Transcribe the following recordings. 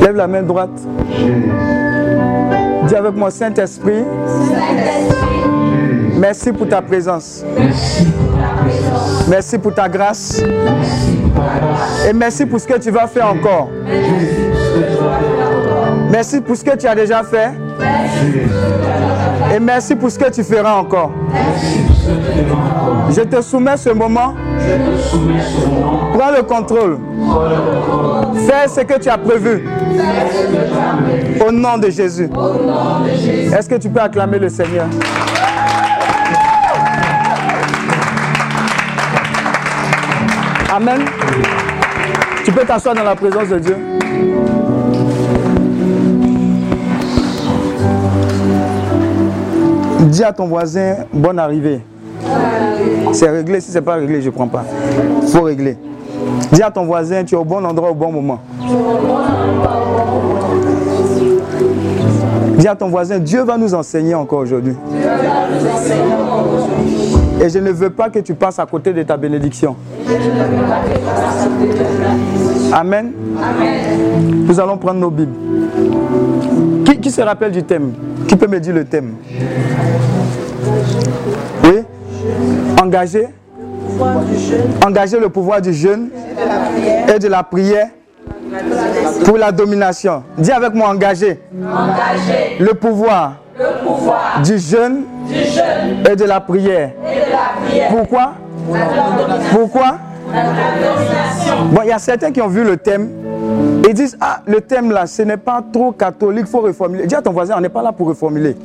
Lève la main droite. Dis avec moi, Saint-Esprit. Merci pour ta présence. Merci pour ta grâce. Et merci pour ce que tu vas faire encore. Merci pour ce que tu as déjà fait. Et merci pour ce que tu feras encore. Je te soumets ce moment. Prends le contrôle. Fais ce que tu as prévu. Au nom de Jésus. Est-ce que tu peux acclamer le Seigneur? Amen. Tu peux t'asseoir dans la présence de Dieu. Dis à ton voisin, bonne arrivée. C'est réglé, si ce n'est pas réglé, je ne prends pas. Il faut régler. Dis à ton voisin, tu es au bon endroit au bon moment. Dis à ton voisin, Dieu va nous enseigner encore aujourd'hui. Et je ne veux pas que tu passes à côté de ta bénédiction. Amen. Nous allons prendre nos Bibles. Qui, qui se rappelle du thème? Qui peut me dire le thème? Oui? Engager Engager le pouvoir du jeûne et de la prière pour la domination. Dis avec moi engager. Le pouvoir, du, jeûne et de la prière. Pourquoi? Pourquoi? Bon, il y a certains qui ont vu le thème et disent Ah, le thème là, ce n'est pas trop catholique, il faut reformuler. Dis à ton voisin, on n'est pas là pour reformuler.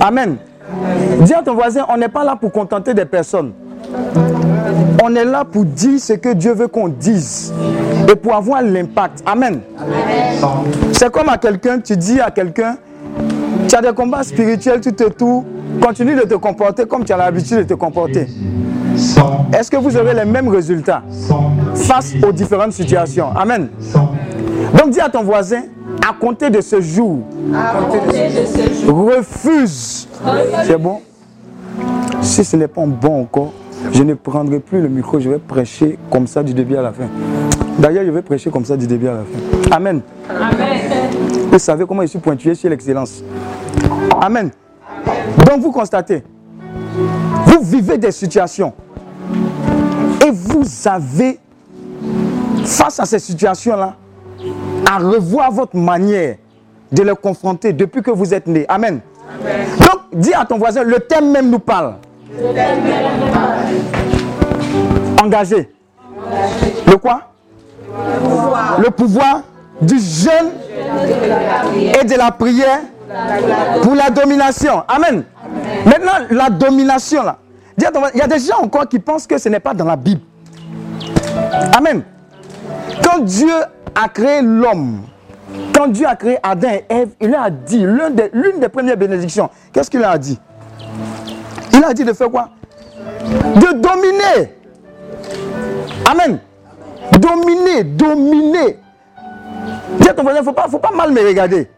Amen. Dis à ton voisin, on n'est pas là pour contenter des personnes. On est là pour dire ce que Dieu veut qu'on dise et pour avoir l'impact. Amen. C'est comme à quelqu'un, tu dis à quelqu'un, tu as des combats spirituels, tu te tout, continue de te comporter comme tu as l'habitude de te comporter. Est-ce que vous aurez les mêmes résultats face aux différentes situations? Amen. Donc dis à ton voisin, à compter de ce jour, refuse. C'est bon? Si ce n'est pas bon encore, je ne prendrai plus le micro, je vais prêcher comme ça du début à la fin. D'ailleurs, je vais prêcher comme ça du début à la fin. Amen. Vous savez comment je suis pointué chez l'excellence. Amen. Donc vous constatez, vous vivez des situations et vous avez, face à ces situations-là, à revoir votre manière de les confronter depuis que vous êtes né. Amen. Donc, dis à ton voisin, le thème même nous parle. Engagé. Le quoi? Le pouvoir du jeûne et de la prière pour la domination. Amen. Maintenant, la domination, là. Il y a des gens encore qui pensent que ce n'est pas dans la Bible. Amen. Quand Dieu a créé l'homme, quand Dieu a créé Adam et Ève, il a dit, l'une des, premières bénédictions, qu'est-ce qu'il a dit? Il a dit de faire quoi? De dominer. Amen. Dominer, dominer. Ton voisin, il ne faut pas, mal me regarder.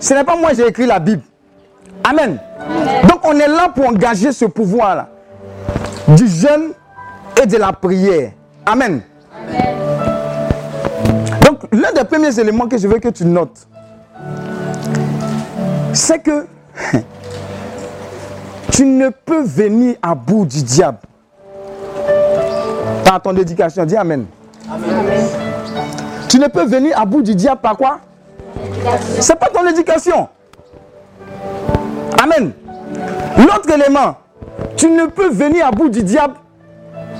Ce n'est pas moi qui ai écrit la Bible. Amen. Donc on est là pour engager ce pouvoir-là. Du jeûne et de la prière. Amen. Donc l'un des premiers éléments que je veux que tu notes, c'est que tu ne peux venir à bout du diable par ton éducation. Dis Amen. Amen. Tu ne peux venir à bout du diable par quoi? C'est pas ton éducation. Amen. L'autre élément, tu ne peux venir à bout du diable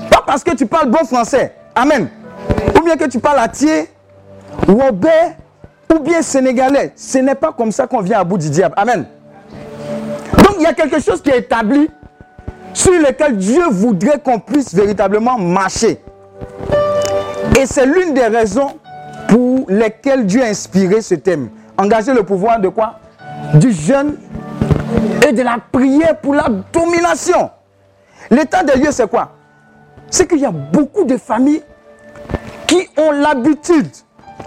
pas parce que tu parles bon français. Amen. Ou bien que tu parles à Thier, Robert ou bien sénégalais, ce n'est pas comme ça qu'on vient à bout du diable. Amen. Donc il y a quelque chose qui est établi sur lequel Dieu voudrait qu'on puisse véritablement marcher. Et c'est l'une des raisons pour lesquelles Dieu a inspiré ce thème. Engager le pouvoir de quoi? Du jeûne et de la prière pour la domination. L'état des lieux, c'est quoi? C'est qu'il y a beaucoup de familles qui ont l'habitude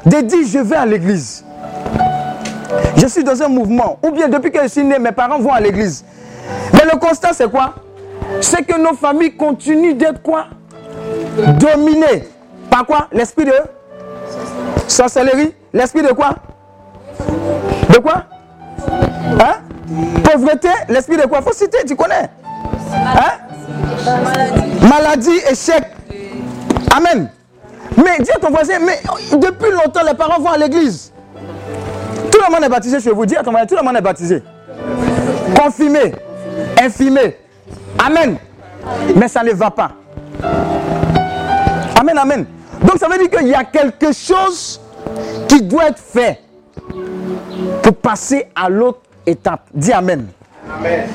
de dire je vais à l'église. Je suis dans un mouvement. Ou bien depuis que je suis né, mes parents vont à l'église. Mais le constat, c'est quoi? C'est que nos familles continuent d'être quoi? Dominées. Par quoi? L'esprit de sorcellerie. L'esprit de quoi? De quoi? Hein? Pauvreté. L'esprit de quoi? Faut citer, tu connais. Hein? Maladie, échec. Amen. Mais dis à ton voisin, mais depuis longtemps, les parents vont à l'église. Tout le monde est baptisé chez vous. Dis à ton voisin, tout le monde est baptisé. Confirmé, infirmé. Amen. Mais ça ne va pas. Amen, amen. Donc ça veut dire qu'il y a quelque chose qui doit être fait pour passer à l'autre étape. Dis amen. amen.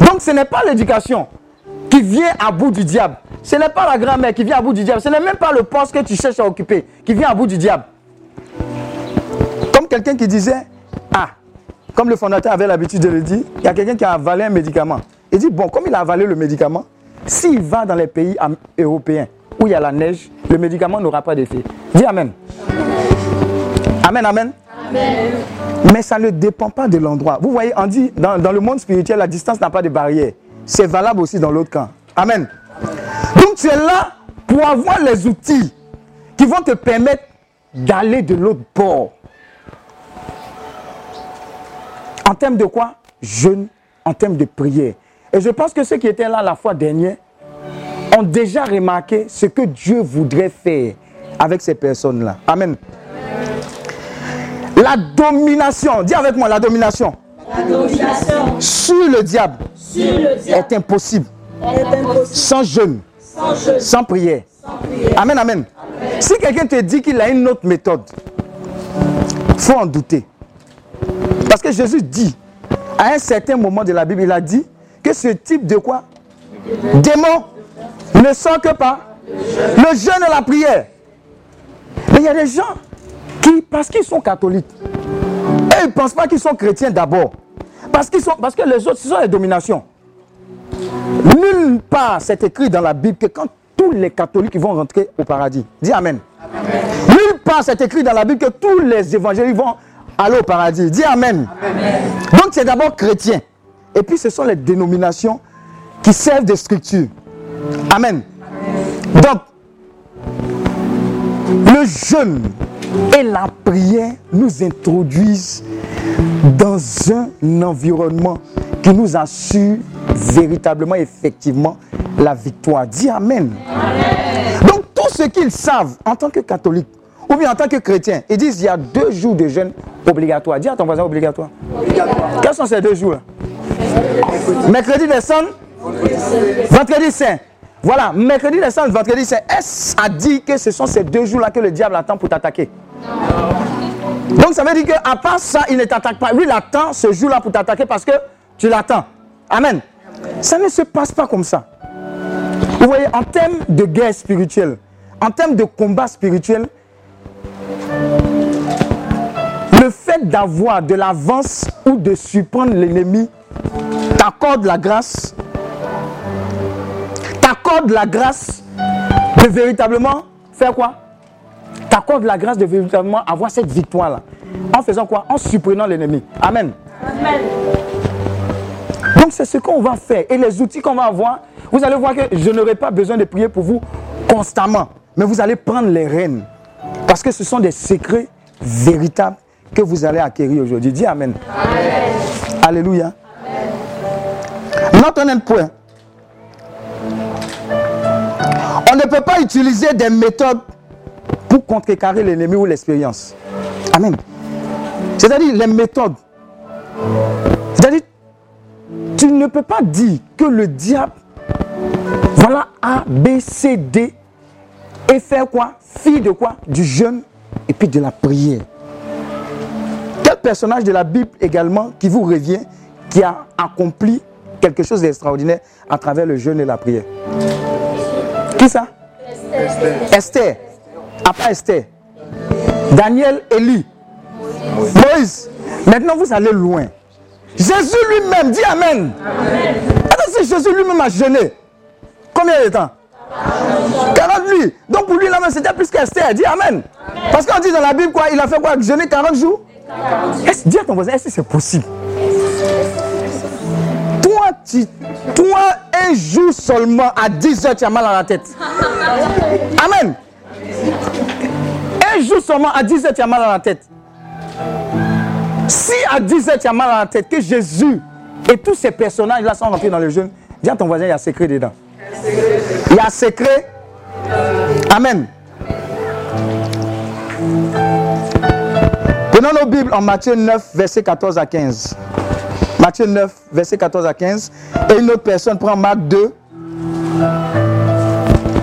Donc ce n'est pas l'éducation qui vient à bout du diable. Ce n'est pas la grand-mère qui vient à bout du diable. Ce n'est même pas le poste que tu cherches à occuper qui vient à bout du diable. Comme quelqu'un qui disait, ah, comme le fondateur avait l'habitude de le dire, il y a quelqu'un qui a avalé un médicament. Il dit, bon, comme il a avalé le médicament, s'il va dans les pays européens où il y a la neige, le médicament n'aura pas d'effet. Dis Amen. Amen, Amen. Mais ça ne dépend pas de l'endroit. Vous voyez, on dit, dans, dans le monde spirituel, la distance n'a pas de barrière. C'est valable aussi dans l'autre camp. Amen. Donc tu es là pour avoir les outils qui vont te permettre d'aller de l'autre bord. En termes de quoi? Jeûne, en termes de prière. Et je pense que ceux qui étaient là la fois dernière ont déjà remarqué ce que Dieu voudrait faire avec ces personnes-là. Amen. La domination, dis avec moi la domination. La domination sur le diable, Est, impossible. Sans jeûne, sans, prière. Amen, amen. Si quelqu'un te dit qu'il a une autre méthode, faut en douter. Parce que Jésus dit, à un certain moment de la Bible, il a dit que ce type de quoi? Démon ne sent que pas le jeûne et la prière. Mais il y a des gens qui, parce qu'ils sont catholiques, et ils ne pensent pas qu'ils sont chrétiens d'abord. Parce, qu'ils sont, parce que les autres, ce sont les dominations. Nulle part c'est écrit dans la Bible que quand tous les catholiques vont rentrer au paradis, dis Amen. Nulle part c'est écrit dans la Bible que tous les évangéliques vont aller au paradis, dis Amen. Donc c'est d'abord chrétien. Et puis ce sont les dénominations qui servent de structure. Amen. Donc, le jeûne et la prière nous introduisent dans un environnement qui nous assure véritablement, effectivement, la victoire. Dis Amen. Donc, tout ce qu'ils savent en tant que catholiques ou bien en tant que chrétiens, ils disent il y a deux jours de jeûne obligatoire. Dis à ton voisin obligatoire. Quels sont ces deux jours Mercredi des vendredi saint. Voilà, mercredi des vendredi saint. Est-ce à dire que ce sont ces deux jours-là que le diable attend pour t'attaquer donc ça veut dire qu'à part ça, il ne t'attaque pas. Lui, il attend ce jour-là pour t'attaquer parce que tu l'attends. Amen. Ça ne se passe pas comme ça. Vous voyez, en termes de guerre spirituelle, en termes de combat spirituel, le fait d'avoir de l'avance ou de surprendre l'ennemi t'accorde la grâce, t'accorde la grâce de véritablement faire quoi? T'accorde la grâce de véritablement avoir cette victoire-là. En faisant quoi? En supprimant l'ennemi. Amen. Donc c'est ce qu'on va faire. Et les outils qu'on va avoir, vous allez voir que je n'aurai pas besoin de prier pour vous constamment. Mais vous allez prendre les rênes. Parce que ce sont des secrets véritables que vous allez acquérir aujourd'hui. Dis Amen. Alléluia. Notre un point. On ne peut pas utiliser des méthodes pour contrecarrer l'ennemi ou l'expérience. Amen. C'est-à-dire les méthodes. C'est-à-dire, tu ne peux pas dire que le diable, voilà A, B, C, D, et faire quoi? Fille de quoi? Du jeûne et puis de la prière. personnage de la Bible également qui vous revient, qui a accompli quelque chose d'extraordinaire à travers le jeûne et la prière? Qui ça? Esther. Esther. Esther. Daniel, Élie. Moïse. Maintenant, vous allez loin. Jésus lui-même, dit Amen. Amen. si Jésus lui-même a jeûné, combien de temps? 40 nuits. Donc pour lui, là c'était plus qu'Esther. Dis Amen. Parce qu'on dit dans la Bible, quoi, il a fait quoi? Jeûner 40 jours est Dis à ton voisin, est-ce que c'est possible? Toi, tu, toi, un jour seulement, à 10 heures, tu as mal à la tête. Amen. Un jour seulement, à 10 heures, tu as mal à la tête. Si à 10 heures, tu as mal à la tête, que Jésus et tous ces personnages-là sont rentrés dans le jeûne, dis à ton voisin, il y a secret dedans. Il y a secret. Amen. Prenons nos Bibles en Matthieu 9, verset 14 à 15. Matthieu 9, verset 14 à 15. Et une autre personne prend Marc 2.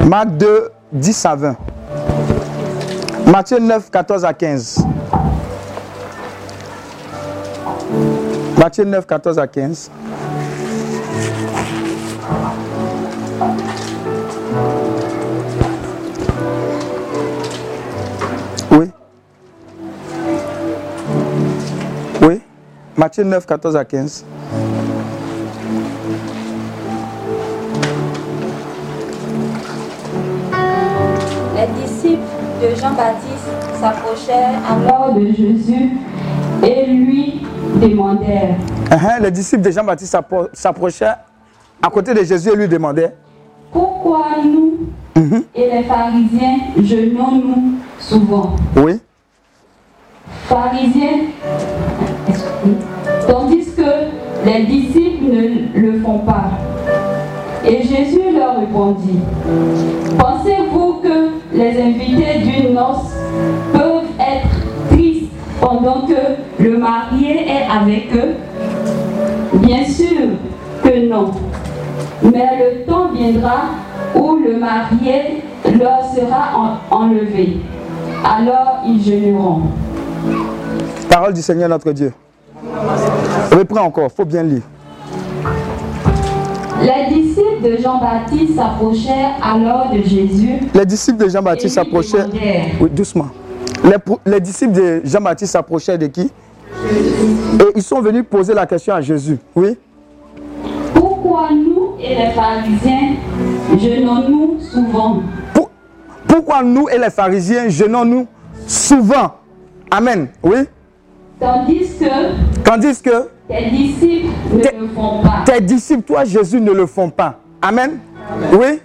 Marc 2, 10 à 20. Matthieu 9, 14 à 15. Matthieu 9, 14 à 15. Matthieu 9, 14 à 15. Les disciples de Jean-Baptiste s'approchèrent alors de Jésus et lui demandèrent. Uh-huh, les disciples de Jean-Baptiste s'approchaient à côté de Jésus et lui demandaient Pourquoi nous uh-huh. et les pharisiens jeûnons-nous souvent? Oui. Pharisiens tandis que les disciples ne le font pas. Et Jésus leur répondit, pensez-vous que les invités d'une noce peuvent être tristes pendant que le marié est avec eux? Bien sûr que non. Mais le temps viendra où le marié leur sera enlevé. Alors ils jeûneront. Parole du Seigneur notre Dieu. Reprends encore, il faut bien lire. Les disciples de Jean-Baptiste s'approchèrent alors de Jésus. Les disciples de Jean-Baptiste s'approchaient. Oui, doucement. Les, disciples de Jean-Baptiste s'approchaient de qui? Et ils sont venus poser la question à Jésus. Oui Pourquoi nous et les pharisiens jeûnons-nous souvent? Pourquoi nous et les pharisiens jeûnons-nous souvent? Amen. Oui Tandis que, Tandis que tes disciples ne le font pas. Tes disciples, toi Jésus, ne le font pas. Amen. Oui.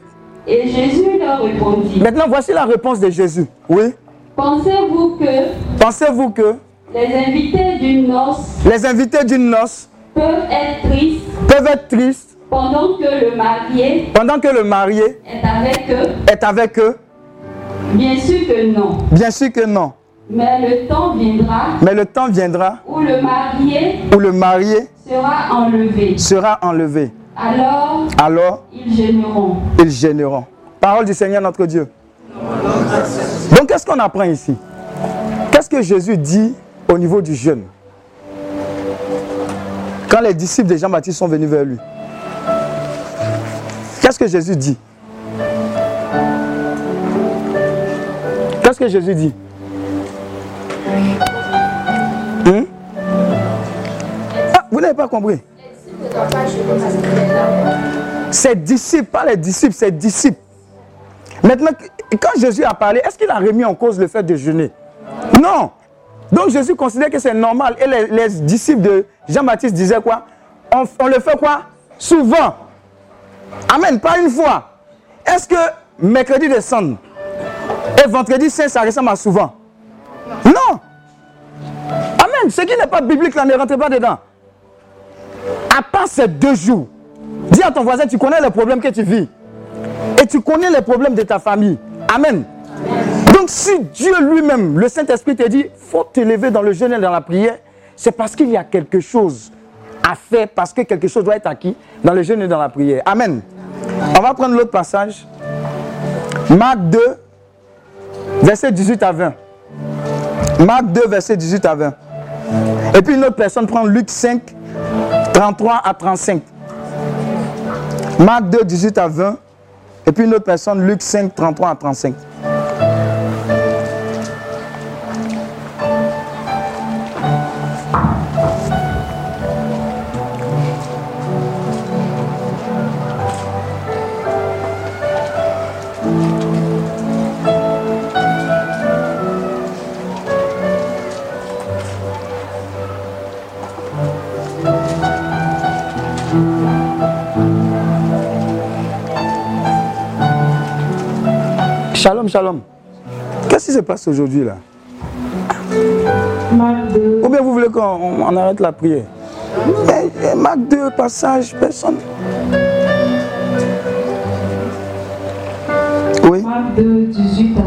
Et Jésus leur répondit. Maintenant, voici la réponse de Jésus. Oui. Pensez-vous que. Pensez-vous que. Les invités d'une noce. Les invités d'une noce. Peuvent être tristes. Peuvent être tristes. Pendant que le marié. Pendant que le marié. Est avec eux? Est avec eux? Bien sûr que non. Bien sûr que non. Mais le temps viendra. Mais le temps viendra. Où le marié. Où le marié. Sera enlevé. Sera enlevé. Alors. Alors. Ils gêneront. Ils gêneront. Parole du Seigneur notre Dieu. Donc qu'est-ce qu'on apprend ici? Qu'est-ce que Jésus dit au niveau du jeûne? Quand les disciples de Jean-Baptiste sont venus vers lui. Qu'est-ce que Jésus dit? Qu'est-ce que Jésus dit? Hmm? Ah, vous n'avez pas compris. C'est disciples, pas les disciples, c'est disciples. Maintenant, quand Jésus a parlé, est-ce qu'il a remis en cause le fait de jeûner? Non. Donc Jésus considère que c'est normal. Et les, disciples de Jean-Baptiste disaient quoi? On, on, le fait quoi? Souvent. Amen, pas une fois. Est-ce que mercredi descend et vendredi saint, ça ressemble à souvent? Non. Ce qui n'est pas biblique, là, ne rentrez pas dedans. À part ces deux jours, dis à ton voisin, tu connais les problèmes que tu vis. Et tu connais les problèmes de ta famille. Amen. Donc si Dieu lui-même, le Saint-Esprit te dit, faut t'élever dans le jeûne et dans la prière, c'est parce qu'il y a quelque chose à faire, parce que quelque chose doit être acquis dans le jeûne et dans la prière. Amen. On va prendre l'autre passage. Marc 2, verset 18 à 20. Marc 2, verset 18 à 20. Et puis une autre personne prend Luc 5, 33 à 35. Marc 2, 18 à 20. Et puis une autre personne, Luc 5, 33 à 35. Shalom. Qu'est-ce qui se passe aujourd'hui là? Marc 2, Ou bien vous voulez qu'on on arrête la prière? Eh, eh, Marc 2, passage, personne. Oui. Marc 2, 18 à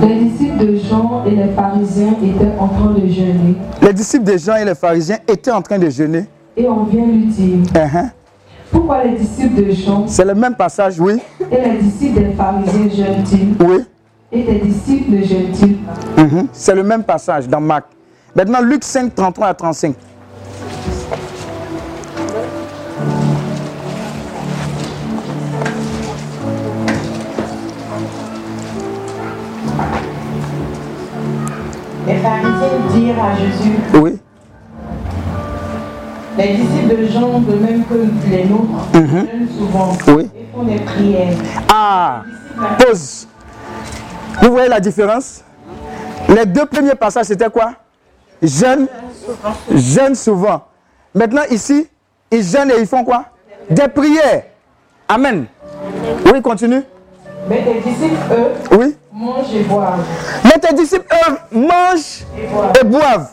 20. Les disciples de Jean et les pharisiens étaient en train de jeûner. Les disciples des gens et les pharisiens étaient en train de jeûner. Et on vient lui dire, hein. Pourquoi les disciples de Jean C'est le même passage, oui. et les disciples des pharisiens jeûnent-ils Oui. Et tes disciples ne jeûnent-ils pas Mhm. C'est le même passage dans Marc. Maintenant, Luc 5, 33 à 35. Les pharisiens dirent à Jésus, Oui. De Jean, de même que les nôtres, jeûnent souvent Oui. et font des prières. Ah, pause. Vous voyez la différence? Les deux premiers passages, c'était quoi? Jeûne, jeûne souvent. Maintenant, ici, ils jeûnent et ils font quoi? Des prières. Amen. Oui, continue. Mais tes disciples, eux, Oui. mangent et boivent. Mais tes disciples, eux, mangent Et boivent. et boivent.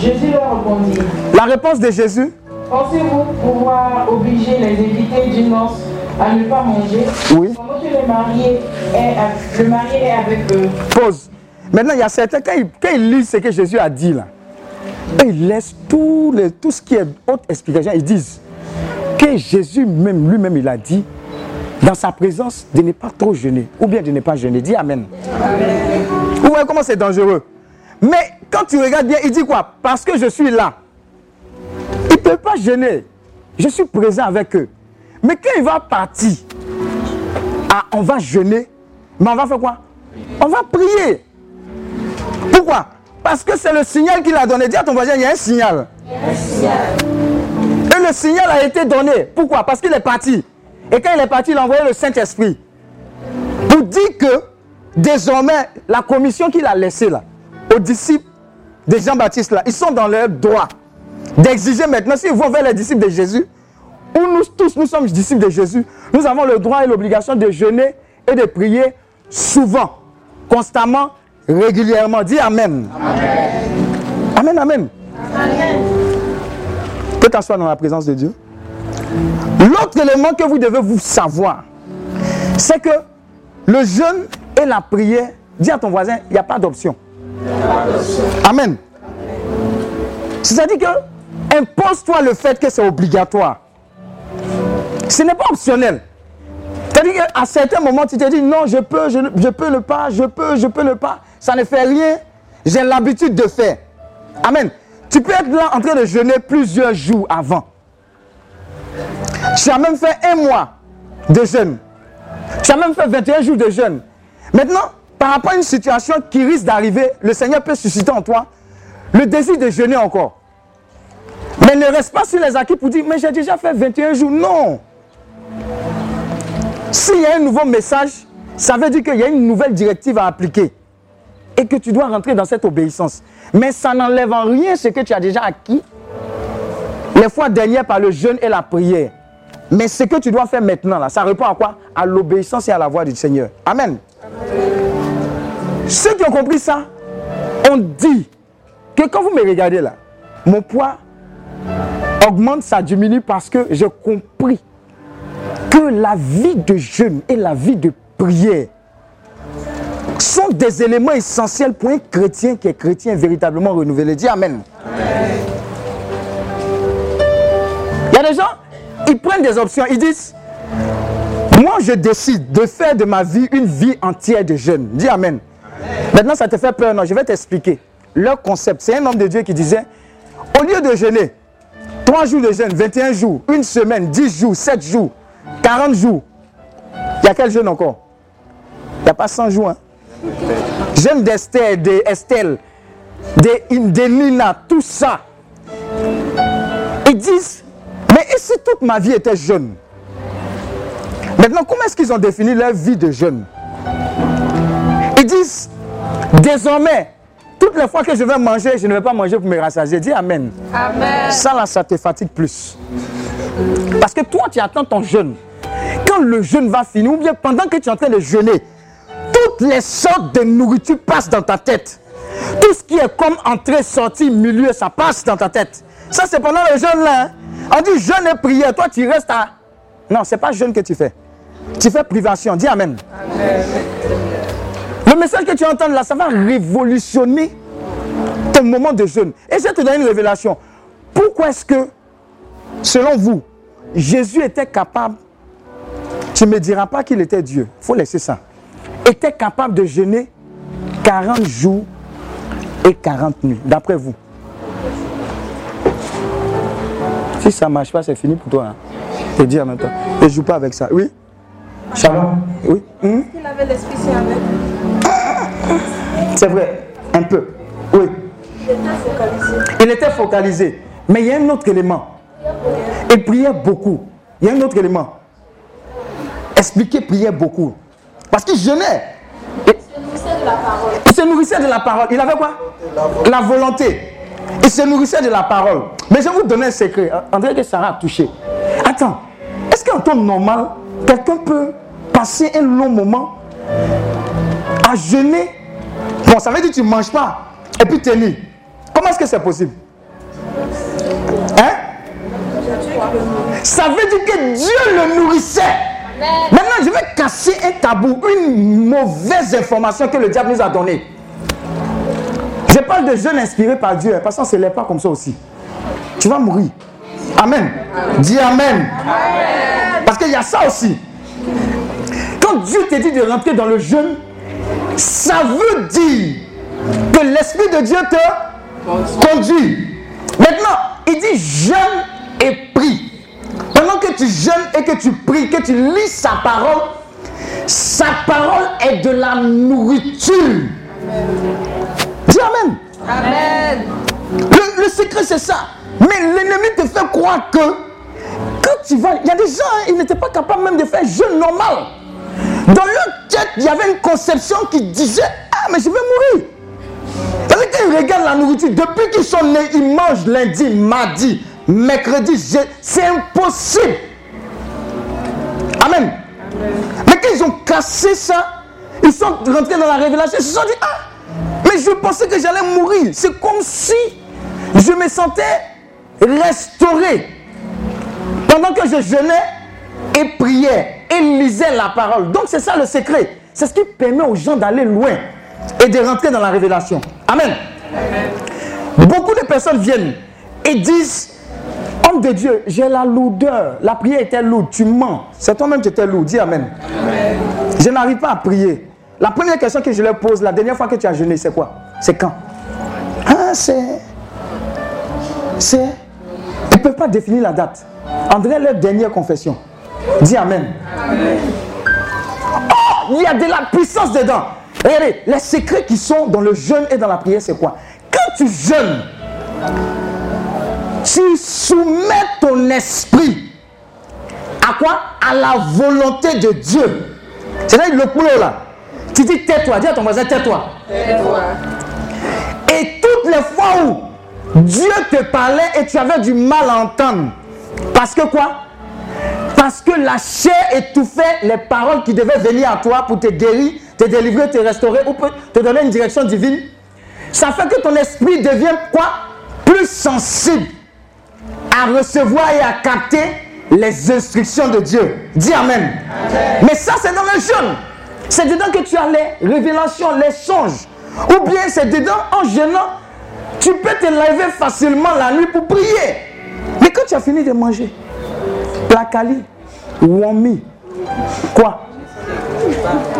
Jésus leur répondit, La réponse de Jésus, pensez-vous pouvoir obliger les invités d'une noce à ne pas manger? Oui. pendant que le marié est, le marié est avec eux pause. Maintenant, il y a certains, quand ils, quand ils lisent ce que Jésus a dit là, ils laissent tout, les- tout ce qui est autre explication. Ils disent que Jésus même, lui-même, il a dit, dans sa présence, de ne pas trop jeûner, ou bien de ne pas jeûner. Dis Amen. Vous voyez comment c'est dangereux? Mais quand tu regardes bien, il dit quoi? Parce que je suis là. Il ne peut pas jeûner. Je suis présent avec eux. Mais quand il va partir, ah, on va jeûner, mais on va faire quoi? On va prier. Pourquoi? Parce que c'est le signal qu'il a donné. Dis à ton voisin, il y a un signal. Et le signal a été donné. Pourquoi? Parce qu'il est parti. Et quand il est parti, il a envoyé le Saint-Esprit. Pour dire que désormais, la commission qu'il a laissée là, aux disciples de Jean-Baptiste là, ils sont dans leur droit d'exiger maintenant, s'ils vont vers les disciples de Jésus, où nous tous nous sommes disciples de Jésus, nous avons le droit et l'obligation de jeûner et de prier souvent, constamment, régulièrement. Dis Amen. Amen, Amen. Que t'asseoir dans la présence de Dieu. L'autre élément que vous devez vous savoir, c'est que le jeûne et la prière, dis à ton voisin, il n'y a pas d'option. Amen. C'est-à-dire que impose-toi le fait que c'est obligatoire. Ce n'est pas optionnel. C'est-à-dire qu'à certains moments, tu te dis non, je peux, je, ne- je peux le pas, je peux, je peux le pas. Ça ne fait rien. J'ai l'habitude de faire. Amen. Tu peux être là en train de jeûner plusieurs jours avant. Tu as même fait un mois de jeûne. Tu as même fait 21 jours de jeûne. Maintenant, par rapport à une situation qui risque d'arriver, le Seigneur peut susciter en toi le désir de jeûner encore. Mais ne reste pas sur les acquis pour dire, mais j'ai déjà fait 21 jours. Non. S'il y a un nouveau message, ça veut dire qu'il y a une nouvelle directive à appliquer. Et que tu dois rentrer dans cette obéissance. Mais ça n'enlève en rien ce que tu as déjà acquis. Les fois dernières par le jeûne et la prière. Mais ce que tu dois faire maintenant, là, ça répond à quoi? À l'obéissance et à la voix du Seigneur. Amen. Ceux qui ont compris ça, on dit que quand vous me regardez là, mon poids augmente, ça diminue parce que j'ai compris que la vie de jeûne et la vie de prière sont des éléments essentiels pour un chrétien qui est chrétien véritablement renouvelé. Dis Amen. Il y a des gens, ils prennent des options, ils disent, moi je décide de faire de ma vie une vie entière de jeûne. Dis Amen. Maintenant ça te fait peur, non, je vais t'expliquer. leur concept. C'est un homme de Dieu qui disait, au lieu de jeûner, 3 jours de jeûne, 21 jours, une semaine, 10 jours, 7 jours, 40 jours. Il y a quel jeûne encore? Il n'y a pas 100 jours. Hein? Jeûne d'Esther, d'Estelle, de, Nina, tout ça. Ils disent, mais si toute ma vie était jeune Maintenant, comment est-ce qu'ils ont défini leur vie de jeune Désormais, toutes les fois que je vais manger, je ne vais pas manger pour me rassasier. Dis Amen. Amen. Ça, là, ça te fatigue plus. Parce que toi, tu attends ton jeûne. Quand le jeûne va finir, ou bien pendant que tu es en train de jeûner, toutes les sortes de nourriture passent dans ta tête. Tout ce qui est comme entrée, sortie, milieu, ça passe dans ta tête. Ça, c'est pendant le jeûne là. Hein. On dit jeûne et prière. Toi, tu restes à. Non, ce n'est pas jeûne que tu fais. Tu fais privation. Dis Amen. Le message que tu entends là, ça va révolutionner ton moment de jeûne. Et je vais te donner une révélation. Pourquoi est-ce que, selon vous, Jésus était capable, tu ne me diras pas qu'il était Dieu, il faut laisser ça, était capable de jeûner 40 jours et 40 nuits, d'après vous? Si ça ne marche pas, c'est fini pour toi. Hein. Je te dis en même temps. Ne joue pas avec ça. Oui? Shalom Oui hmm? Il avait l'esprit avec? C'est vrai, un peu. Oui. Il était focalisé. Mais il y a un autre élément. Il priait beaucoup. Il y a un autre élément. Expliquer priait beaucoup. Parce qu'il jeûnait. Il se nourrissait de la parole. Il se nourrissait de la parole. Il avait quoi? La volonté. Il se nourrissait de la parole. Mais je vais vous donner un secret. André que Sarah a touché. Attends. Est-ce qu'en temps normal, quelqu'un peut passer un long moment à jeûner Bon, ça veut dire que tu ne manges pas et puis tenir. Comment est-ce que c'est possible? Hein? Ça veut dire que Dieu le nourrissait. Maintenant, je vais casser un tabou, une mauvaise information que le diable nous a donnée. Je parle de jeunes inspirés par Dieu, parce que ce n'est pas comme ça aussi. Tu vas mourir. Amen. Dis amen. Parce qu'il y a ça aussi. Quand Dieu te dit de rentrer dans le jeûne, ça veut dire que l'Esprit de Dieu te conduit. Maintenant, il dit jeûne et prie. Pendant que tu jeûnes et que tu pries, que tu lis sa parole, sa parole est de la nourriture. Dis Amen. Amen. Le, secret, c'est ça. Mais l'ennemi te fait croire que quand tu vas. Il y a des gens, hein, ils n'étaient pas capables même de faire jeûne normal. Dans leur tête, il y avait une conception qui disait Ah, mais je vais mourir. Parce qu'ils regardent la nourriture, depuis qu'ils sont nés, ils mangent lundi, mardi, mercredi. C'est impossible. Amen. Mais quand ils ont cassé ça, ils sont rentrés dans la révélation, ils se sont dit Ah, mais je pensais que j'allais mourir. C'est comme si je me sentais restauré. Pendant que je jeûnais et priais et lisais la parole. Donc c'est ça le secret. C'est ce qui permet aux gens d'aller loin et de rentrer dans la révélation. Amen. Beaucoup de personnes viennent et disent Homme de Dieu, j'ai la lourdeur. La prière était lourde. Tu mens. C'est toi-même qui étais lourd. Dis Amen. Je n'arrive pas à prier. La première question que je leur pose, la dernière fois que tu as jeûné, c'est quoi? C'est quand? Ah, c'est. C'est. Ils ne peuvent pas définir la date. André, leur dernière confession. Dis Amen. Oh, il y a de la puissance dedans. Regardez, les secrets qui sont dans le jeûne et dans la prière, c'est quoi? Quand tu jeûnes, tu soumets ton esprit à quoi? À la volonté de Dieu. C'est-à-dire le boulot là. Tu dis tais-toi, dis à ton voisin tais-toi. Et toutes les fois où Dieu te parlait et tu avais du mal à entendre, parce que quoi? Parce que la chair étouffait les paroles qui devaient venir à toi pour te guérir, te délivrer, te restaurer ou te donner une direction divine. Ça fait que ton esprit devient quoi? Plus sensible à recevoir et à capter les instructions de Dieu. Dis Amen. Mais ça, c'est dans le jeûne. C'est dedans que tu as les révélations, les songes. Ou bien c'est dedans, en jeûnant, tu peux te lever facilement la nuit pour prier. Mais quand tu as fini de manger, Placali, Wami, quoi?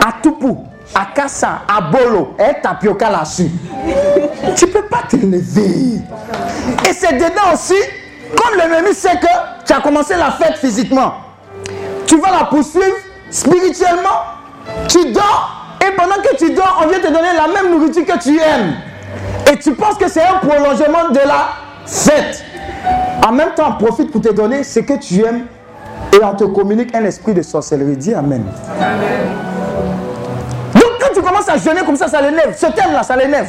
Atupu, Akassa, Abolo, et tapioca là-dessus. Tu peux pas te lever. Et c'est dedans aussi, comme l'ennemi sait que tu as commencé la fête physiquement, tu vas la poursuivre spirituellement, tu dors, et pendant que tu dors, on vient te donner la même nourriture que tu aimes. Et tu penses que c'est un prolongement de la fête. En même temps, profite pour te donner ce que tu aimes et on te communique un esprit de sorcellerie. Dis Amen. Donc quand tu commences à jeûner comme ça, ça l'énerve. Ce thème-là, ça l'énerve.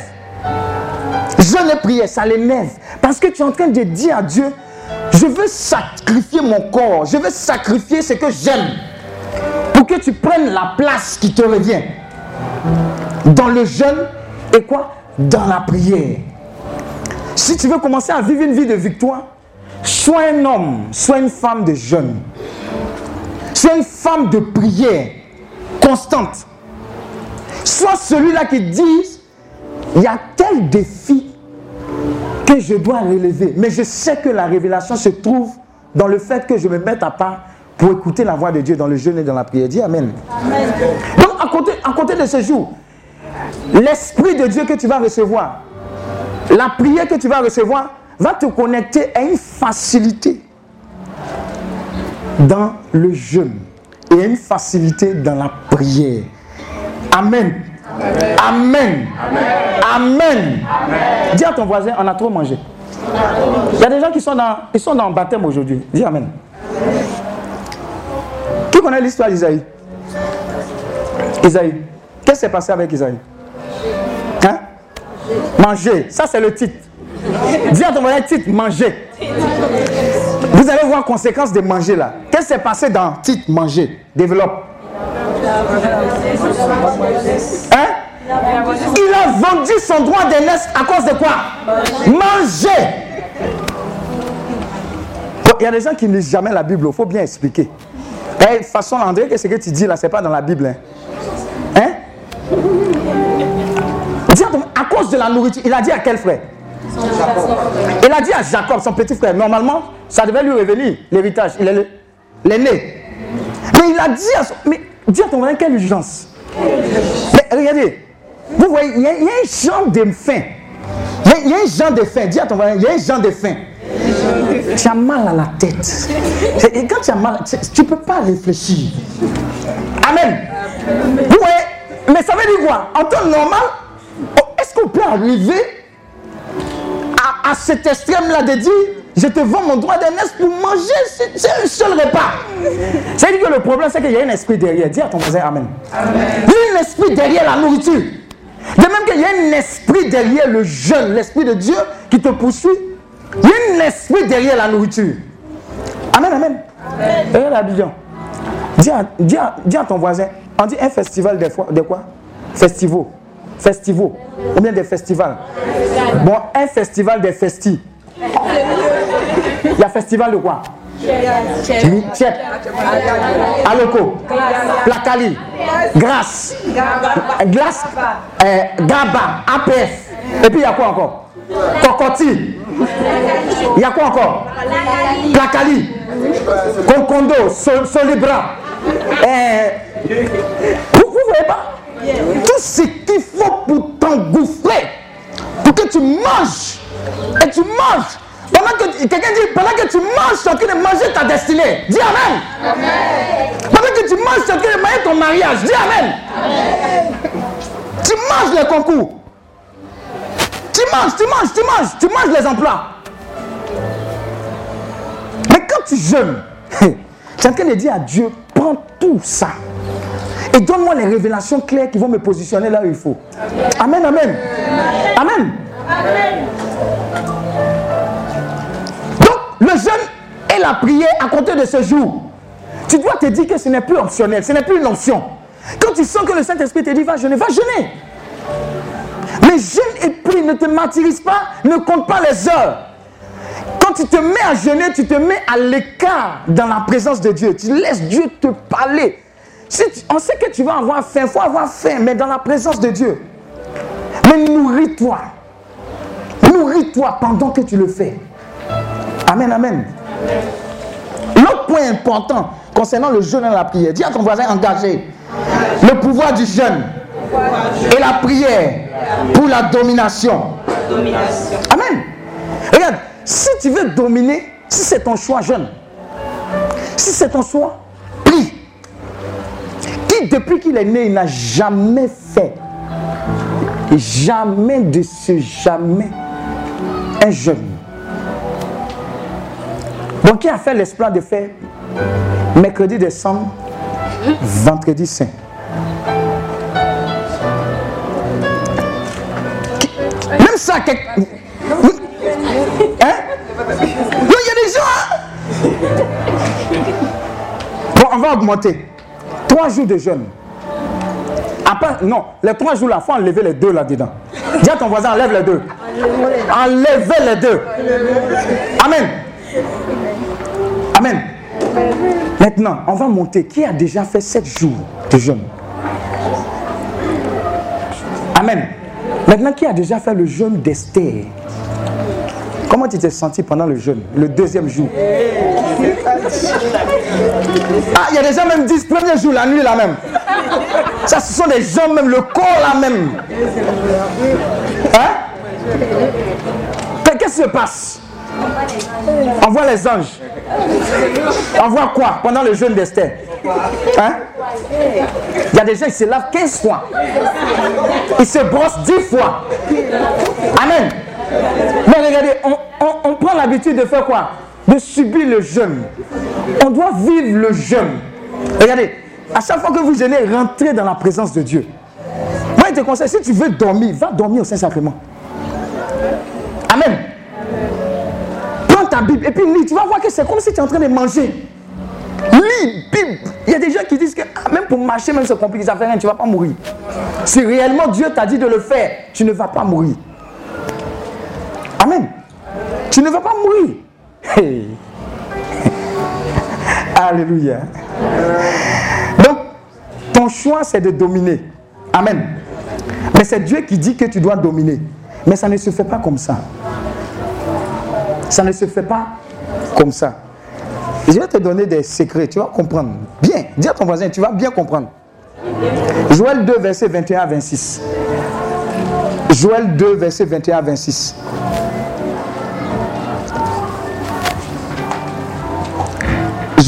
Jeûne et prière, ça l'énerve. Parce que tu es en train de dire à Dieu, je veux sacrifier mon corps, je veux sacrifier ce que j'aime pour que tu prennes la place qui te revient. Dans le jeûne et quoi? Dans la prière. Si tu veux commencer à vivre une vie de victoire, sois un homme, sois une femme de jeûne. Sois une femme de prière constante. Sois celui-là qui dit, il y a tel défi que je dois relever. Mais je sais que la révélation se trouve dans le fait que je me mette à part pour écouter la voix de Dieu dans le jeûne et dans la prière. Dis Amen. Donc, à côté, à côté de ce jour, l'Esprit de Dieu que tu vas recevoir, la prière que tu vas recevoir, va te connecter à une facilité dans le jeûne et à une facilité dans la prière. Amen. Amen. Amen. Dis à ton voisin, on a trop mangé. Il y a des gens qui sont dans, sont dans le baptême aujourd'hui. Dis Amen. Qui connaît l'histoire d'Isaïe? Isaïe. Qu'est-ce qui s'est passé avec Isaïe? Manger. Ça, c'est le titre. Dis à ton voisin, titre, manger. Vous allez voir conséquences de manger là. Qu'est-ce qui s'est passé dans titre, manger? Développe. Hein? Il a vendu son droit d'aînesse à cause de quoi? Manger. Il y a des gens qui ne lisent jamais la Bible, il faut bien expliquer. De toute façon, André, que ce que tu dis là, ce n'est pas dans la Bible. Hein? Cause de la nourriture, il a dit à quel frère? Il a dit à Jacob, son petit frère, normalement, ça devait lui revenir, l'héritage. Il est l'aîné. Mais il a dit à son... Mais dis à ton frère, quelle urgence? Mais regardez, vous voyez, il y, a, un genre de faim. Il y, a, un genre de faim. Dis à ton frère, il y a un genre de faim. Tu as mal à la tête. Et quand tu as mal, tu ne peux pas réfléchir. Amen. Vous voyez, mais ça veut dire quoi? En temps normal, est-ce qu'on peut arriver à, cet extrême-là de dire je te vends mon droit d'aînesse pour manger, un seul repas. C'est-à-dire que le problème, c'est qu'il y a un esprit derrière. Dis à ton voisin Amen. Il y a un esprit derrière la nourriture. De même qu'il y a un esprit derrière le jeûne, l'esprit de Dieu qui te poursuit. Il y a un esprit derrière la nourriture. Amen, amen. amen. la vision. Dis à, dis, dis à, ton voisin, on dit un festival de, de quoi? Festival. Festivals. Ou bien des festivals. Bon, un festival des festis. Il y a festival de quoi? Tchèp. Aloko. Placali. Grâce. Glace. Euh, Gaba. APF. Et puis il y a quoi encore? Kokoti. Il y a quoi encore? Placali. Concondo. Solibra. Euh, vous ne voyez pas? Tout ce qu'il faut pour t'engouffrer, pour que tu manges. Et tu manges. Pendant que quelqu'un dit, pendant que tu manges, tu es en train de manger ta destinée. Dis Amen. Amen. Pendant que tu manges, tu es en train de manger ton mariage. Dis Amen. Amen. Tu manges les concours. Tu manges, tu manges, tu manges, tu manges les emplois. Mais quand tu jeûnes, tu es en train de dire à Dieu, prends tout ça. Et donne-moi les révélations claires qui vont me positionner là où il faut. Amen, amen. Amen. Donc, le jeûne et la prière à compter de ce jour, tu dois te dire que ce n'est plus optionnel, ce n'est plus une option. Quand tu sens que le Saint-Esprit te dit va jeûner, va jeûner. Mais jeûne et prie ne te martyrise pas, ne compte pas les heures. Quand tu te mets à jeûner, tu te mets à l'écart dans la présence de Dieu. Tu laisses Dieu te parler on sait que tu vas avoir faim, il faut avoir faim, mais dans la présence de Dieu. Mais nourris-toi. Nourris-toi pendant que tu le fais. Amen, amen. L'autre point important concernant le jeûne et la prière, dis à ton voisin engagé, le pouvoir du jeûne et la prière pour la domination. Amen. Regarde, si tu veux dominer, si c'est ton choix jeune, si c'est ton choix. Depuis qu'il est né, il n'a jamais fait, jamais de ce jamais, un jeune. Donc, qui a fait l'espoir de faire mercredi décembre, vendredi saint? Même ça. Hein? Il y a des gens. hein? Bon, on va augmenter. Trois jours de jeûne. Non, les trois jours il faut enlever les deux là-dedans. Dis à ton voisin, enlève les deux. Enlevez les deux. Amen. Amen. Maintenant, on va monter. Qui a déjà fait sept jours de jeûne? Amen. Maintenant, qui a déjà fait le jeûne d'Esther? Comment tu t'es senti pendant le jeûne, le deuxième jour? Ah, il y a des gens même disent premier jour, la nuit là même. Ça, ce sont des gens même, le corps là même. Hein? Qu'est-ce qui se passe? On voit les anges. On voit quoi? Pendant le jeûne d'Esther Hein? Il y a des gens qui se lavent 15 fois. Ils se brossent 10 fois. Amen. Mais regardez, on, on- prend l'habitude de faire quoi? De subir le jeûne. On doit vivre le jeûne. Regardez, à chaque fois que vous jeûnez, rentrez dans la présence de Dieu. Moi, je te conseille, si tu veux dormir, va dormir au Saint-Sacrement. Amen. Prends ta Bible et puis lis. Tu vas voir que c'est comme si tu es en train de manger. Lis, Bible. Il y a des gens qui disent que ah, même pour marcher, même c'est compliqué, ça fait rien, tu ne vas pas mourir. Si réellement Dieu t'a dit de le faire, tu ne vas pas mourir. Amen. Tu ne vas pas mourir. Alléluia. Donc, ton choix, c'est de dominer. Amen. Mais c'est Dieu qui dit que tu dois dominer. Mais ça ne se fait pas comme ça. Ça ne se fait pas comme ça. Je vais te donner des secrets, tu vas comprendre. Bien, dis à ton voisin, tu vas bien comprendre. Joël 2, verset 21 à 26. Joël 2, verset 21 à 26.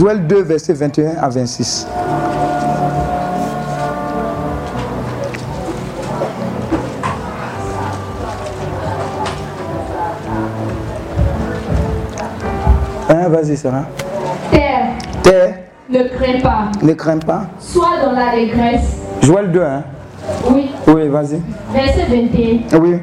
Joël 2, verset 21 à 26. Hein, vas-y, Sarah. Terre, Terre, ne crains pas, ne crains pas. sois dans l'allégresse. Joël 2, hein. Oui, Oui, vas-y. verset 21. Oui.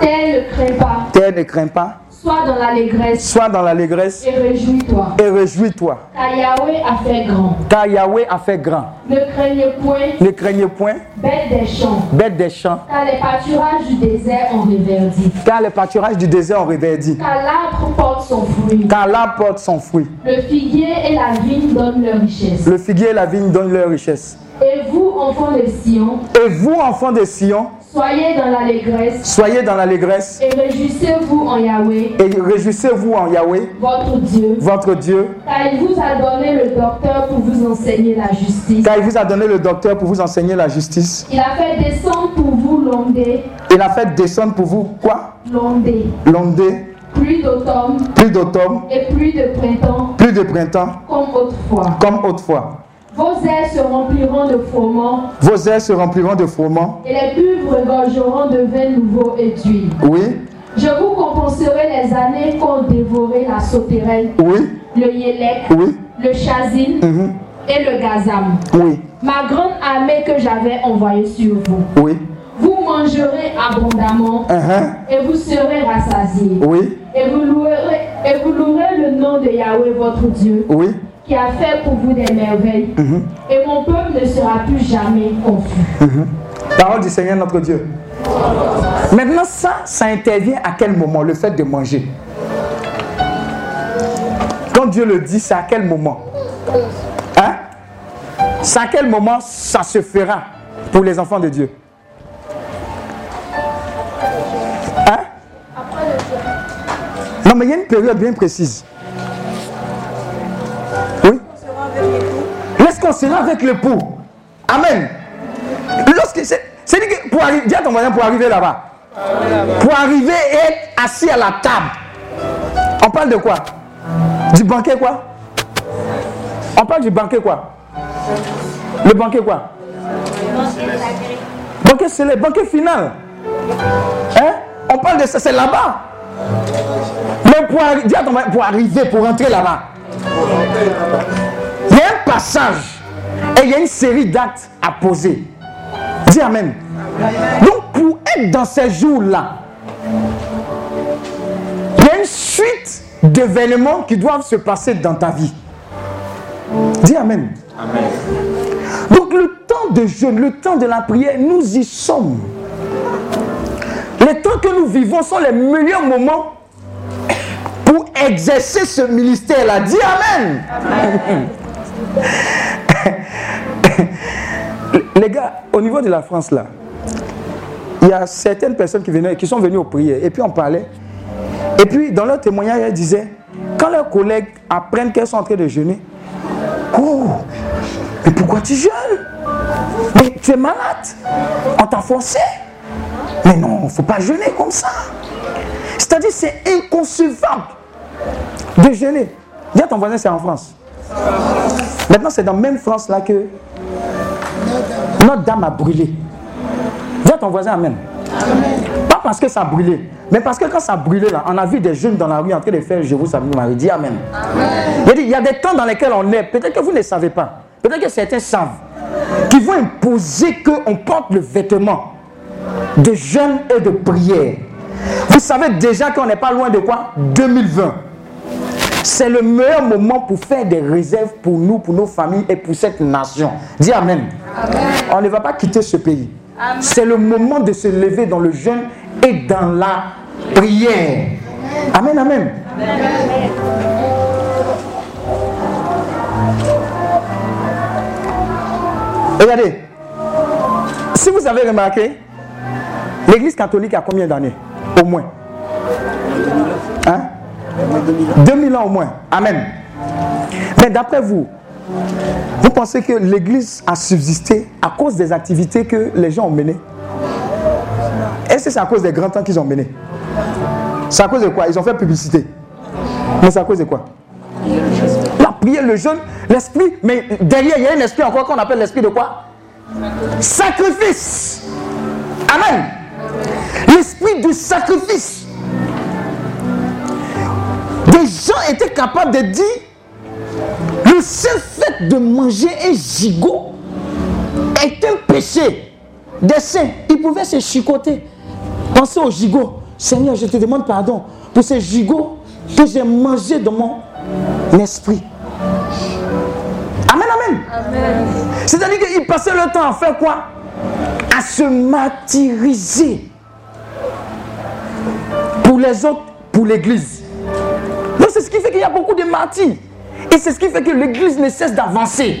Terre, ne crains pas, Terre, ne crains pas. Sois dans l'allégresse Sois dans l'allégresse et réjouis-toi. et réjouis-toi. Car Yahweh a fait grand. Car Yahweh a fait grand. Ne craignez point, Ne craignez point, bête des champs, bête des champs, car les pâturages du désert ont réverdi. car les pâturages du désert ont réverdi. Car l'arbre porte son fruit. Car l'arbre porte son fruit. Le figuier et la vigne donnent leur richesse. Le figuier et la vigne donnent leur richesse. Et vous, enfants de Sion, Et vous, enfants de Sion, soyez dans l'allégresse soyez dans l'allégresse. et réjouissez-vous en Yahweh, et réjouissez-vous en Yahweh, votre Dieu, votre Dieu, car il vous a donné le docteur pour vous enseigner la justice. car il vous a donné le docteur pour vous enseigner la justice. Il a fait descendre pour vous l'ondée, Il a fait descendre pour vous quoi? L'ondée, L'ondée, pluie d'automne plus d'automne, et pluie de printemps plus de printemps, comme autrefois. comme autrefois. Vos ailes se rempliront de froment. Vos airs se rempliront de froment. et les cuves regorgeront de vin nouveau et d'huile. Oui, Je vous compenserai les années qu'ont dévoré la sauterelle, oui, le yélek, oui, le chazine. Mhm, et le gazam. oui, Ma grande armée que j'avais envoyée sur vous. oui, Vous mangerez abondamment. Mhm, et vous serez rassasiés. oui, Et vous louerez, et vous louerez le nom de Yahweh votre Dieu, oui, qui a fait pour vous des merveilles. mhm, Et mon peuple ne sera plus jamais confus. mhm. Parole du Seigneur notre Dieu. Maintenant, ça, ça intervient à quel moment Le fait de manger? Quand Dieu le dit, c'est à quel moment? Hein? C'est à quel moment ça se fera pour les enfants de Dieu? Hein? Non, mais il y a une période bien précise. Lorsqu'on sera avec l'époux. Amen. Lorsque c'est c'est dit que pour arriver, dis à ton voisin pour arriver là-bas. Pour arriver et être assis à la table. On parle de quoi? Du banquet quoi? On parle du banquet quoi? Le banquet quoi? Banquet c'est le banquet final. Hein? On parle de ça, c'est là-bas. Mais pour, pour arriver, pour rentrer là-bas, il y a un passage et il y a une série d'actes à poser. Dis Amen. Donc pour être dans ces jours-là, il y a une suite d'événements qui doivent se passer dans ta vie. Dis Amen. Amen. Donc le temps de jeûne, le temps de la prière, nous y sommes. Les temps que nous vivons sont les meilleurs moments pour exercer ce ministère-là. Dis Amen. Les gars, au niveau de la France, là, il y a certaines personnes qui, venaient, qui sont venues aux prières et puis on parlait. Et puis dans leur témoignage, elles disaient, quand leurs collègues apprennent qu'elles sont en train de jeûner, oh, mais pourquoi tu jeûnes? Mais tu es malade, on t'a forcé. Mais non, il ne faut pas jeûner comme ça. C'est-à-dire, c'est inconcevable de jeûner. Dis à ton voisin, c'est en France. Maintenant, c'est dans même France là que notre dame a brûlé. Dis à ton voisin, Amen. Pas parce que ça a brûlé, mais parce que quand ça a brûlé là, on a vu des jeunes dans la rue en train de faire Je vous salue Marie. Dis Amen. Il, il y a des temps dans lesquels on est, peut-être que vous ne savez pas, peut-être que certains savent, qui vont imposer qu'on porte le vêtement de jeûne et de prière. Vous savez déjà qu'on n'est pas loin de quoi? 2020. C'est le meilleur moment pour faire des réserves pour nous, pour nos familles et pour cette nation. Dis Amen. On ne va pas quitter ce pays. C'est le moment de se lever dans le jeûne et dans la prière. Amen, amen. Regardez, si vous avez remarqué, L'église catholique a combien d'années? Au moins. Hein? 2000 ans au moins. Amen. Mais d'après vous, vous pensez que l'église a subsisté à cause des activités que les gens ont menées? Est-ce que c'est à cause des grands temps qu'ils ont menés? C'est à cause de quoi? Ils ont fait publicité. Mais c'est à cause de quoi? La prière, le jeûne, l'esprit. Mais derrière, il y a un esprit encore qu'on appelle l'esprit de quoi? Sacrifice. Amen. L'esprit du sacrifice. Des gens étaient capables de dire le seul fait de manger un gigot est un péché. Des saints, ils pouvaient se chicoter. Pensez au gigot. Seigneur, je te demande pardon pour ces gigots que j'ai mangé dans mon esprit. Amen, amen. amen. C'est-à-dire qu'ils passaient le temps à faire quoi? À se martyriser pour les autres, pour l'Église. Ce qui fait qu'il y a beaucoup de martyrs. Et c'est ce qui fait que l'Église ne cesse d'avancer.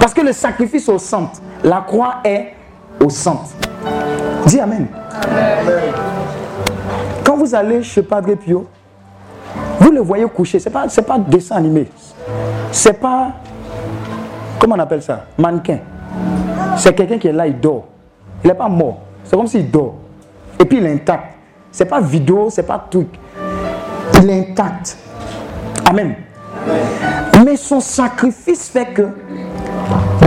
Parce que le sacrifice au centre, la croix est au centre. Dis Amen. Quand vous allez chez Padre Pio, vous le voyez coucher. Ce n'est pas, pas dessin animé. C'est pas. Comment on appelle ça? Mannequin. C'est quelqu'un qui est là, il dort. Il n'est pas mort. C'est comme s'il dort. Et puis il est intact. C'est pas vidéo, c'est pas truc. Il est intact. Amen. Mais son sacrifice fait que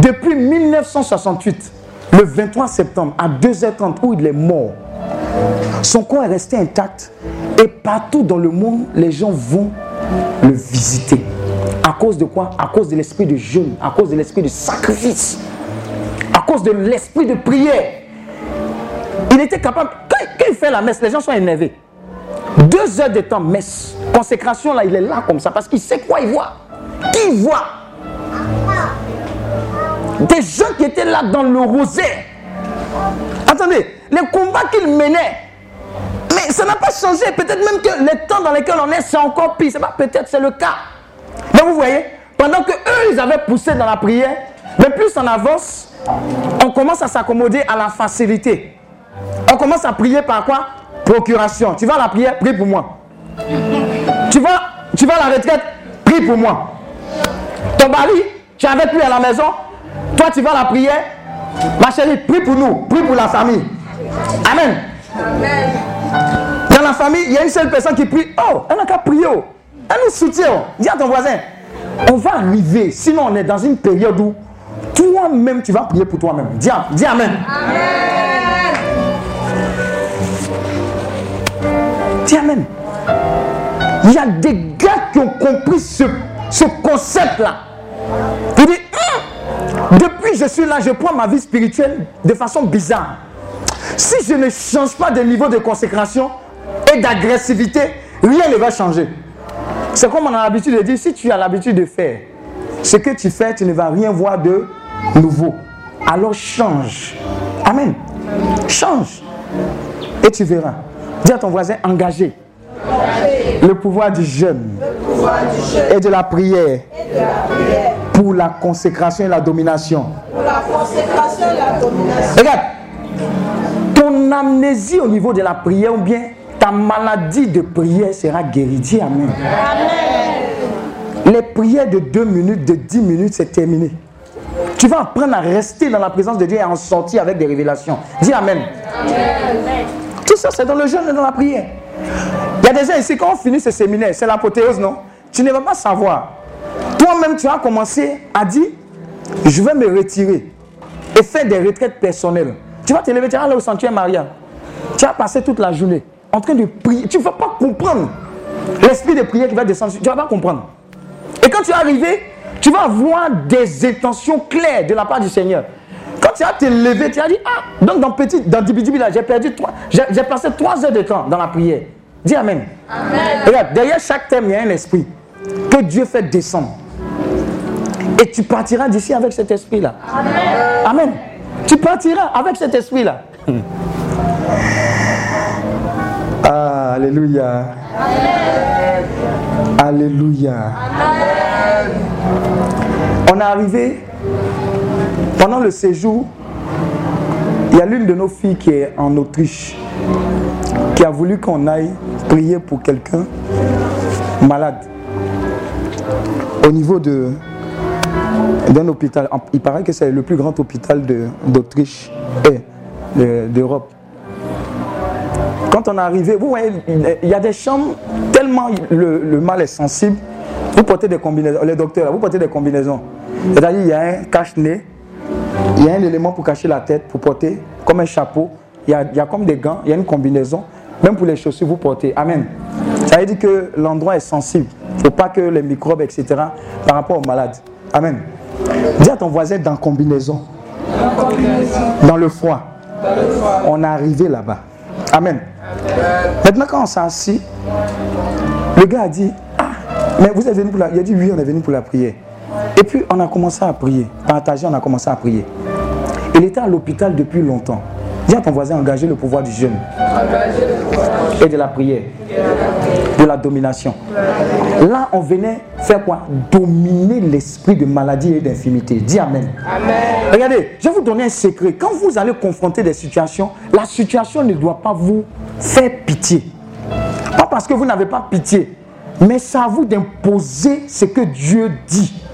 depuis 1968, le 23 septembre, à 2h30, où il est mort, son corps est resté intact. Et partout dans le monde, les gens vont le visiter. À cause de quoi? À cause de l'esprit de jeûne, à cause de l'esprit de sacrifice, à cause de l'esprit de prière. Il était capable, quand, il fait la messe, les gens sont énervés. Deux heures de temps, messe. Consécration, là, il est là comme ça parce qu'il sait quoi il voit. Qui voit? Des gens qui étaient là dans le rosaire. Attendez, les combats qu'il menait, mais ça n'a pas changé. Peut-être même que les temps dans lesquels on est, c'est encore pire. Peut-être c'est le cas. Mais vous voyez, pendant que eux, ils avaient poussé dans la prière, mais plus on avance, on commence à s'accommoder à la facilité. On commence à prier par quoi? Procuration. Tu vas à la prière, prie pour moi. Tu vas, tu vas à la retraite, prie pour moi. Ton mari, tu avais plus à la maison. Toi, tu vas à la prière. Ma chérie, prie pour nous, prie pour la famille. Amen. Dans la famille, il y a une seule personne qui prie. Oh, elle n'a qu'à prier. oh. Elle nous soutient. Dis à ton voisin, on va arriver. Sinon, on est dans une période où toi-même, tu vas prier pour toi-même. Dis, dis Amen. Dis Amen. Il y a des gars qui ont compris ce, ce concept-là. Il dit, Hum, depuis que je suis là, je prends ma vie spirituelle de façon bizarre. Si je ne change pas de niveau de consécration et d'agressivité, rien ne va changer. C'est comme on a l'habitude de dire, si tu as l'habitude de faire ce que tu fais, tu ne vas rien voir de nouveau. Alors change. Amen. Change. Et tu verras. Dis à ton voisin, engagé. Le pouvoir du jeûne et de la prière pour la consécration et la domination. Regarde, ton amnésie au niveau de la prière ou bien ta maladie de prière sera guérie. Dis Amen. Les prières de 2 minutes, de 10 minutes, c'est terminé. Tu vas apprendre à rester dans la présence de Dieu et à en sortir avec des révélations. Dis Amen. Tout ça, c'est dans le jeûne et dans la prière. Il y a des gens ici, quand on finit ce séminaire, c'est l'apothéose, non? Tu ne vas pas savoir. Toi-même, tu vas commencer à dire, je vais me retirer et faire des retraites personnelles. Tu vas te lever, tu vas aller au sanctuaire Maria. Tu vas passer toute la journée en train de prier. Tu ne vas pas comprendre l'esprit de prière qui va descendre. Tu ne vas pas comprendre. Et quand tu vas arriver, tu vas avoir des intentions claires de la part du Seigneur. Quand tu vas te lever, tu vas dire, ah, donc dans petit, dans Dibidibi, là, j'ai perdu trois, j'ai j'ai passé trois heures de temps dans la prière. Dis Amen. Regarde, derrière chaque thème, il y a un esprit que Dieu fait descendre. Et tu partiras d'ici avec cet esprit-là. Amen. Tu partiras avec cet esprit-là. Ah, alléluia. Alléluia. On est arrivé pendant le séjour. Il y a l'une de nos filles qui est en Autriche qui a voulu qu'on aille prier pour quelqu'un malade au niveau de d'un hôpital. Il paraît que c'est le plus grand hôpital d'Autriche et de- d'Europe. Quand on est arrivé, vous voyez, il y a des chambres tellement le, le mal est sensible. Vous portez des combinaisons, les docteurs, vous portez des combinaisons. C'est-à-dire, il y a un cache-nez, il y a un élément pour cacher la tête, pour porter comme un chapeau. Il y a, il y a comme des gants, il y a une combinaison. Même pour les chaussures, vous portez. Amen. Ça veut dire que l'endroit est sensible. Il ne faut pas que les microbes, etc., par rapport aux malades. Amen. Dis à ton voisin dans combinaison. Dans le froid. On est arrivé là-bas. Amen. Maintenant, quand on s'est assis, le gars a dit Ah, mais vous êtes venu pour la. Il a dit Oui, on est venu pour la prière. Et puis, on a commencé à prier. Partager, on a commencé à prier. Il était à l'hôpital depuis longtemps. Dis à ton voisin engager le pouvoir du jeûne et de la prière, de la domination. Là, on venait faire quoi? Dominer l'esprit de maladie et d'infimité. Dis Amen. Regardez, je vais vous donner un secret. Quand vous allez confronter des situations, la situation ne doit pas vous faire pitié. Pas parce que vous n'avez pas pitié, mais c'est à vous d'imposer ce que Dieu dit.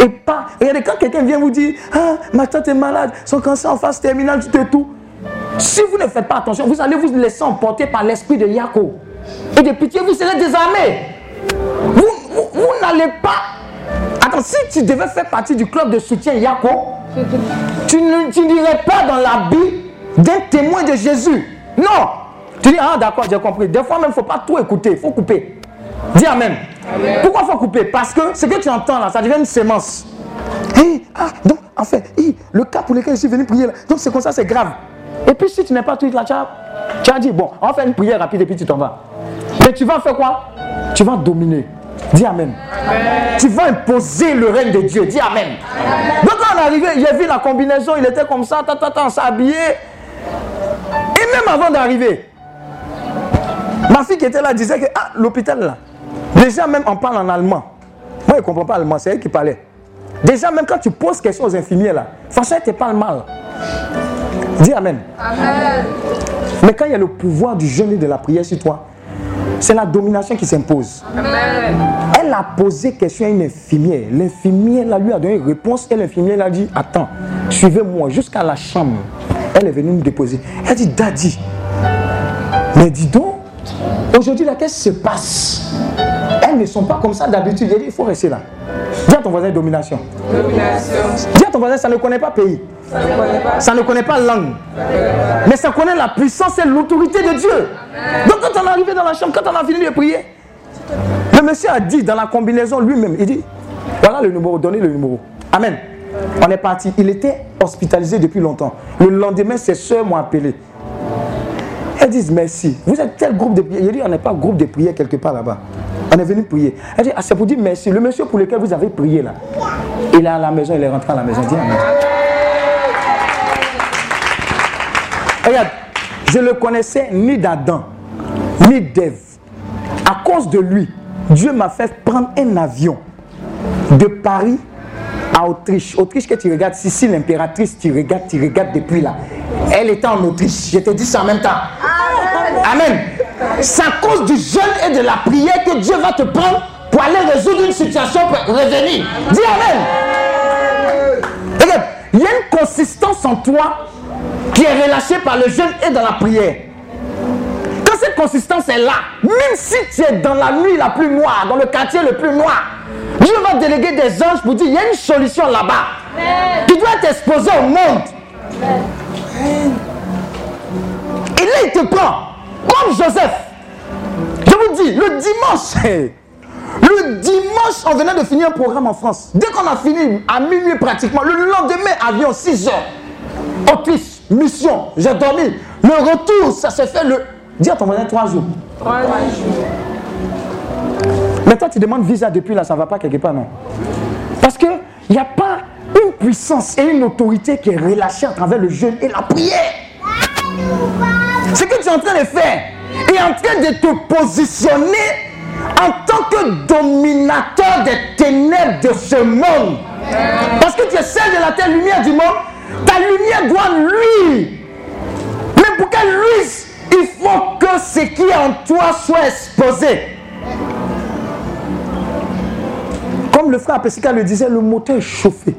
Et pas, regardez, quand quelqu'un vient vous dire, ah, ma tante est malade, son cancer en phase terminale, tout et tout. Si vous ne faites pas attention, vous allez vous laisser emporter par l'esprit de Yako. Et de pitié, vous serez désarmé. Vous, n'allez pas. Attends, si tu devais faire partie du club de soutien Yako, tu n'irais pas dans l'habit d'un témoin de Jésus. Non. Tu dis, ah d'accord, j'ai compris. Des fois même, il ne faut pas tout écouter, il faut couper. Dis Amen. Pourquoi il faut couper? Parce que ce que tu entends là, ça devient une sémence. Hey, ah, donc, en fait, hey, le cas pour lequel je suis venu prier, là, donc c'est comme ça, c'est grave. Et puis si tu n'es pas tout là, tu as, tu as dit, bon, on va faire une prière rapide et puis tu t'en vas. Mais tu vas faire quoi? Tu vas dominer. Dis Amen. Tu vas imposer le règne de Dieu. Dis Amen. Donc quand on est arrivé, j'ai vu la combinaison, il était comme ça, ta, ta, ta, on s'est habillé. Et même avant d'arriver, ma fille qui était là disait que ah, l'hôpital là, déjà même on parle en allemand. Moi, je ne comprends pas allemand, c'est elle qui parlait. Déjà, même quand tu poses question aux infirmiers là, franchement, elle te parle mal. Dis Amen. Mais quand il y a le pouvoir du jeûne et de la prière sur toi, c'est la domination qui s'impose. Elle a posé question à une infirmière. L'infirmière lui a donné une réponse et l'infirmière a dit Attends, suivez-moi jusqu'à la chambre. Elle est venue me déposer. Elle dit Daddy, Mais dis donc, aujourd'hui, la qu'est-ce qui se passe? Elles ne sont pas comme ça d'habitude. Il faut rester là. Dis à ton voisin domination. Domination. Dis à ton voisin, ça ne connaît pas pays. Ça ne connaît pas. Ça ne connaît pas langue. Mais ça connaît la puissance et l'autorité de Dieu. Donc quand on est arrivé dans la chambre, quand on a fini de prier, le monsieur a dit dans la combinaison lui-même, il dit, voilà le numéro, donnez le numéro. Amen. On est parti. Il était hospitalisé depuis longtemps. Le lendemain, ses soeurs m'ont appelé. Elles disent merci. Vous êtes tel groupe de prière. Il dit, on n'est pas groupe de prière quelque part là-bas. On est venu prier. Elle dit, ah, c'est pour dire merci. Le monsieur pour lequel vous avez prié là, il est à la maison, il est rentré à la maison. Dis Amen. Regarde, je ne le connaissais ni d'Adam, ni d'Ève. À cause de lui, Dieu m'a fait prendre un avion de Paris à Autriche. Autriche que tu regardes, Sicile, l'impératrice, tu regardes, tu regardes depuis là. Elle était en Autriche. Je te dis ça en même temps. Amen. C'est à cause du jeûne et de la prière que Dieu va te prendre pour aller résoudre une situation, pour revenir. Dis Amen. Regarde, il y a une consistance en toi qui est relâchée par le jeûne et dans la prière. Quand cette consistance est là, même si tu es dans la nuit la plus noire, dans le quartier le plus noir, Dieu va déléguer des anges pour dire il y a une solution là-bas. Tu dois être exposé au monde. Et là, il te prend. Comme Joseph. Je vous dis, le dimanche, le dimanche, on venait de finir un programme en France. Dès qu'on a fini, à minuit pratiquement, le lendemain, avion 6 heures. Autriche, mission, j'ai dormi. Le retour, ça s'est fait le. Dis à ton voisin 3 jours. Trois jours. Mais toi, tu demandes visa depuis là, ça ne va pas quelque part, non? Parce qu'il n'y a pas une puissance et une autorité qui est relâchée à travers le jeûne et la prière. Ce que tu es en train de faire est en train de te positionner en tant que dominateur des ténèbres de ce monde. Parce que tu es celle de la terre, lumière du monde. Ta lumière doit luire. Mais pour qu'elle luise, il faut que ce qui est en toi soit exposé. Comme le frère Pessica le disait, le moteur est chauffé.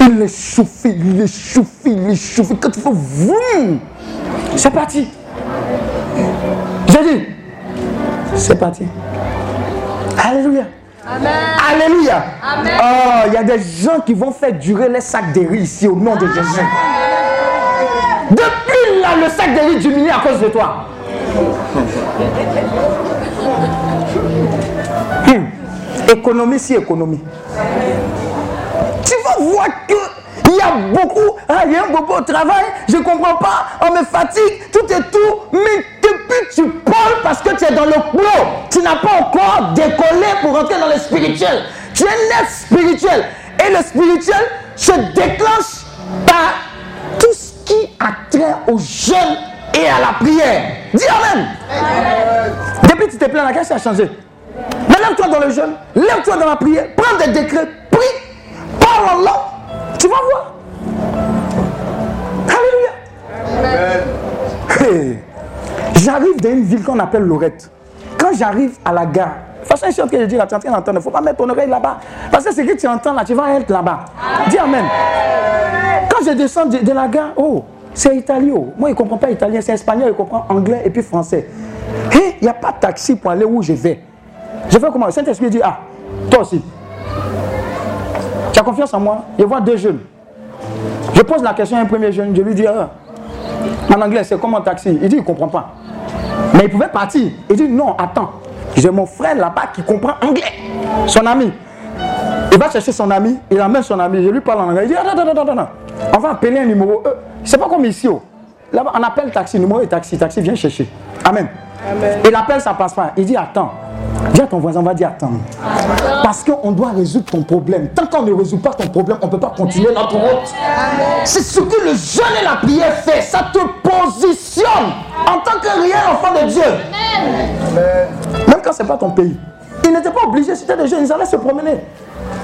Il est chauffé, il est chauffé, il est chauffé. Quand il faut, vroom, c'est parti. J'ai dit, c'est parti. Alléluia. Alléluia. Oh, il y a des gens qui vont faire durer les sacs de riz ici au nom de Jésus. Depuis là, le sac de riz diminue à cause de toi. Hmm. Économie, si économie. Tu vas voir que il y a beaucoup, il y a beaucoup de travail, je ne comprends pas, on me fatigue, tout et tout. Mais depuis tu parles parce que tu es dans le flow, tu n'as pas encore décollé pour rentrer dans le spirituel. Tu es net spirituel. Et le spirituel se déclenche par tout ce qui a trait au jeûne et à la prière. Dis Amen. Depuis tu te plains, qu'est-ce qui a changé Mais lève-toi dans le jeûne, lève-toi dans la prière, prends des décrets, prie, parle en langue, tu vas voir. Alléluia. J'arrive dans une ville qu'on appelle Lorette. Quand j'arrive à la gare, de toute façon, je suis en train de dire, là, tu es en train d'entendre, il ne faut pas mettre ton oreille là-bas. Parce que ce que tu entends là, tu vas être là-bas. Dis Amen. Quand je descends de, de la gare, oh, c'est italien. Moi, il ne comprend pas italien, c'est espagnol, il comprend anglais et puis français. Et il n'y a pas de taxi pour aller où je vais. Je fais comment? Le Saint-Esprit dit, ah, toi aussi. Tu as confiance en moi? Je vois deux jeunes. Je pose la question à un premier jeune, je lui dis, ah, en anglais, c'est comme un taxi. Il dit, il ne comprend pas. Mais il pouvait partir. Il dit, non, attends. J'ai mon frère là-bas qui comprend anglais. Son ami. Il va chercher son ami, il amène son ami, je lui parle en anglais. Il dit, attends, attends, attends, attends. On va appeler un numéro. Euh, c'est pas comme ici. oh. Là-bas, on appelle taxi, numéro est taxi, taxi, viens chercher. Amen. Amen. Il appelle, ça passe pas. Il dit, attends. Dis à ton voisin, on va dire attends. Parce qu'on doit résoudre ton problème. Tant qu'on ne résout pas ton problème, on ne peut pas continuer notre route. C'est ce que le jeûne et la prière fait. Ça te positionne en tant que réel enfant de Dieu. Même quand ce n'est pas ton pays. Ils n'étaient pas obligés, c'était des jeunes, ils allaient se promener.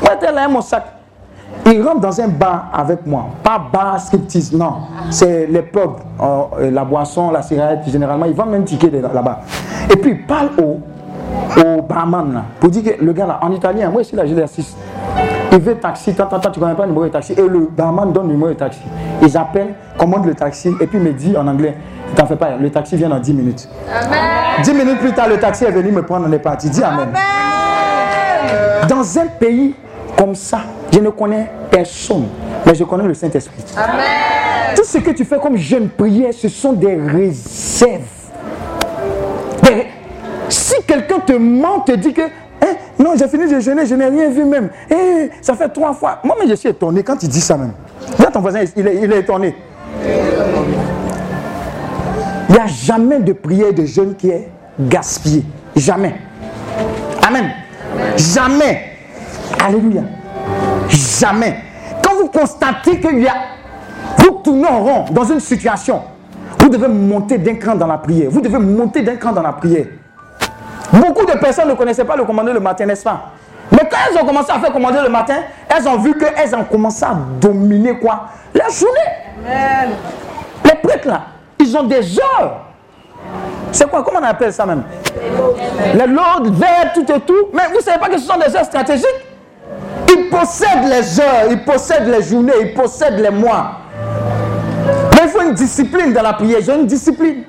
Moi, j'étais là, mon sac. Ils rentrent dans un bar avec moi. Pas bar scriptis, non. C'est les pubs, euh, la boisson, la cigarette, généralement, ils vendent même ticket là-bas. Et puis, ils parlent au, au barman, là, pour dire que le gars, là, en italien, moi ici, là, je l'assiste. Il veut taxi, tant, tant, tant, tu connais pas le numéro de taxi. Et le barman donne le numéro de taxi. Ils appellent, commandent le taxi, et puis me dit en anglais, T'en fais pas, le taxi vient dans 10 minutes. Amen. 10 minutes plus tard, le taxi est venu me prendre, on est parti. Dis Amen. Dans un pays comme ça, je ne connais personne, mais je connais le Saint-Esprit. Tout ce que tu fais comme jeune prière, ce sont des réserves. Quelqu'un te ment, te dit que hein, non, j'ai fini de jeûner, je n'ai rien vu même. Eh, ça fait trois fois. Moi, mais je suis étonné quand il dit ça même. Là, ton voisin, il est, il est étonné. Il n'y a jamais de prière de jeûne qui est gaspillée. Jamais. Amen. Jamais. Alléluia. Jamais. Quand vous constatez qu'il y a... Vous tournez en rond dans une situation, vous devez monter d'un cran dans la prière. Vous devez monter d'un cran dans la prière. De personnes ne connaissaient pas le commander le matin, n'est-ce pas? Mais quand elles ont commencé à faire commander le matin, elles ont vu qu'elles ont commencé à dominer quoi? La journée. Les prêtres là, ils ont des heures. C'est quoi? Comment on appelle ça même? Les lords, vers tout et tout. Mais vous ne savez pas que ce sont des heures stratégiques? Ils possèdent les heures, ils possèdent les journées, ils possèdent les mois. Mais il faut une discipline dans la prière. J'ai une discipline.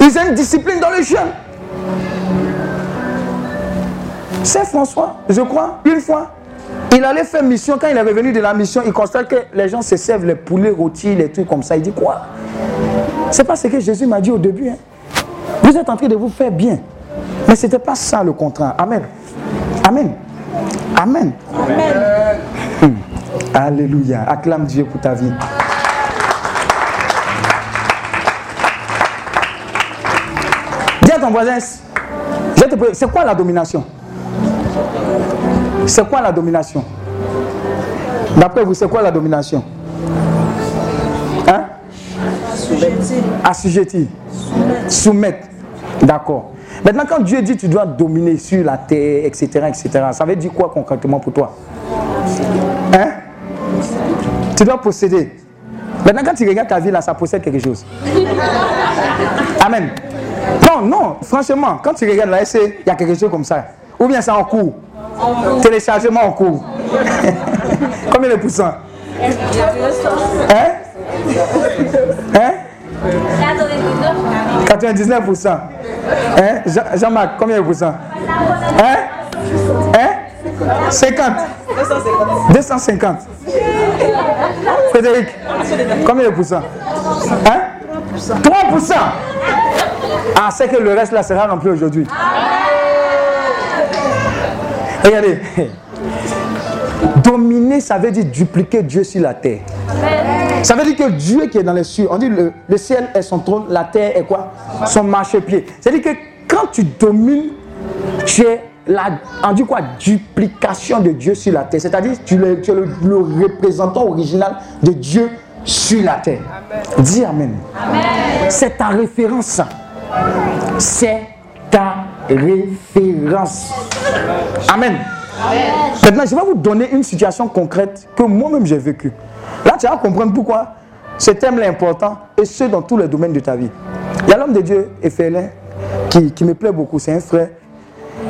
Ils ont une discipline dans le jeûne. C'est François, je crois, une fois. Il allait faire mission. Quand il est revenu de la mission, il constate que les gens se servent les poulets rôtis, les trucs comme ça. Il dit quoi? C'est pas ce que Jésus m'a dit au début. Hein. Vous êtes en train de vous faire bien. Mais ce n'était pas ça le contraire. Amen. Amen. Amen. Amen. Hum. Alléluia. Acclame Dieu pour ta vie. Ton voisin, c'est quoi la domination? C'est quoi la domination? D'après vous, c'est quoi la domination? Hein? Assujetti. Soumettre. D'accord. Maintenant, quand Dieu dit tu dois dominer sur la terre, etc., etc., ça veut dire quoi concrètement pour toi? Hein? Tu dois posséder. Maintenant, quand tu regardes ta vie là, ça possède quelque chose. Amen. Non, non, franchement, quand tu regardes là, il y a quelque chose comme ça. Ou bien c'est en cours. Téléchargement en cours. Combien de pourcents? Hein? Hein? 99%. Hein? Jean-Marc, combien de pourcents? Hein? Hein? 50 250. Frédéric, combien de pourcents? Hein? 3% Ah, c'est que le reste là sera rempli aujourd'hui. Regardez. Dominer, ça veut dire dupliquer Dieu sur la terre. Ça veut dire que Dieu qui est dans les cieux, on dit le, le ciel est son trône, la terre est quoi? Son marchepied. C'est-à-dire que quand tu domines, tu es la, on dit quoi? Duplication de Dieu sur la terre. C'est-à-dire tu, es, tu es le, le, représentant original de Dieu sur la terre. Dis Amen. amen. C'est ta référence. C'est ta référence. Amen. Amen. Maintenant, je vais vous donner une situation concrète que moi-même j'ai vécue. Là, tu vas comprendre pourquoi ce thème est important et ce dans tous les domaines de ta vie. Il y a l'homme de Dieu, Ephelin, qui, qui me plaît beaucoup. C'est un frère.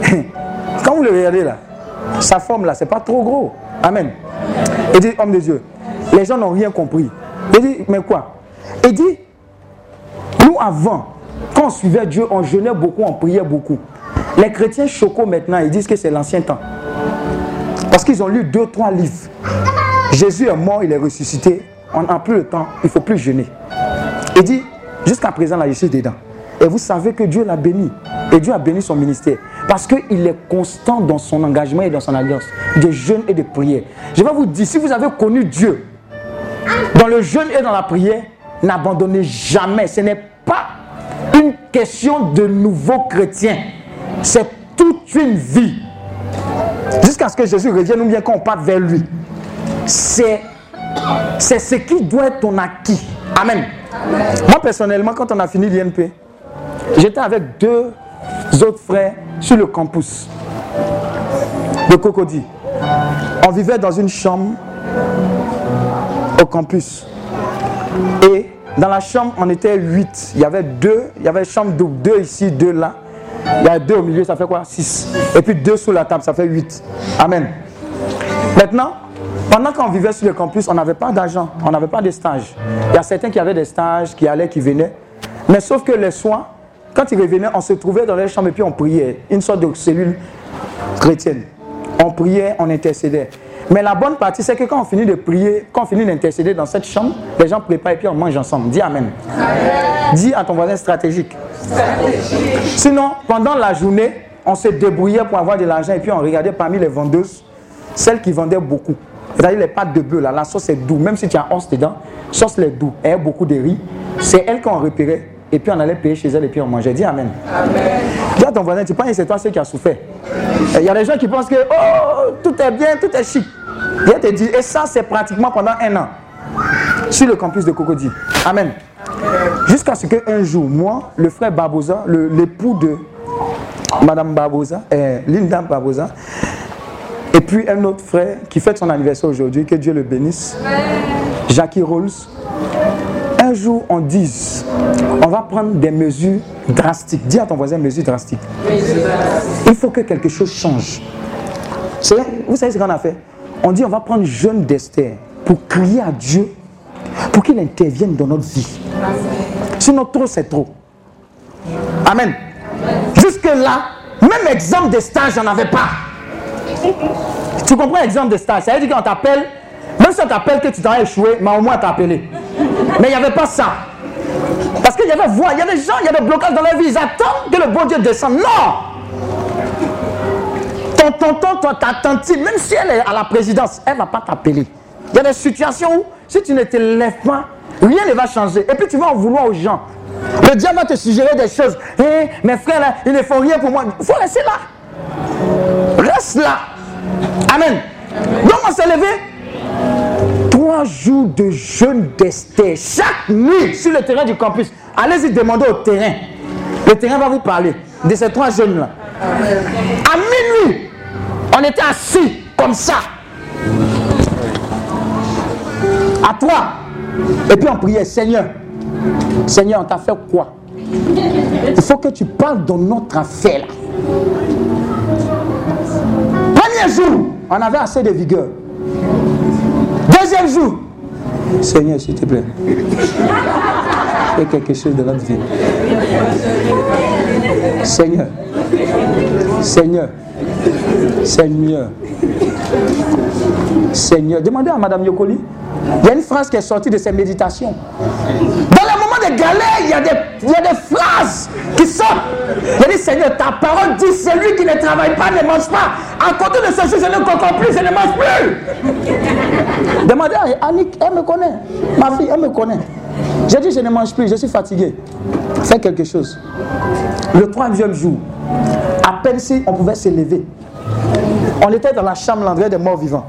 Quand vous le regardez là, sa forme là, c'est pas trop gros. Amen. Il dit, homme de Dieu, les gens n'ont rien compris. Il dit, mais quoi? Il dit, nous avant, quand on suivait Dieu, on jeûnait beaucoup, on priait beaucoup. Les chrétiens chocos maintenant, ils disent que c'est l'ancien temps. Parce qu'ils ont lu deux, trois livres. Jésus est mort, il est ressuscité. On n'a plus le temps, il ne faut plus jeûner. Il dit, jusqu'à présent, là, je suis dedans. Et vous savez que Dieu l'a béni. Et Dieu a béni son ministère. Parce qu'il est constant dans son engagement et dans son alliance. De jeûne et de prière. Je vais vous dire, si vous avez connu Dieu, dans le jeûne et dans la prière, n'abandonnez jamais. Ce n'est pas question de nouveaux chrétiens. C'est toute une vie. Jusqu'à ce que Jésus revienne ou bien qu'on parte vers lui. C'est, c'est ce qui doit être ton acquis. Amen. Amen. Moi, personnellement, quand on a fini l'INP, j'étais avec deux autres frères sur le campus de Cocody. On vivait dans une chambre au campus. Et dans la chambre, on était huit. Il y avait deux, il y avait chambre double, deux ici, deux là. Il y a deux au milieu, ça fait quoi? Six. Et puis deux sous la table, ça fait huit. Amen. Maintenant, Pendant qu'on vivait sur le campus, on n'avait pas d'argent, on n'avait pas de stage. Il y a certains qui avaient des stages, qui allaient, qui venaient. Mais sauf que les soirs, quand ils revenaient, on se trouvait dans les chambres et puis on priait. Une sorte de cellule chrétienne. On priait, on intercédait. Mais la bonne partie, c'est que quand on finit de prier, quand on finit d'intercéder dans cette chambre, les gens préparent et puis on mange ensemble. Dis Amen. Dis à ton voisin stratégique. Sinon, pendant la journée, on se débrouillait pour avoir de l'argent et puis on regardait parmi les vendeuses, celles qui vendaient beaucoup. C'est-à-dire les pâtes de bœuf, là, la sauce est douce. Même si tu as os dedans, sauce est douce. Elle a beaucoup de riz. C'est elle qu'on repérait. Et puis on allait payer chez elle et puis on mangeait. Dis Amen. Dis à ton voisin, tu penses que c'est toi ceux qui a souffert. Il y a des gens qui pensent que oh, tout est bien, tout est chic. Viens te dire, et ça c'est pratiquement pendant un an sur le campus de Cocody. Amen. Jusqu'à ce qu'un jour, moi, le frère Barbosa, l'époux de Madame Barbosa, euh, Linda Barbosa, et puis un autre frère qui fête son anniversaire aujourd'hui, que Dieu le bénisse, Jackie Rolls. On dise, on va prendre des mesures drastiques. Dis à ton voisin mesures drastiques. Il faut que quelque chose change. Vous savez ce qu'on a fait? On dit on va prendre jeune d'Esther pour crier à Dieu pour qu'il intervienne dans notre vie. Sinon, trop, c'est trop. Amen. Jusque-là, même exemple de stage, j'en avais pas. Tu comprends l'exemple de stage? Ça veut dire qu'on t'appelle, même si on t'appelle que tu t'as échoué, mais au moins t'as appelé. Mais il n'y avait pas ça. Parce qu'il y avait voix, il y a des gens, il y a des blocages dans leur vie, ils attendent que le bon Dieu descende. Non Ton tonton, toi, ta tante, même si elle est à la présidence, elle ne va pas t'appeler. Il y a des situations où, si tu ne te lèves pas, rien ne va changer. Et puis tu vas en vouloir aux gens. Le diable va te suggérer des choses. Hé, mes frères, ils ne font rien pour moi. Il faut rester là. Reste là. Amen. Donc on s'est levé. Jours de jeûne d'Esther. Chaque nuit sur le terrain du campus. Allez-y demander au terrain. Le terrain va vous parler de ces trois jeunes-là. À minuit, on était assis comme ça. À toi. Et puis on priait, Seigneur, Seigneur, on t'a fait quoi? Il faut que tu parles de notre affaire. là. Premier jour, on avait assez de vigueur. Jour, Seigneur, s'il te plaît, fais quelque chose de notre vie. Seigneur, Seigneur, Seigneur, Seigneur. Demandez à Madame Yokoli. Il y a une phrase qui est sortie de ses méditations. Dans les moments de galère, il y a des, il y a des phrases qui sortent. Il dit Seigneur, ta parole dit celui qui ne travaille pas ne mange pas. À côté de ce jour, je ne comprends plus, je ne mange plus. Demandez à Annick, elle me connaît. Ma fille, elle me connaît. J'ai dit je ne mange plus, je suis fatigué. Fais quelque chose. Le troisième jour, à peine si on pouvait se lever. On était dans la chambre l'endroit des morts vivants.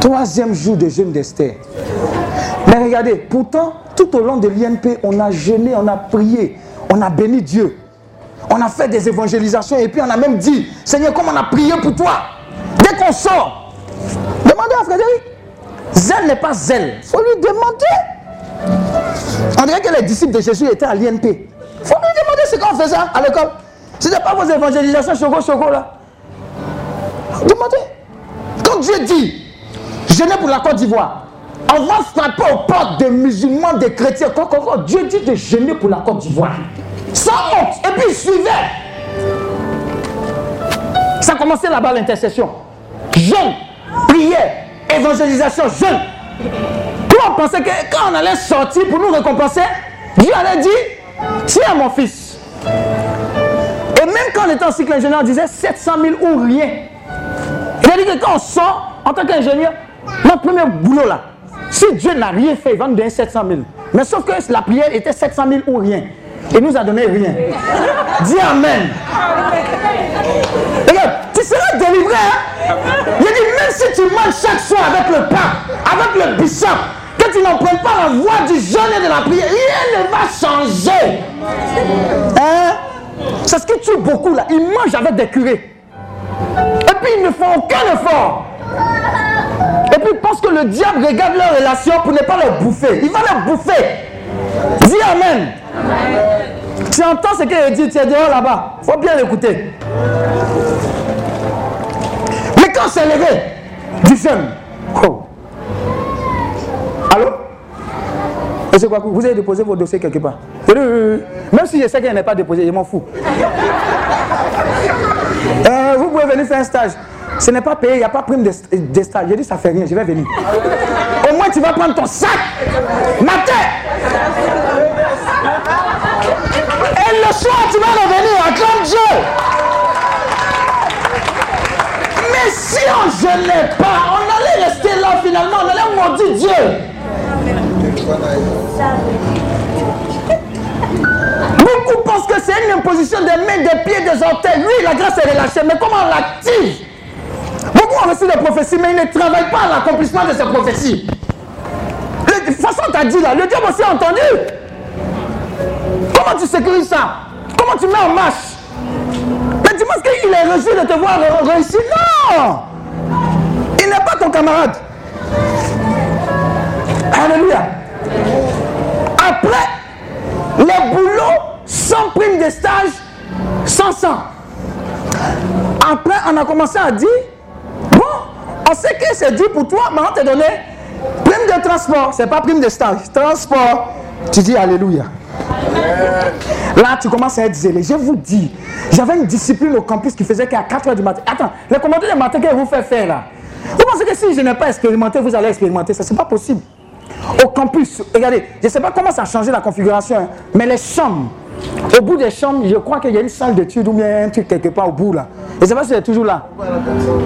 Troisième jour de jeûne d'Esther. Mais regardez, pourtant, tout au long de l'INP, on a jeûné, on a prié, on a béni Dieu. On a fait des évangélisations et puis on a même dit, Seigneur, comme on a prié pour toi, dès qu'on sort, demandez à Frédéric. Zèle n'est pas zèle. Il faut lui demander. On dirait que les disciples de Jésus étaient à l'INP. Il faut lui demander ce qu'on faisait à l'école. Ce n'est pas vos évangélisations choco choco là. Demandez. Quand Dieu dit, jeûnez pour la Côte d'Ivoire, on va frapper aux portes des musulmans, des chrétiens. Quand, quand- quand Dieu dit de jeûner pour la Côte d'Ivoire, sans honte, et puis suivez. Ça a commencé là-bas l'intercession. Jeûne, prière, évangélisation, jeûne. Nous, on pensait que quand on allait sortir pour nous récompenser, Dieu allait dire Tiens, mon fils. Et même quand on était en cycle ingénieur, on disait 700 000 ou rien. Dit que quand on sort en tant qu'ingénieur, notre premier boulot là, si Dieu n'a rien fait, il va nous donner 700 000. Mais sauf que la prière était 700 000 ou rien. Il nous a donné rien. Dis Amen. Tu seras délivré. Hein? Il a dit, même si tu manges chaque soir avec le pain, avec le bishop, que tu n'empruntes pas la voie du jeûne et de la prière, rien ne va changer. Hein? C'est ce qui tue beaucoup là. Ils mangent avec des curés. Et puis ils ne font aucun effort. Et puis pensent que le diable regarde leur relation pour ne pas leur bouffer. Il va leur bouffer. Dis Amen. Tu entends ce qu'il dit, tu es dehors là-bas. Faut bien l'écouter. C'est levé, du jeûne. Oh. Allô? Vous avez déposé vos dossiers quelque part? Même si je sais qu'elle n'est pas déposé, je m'en fous. Euh, vous pouvez venir faire un stage. Ce n'est pas payé, il n'y a pas prime de, de stage. J'ai dit, ça fait rien, je vais venir. Au moins, tu vas prendre ton sac, matin. Et le soir, tu vas revenir, acclame Dieu. Mais si on ne jeûnait pas, on allait rester là finalement, on allait maudire Dieu. Beaucoup pensent que c'est une imposition des mains, des pieds, des orteils. Oui, la grâce est relâchée, mais comment on l'active? Beaucoup ont reçu des prophéties, mais ils ne travaillent pas à l'accomplissement de ces prophéties. De toute façon, tu as dit là, le diable aussi a entendu. Comment tu sécurises ça? Comment tu mets en marche? Dis-moi qu'il est reçu de te voir réussir. Non Il n'est pas ton camarade. Alléluia. Après, les boulots sans prime de stage, sans sang. Après, on a commencé à dire, bon, on sait que c'est dur pour toi, mais on te donné prime de transport. C'est pas prime de stage. Transport. Tu dis Alléluia. Là, tu commences à être zélé. Je vous dis, j'avais une discipline au campus qui faisait qu'à 4 h du matin. Attends, les commandants du matin que vous faites faire là? Vous pensez que si je n'ai pas expérimenté, vous allez expérimenter ça? C'est pas possible. Au campus, regardez, je ne sais pas comment ça a changé la configuration, hein, mais les chambres, au bout des chambres, je crois qu'il y a une salle d'études ou bien un truc quelque part au bout là. Je ne sais pas si c'est toujours là.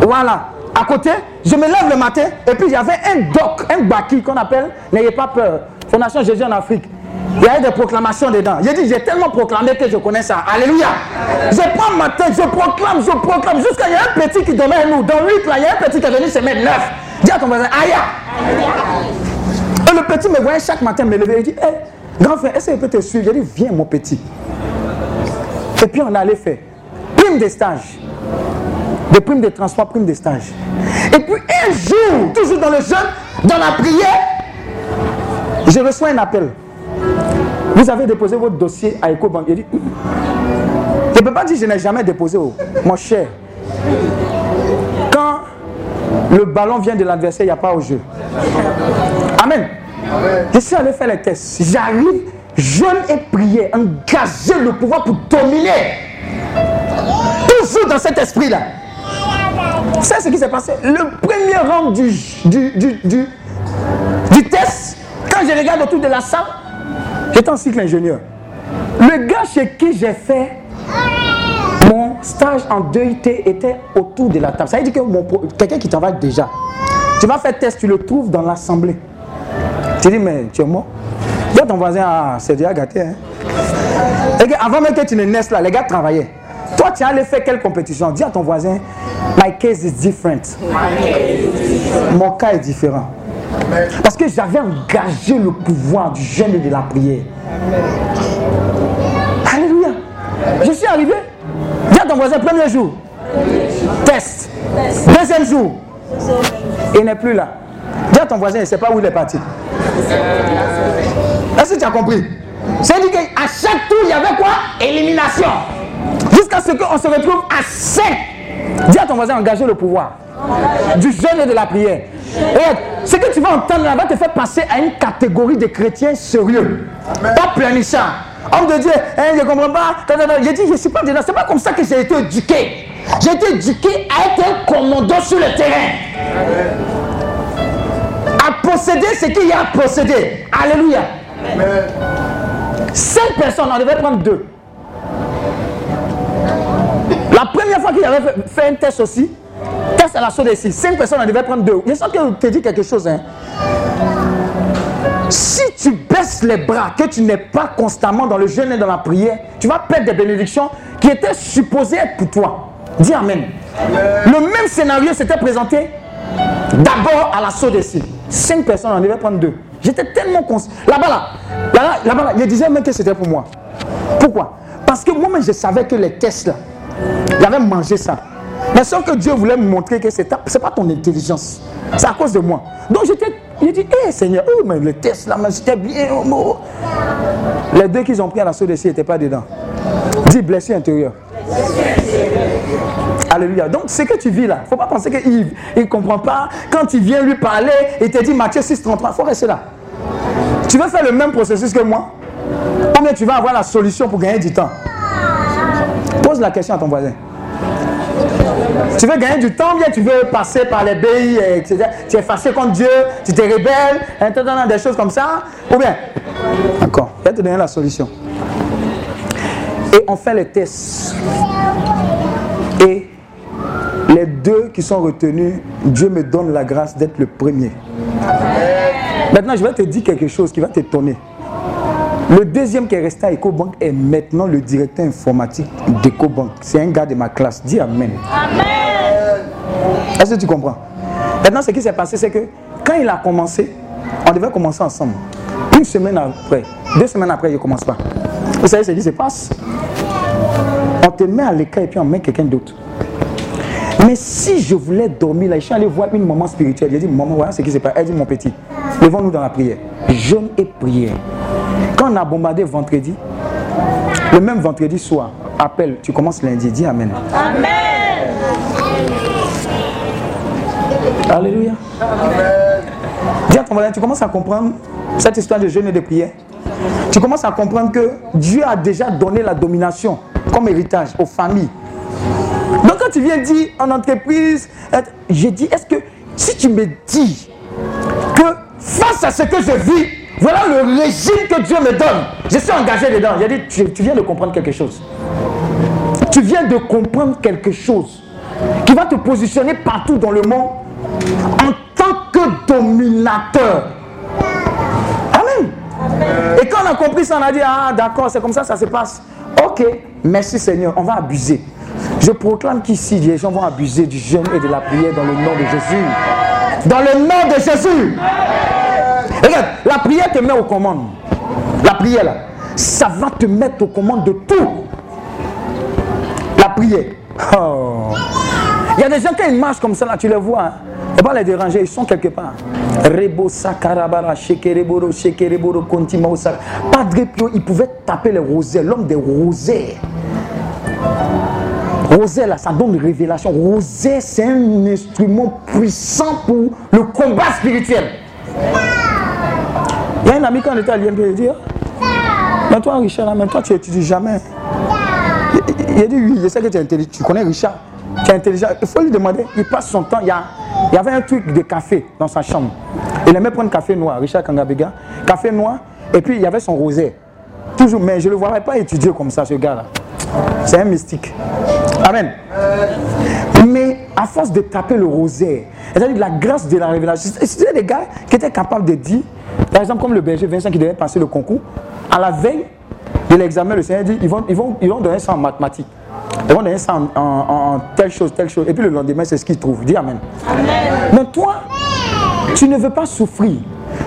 Voilà. À côté, je me lève le matin et puis il y avait un doc, un baki qu'on appelle N'ayez pas peur, Fondation Jésus en Afrique. Il y avait des proclamations dedans. J'ai dit, j'ai tellement proclamé que je connais ça. Alléluia. Je prends ma tête, je proclame, je proclame. Jusqu'à y a un petit qui à nous. Dans 8 là, il y a un petit qui est venu se mettre 9. Dis à ton voisin, aïe. Et le petit me voyait chaque matin me lever. Il dit, hé, grand frère, est-ce que je peux te suivre? J'ai dit, viens mon petit. Et puis on allait faire prime de stage. De prime de transport, prime de stage. Et puis un jour, toujours dans le jeûne, dans la prière, je reçois un appel. Vous avez déposé votre dossier à EcoBank. Je dis, je ne peux pas dire je n'ai jamais déposé, oh, mon cher. Quand le ballon vient de l'adversaire, il n'y a pas au jeu. Amen. Je suis allé faire les tests. J'arrive, jeûne et prière, engager le pouvoir pour dominer. Toujours dans cet esprit-là. C'est ce qui s'est passé. Le premier rang du, du, du, du, du test, quand je regarde autour de la salle, en cycle ingénieur. Le gars chez qui j'ai fait mon stage en 2IT était autour de la table. Ça veut dire que quelqu'un qui travaille déjà, tu vas faire test, tu le trouves dans l'assemblée. Tu dis, mais tu es mort. Dis ton voisin, ah, c'est déjà gâté. Hein? Et avant même que tu ne naisses là, les gars travaillaient. Toi, tu allé faire quelle compétition? Dis à ton voisin, my case is different. Mon cas est différent. Parce que j'avais engagé le pouvoir du jeûne et de la prière. Alléluia. Je suis arrivé. À ton voisin, premier jour. Test. Deuxième jour. Il n'est plus là. Dis à ton voisin, il ne sait pas où il est parti. Est-ce que tu as compris? C'est-à-dire qu'à chaque tour, il y avait quoi? Élimination. Jusqu'à ce qu'on se retrouve à 5. Dis à ton voisin, engager le pouvoir. Du jeûne et de la prière. Et ce que tu vas entendre là va te faire passer à une catégorie de chrétiens sérieux. Pas planissant. Homme de Dieu, hein, je ne comprends pas. J'ai dit, je ne suis pas dedans. Ce n'est pas comme ça que j'ai été éduqué. J'ai été éduqué à être un commandant sur le terrain. À posséder ce qu'il y a à posséder. Alléluia. Cinq personnes, on devait prendre deux. La première fois qu'il avait fait un test aussi, test à la chose ici, cinq personnes, on devait prendre deux. Je sens que te dis quelque chose. Hein. Si tu baisses les bras, que tu n'es pas constamment dans le jeûne et dans la prière, tu vas perdre des bénédictions qui étaient supposées être pour toi. Dis Amen. Le même scénario s'était présenté d'abord à la saut ici. Cinq personnes, on devait prendre deux. J'étais tellement conscient. Là-bas, là, là, là-bas, là, je disais même que c'était pour moi. Pourquoi? Parce que moi-même, je savais que les tests, là, j'avais mangé ça. Mais sauf que Dieu voulait me montrer que ce n'est pas ton intelligence. C'est à cause de moi. Donc j'étais, j'ai dit, hé Seigneur, oh, mais le test là, c'était bien. Oh, oh. Les deux qu'ils ont pris à la saut ici n'étaient pas dedans. Dis blessure intérieure. Alléluia. Donc, ce que tu vis là, il ne faut pas penser qu'il ne comprend pas. Quand il vient lui parler, il te dit Matthieu 6, 33, il faut rester là. Tu veux faire le même processus que moi? Ou bien tu vas avoir la solution pour gagner du temps? Pose la question à ton voisin. Tu veux gagner du temps, bien tu veux passer par les pays, etc. Tu es fâché contre Dieu, tu te rebelles, des choses comme ça. Ou bien, d'accord, je vais te donner la solution. Et on fait les tests. Et les deux qui sont retenus, Dieu me donne la grâce d'être le premier. Maintenant, je vais te dire quelque chose qui va t'étonner. Le deuxième qui est resté à EcoBank est maintenant le directeur informatique d'EcoBank. C'est un gars de ma classe. Dis Amen. Amen. Est-ce que tu comprends? Maintenant, ce qui s'est passé, c'est que quand il a commencé, on devait commencer ensemble. Une semaine après, deux semaines après, il ne commence pas. Vous savez ce qui se passe On te met à l'écart et puis on met quelqu'un d'autre. Mais si je voulais dormir là, je suis allé voir une maman spirituelle. J'ai dit, maman, voilà ce qui se passe. Elle dit, mon petit, levons-nous dans la prière. Jeûne et prière. Quand on a bombardé vendredi, le même vendredi soir, appelle, tu commences lundi, dis Amen. Amen. Alléluia. Amen. Dis à ton voisin, tu commences à comprendre cette histoire de jeûne et de prière. Tu commences à comprendre que Dieu a déjà donné la domination comme héritage aux familles. Donc quand tu viens dire en entreprise, j'ai dit, est-ce que si tu me dis que face à ce que je vis, voilà le régime que Dieu me donne, je suis engagé dedans. J'ai dit, tu, viens de comprendre quelque chose. Tu viens de comprendre quelque chose qui va te positionner partout dans le monde en tant que dominateur. Amen. Et quand on a compris ça, on a dit, ah d'accord, c'est comme ça, ça se passe. Ok, merci Seigneur, on va abuser. Je proclame qu'ici, les gens vont abuser du jeûne et de la prière dans le nom de Jésus. Dans le nom de Jésus. La prière te met aux commandes. La prière, là, ça va te mettre aux commandes de tout. La prière. Oh. Il y a des gens, qui marchent comme ça, là, tu les vois. Hein. Les déranger, ils sont quelque part. Rebo sakarabara, shekereboro, shekereboro, kontima Padre Pio, il pouvait taper les rosés, l'homme des rosés. Rosé, là, ça donne une révélation. Rosé, c'est un instrument puissant pour le combat spirituel. Ami quand on était à l'IMP, il dit Mais toi, Richard, mais toi, tu n'étudies jamais. Il, a dit Oui, je sais que tu es intelligent. Tu connais Richard? Tu es intelligent. Il faut lui demander. Il passe son temps. Il y, a, il y avait un truc de café dans sa chambre. Il aimait prendre café noir, Richard Kangabega. Café noir. Et puis, il y avait son rosé. Toujours, mais je ne le voyais pas étudier comme ça, ce gars-là. C'est un mystique. Amen. Mais à force de taper le rosaire, c'est-à-dire la grâce de la révélation, c'était des gars qui étaient capables de dire, par exemple, comme le berger Vincent qui devait passer le concours, à la veille de l'examen, le Seigneur dit ils vont, ils, vont, ils vont donner ça en mathématiques. Ils vont donner ça en, telle chose, telle chose. Et puis le lendemain, c'est ce qu'ils trouvent. Dis Amen. Amen. Mais toi, tu ne veux pas souffrir.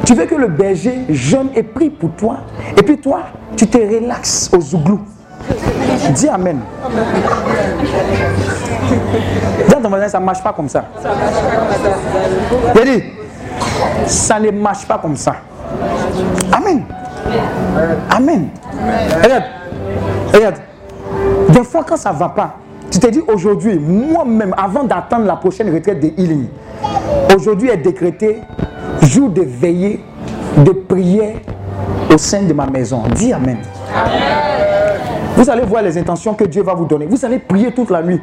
Tu veux que le berger jeune et prie pour toi. Et puis toi, tu te relaxes au zouglou. Dis Amen. Dis ton voisin, ça ne marche pas comme ça. Il dit, ça ne marche pas comme ça. Amen. Amen. Regarde. Regarde. Des fois, quand ça ne va pas, tu te dis aujourd'hui, moi-même, avant d'attendre la prochaine retraite de healing, aujourd'hui est décrété jour de veillée, de prière au sein de ma maison. Dis Amen. Amen. Vous allez voir les intentions que Dieu va vous donner. Vous allez prier toute la nuit.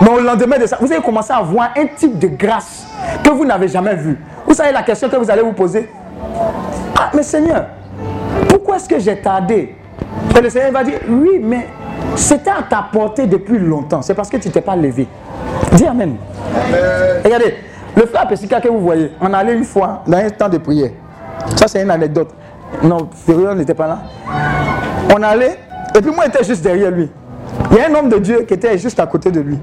Mais au lendemain de ça, vous allez commencer à voir un type de grâce que vous n'avez jamais vu. Vous savez la question que vous allez vous poser Ah, mais Seigneur, pourquoi est-ce que j'ai tardé? Et le Seigneur va dire Oui, mais c'était à ta portée depuis longtemps. C'est parce que tu ne t'es pas levé. Dis Amen. Regardez, le frère Pessika que vous voyez, on allait une fois dans un temps de prière. Ça, c'est une anecdote. Non, Férion n'était pas là. On allait et puis moi, j'étais juste derrière lui. Il y a un homme de Dieu qui était juste à côté de lui.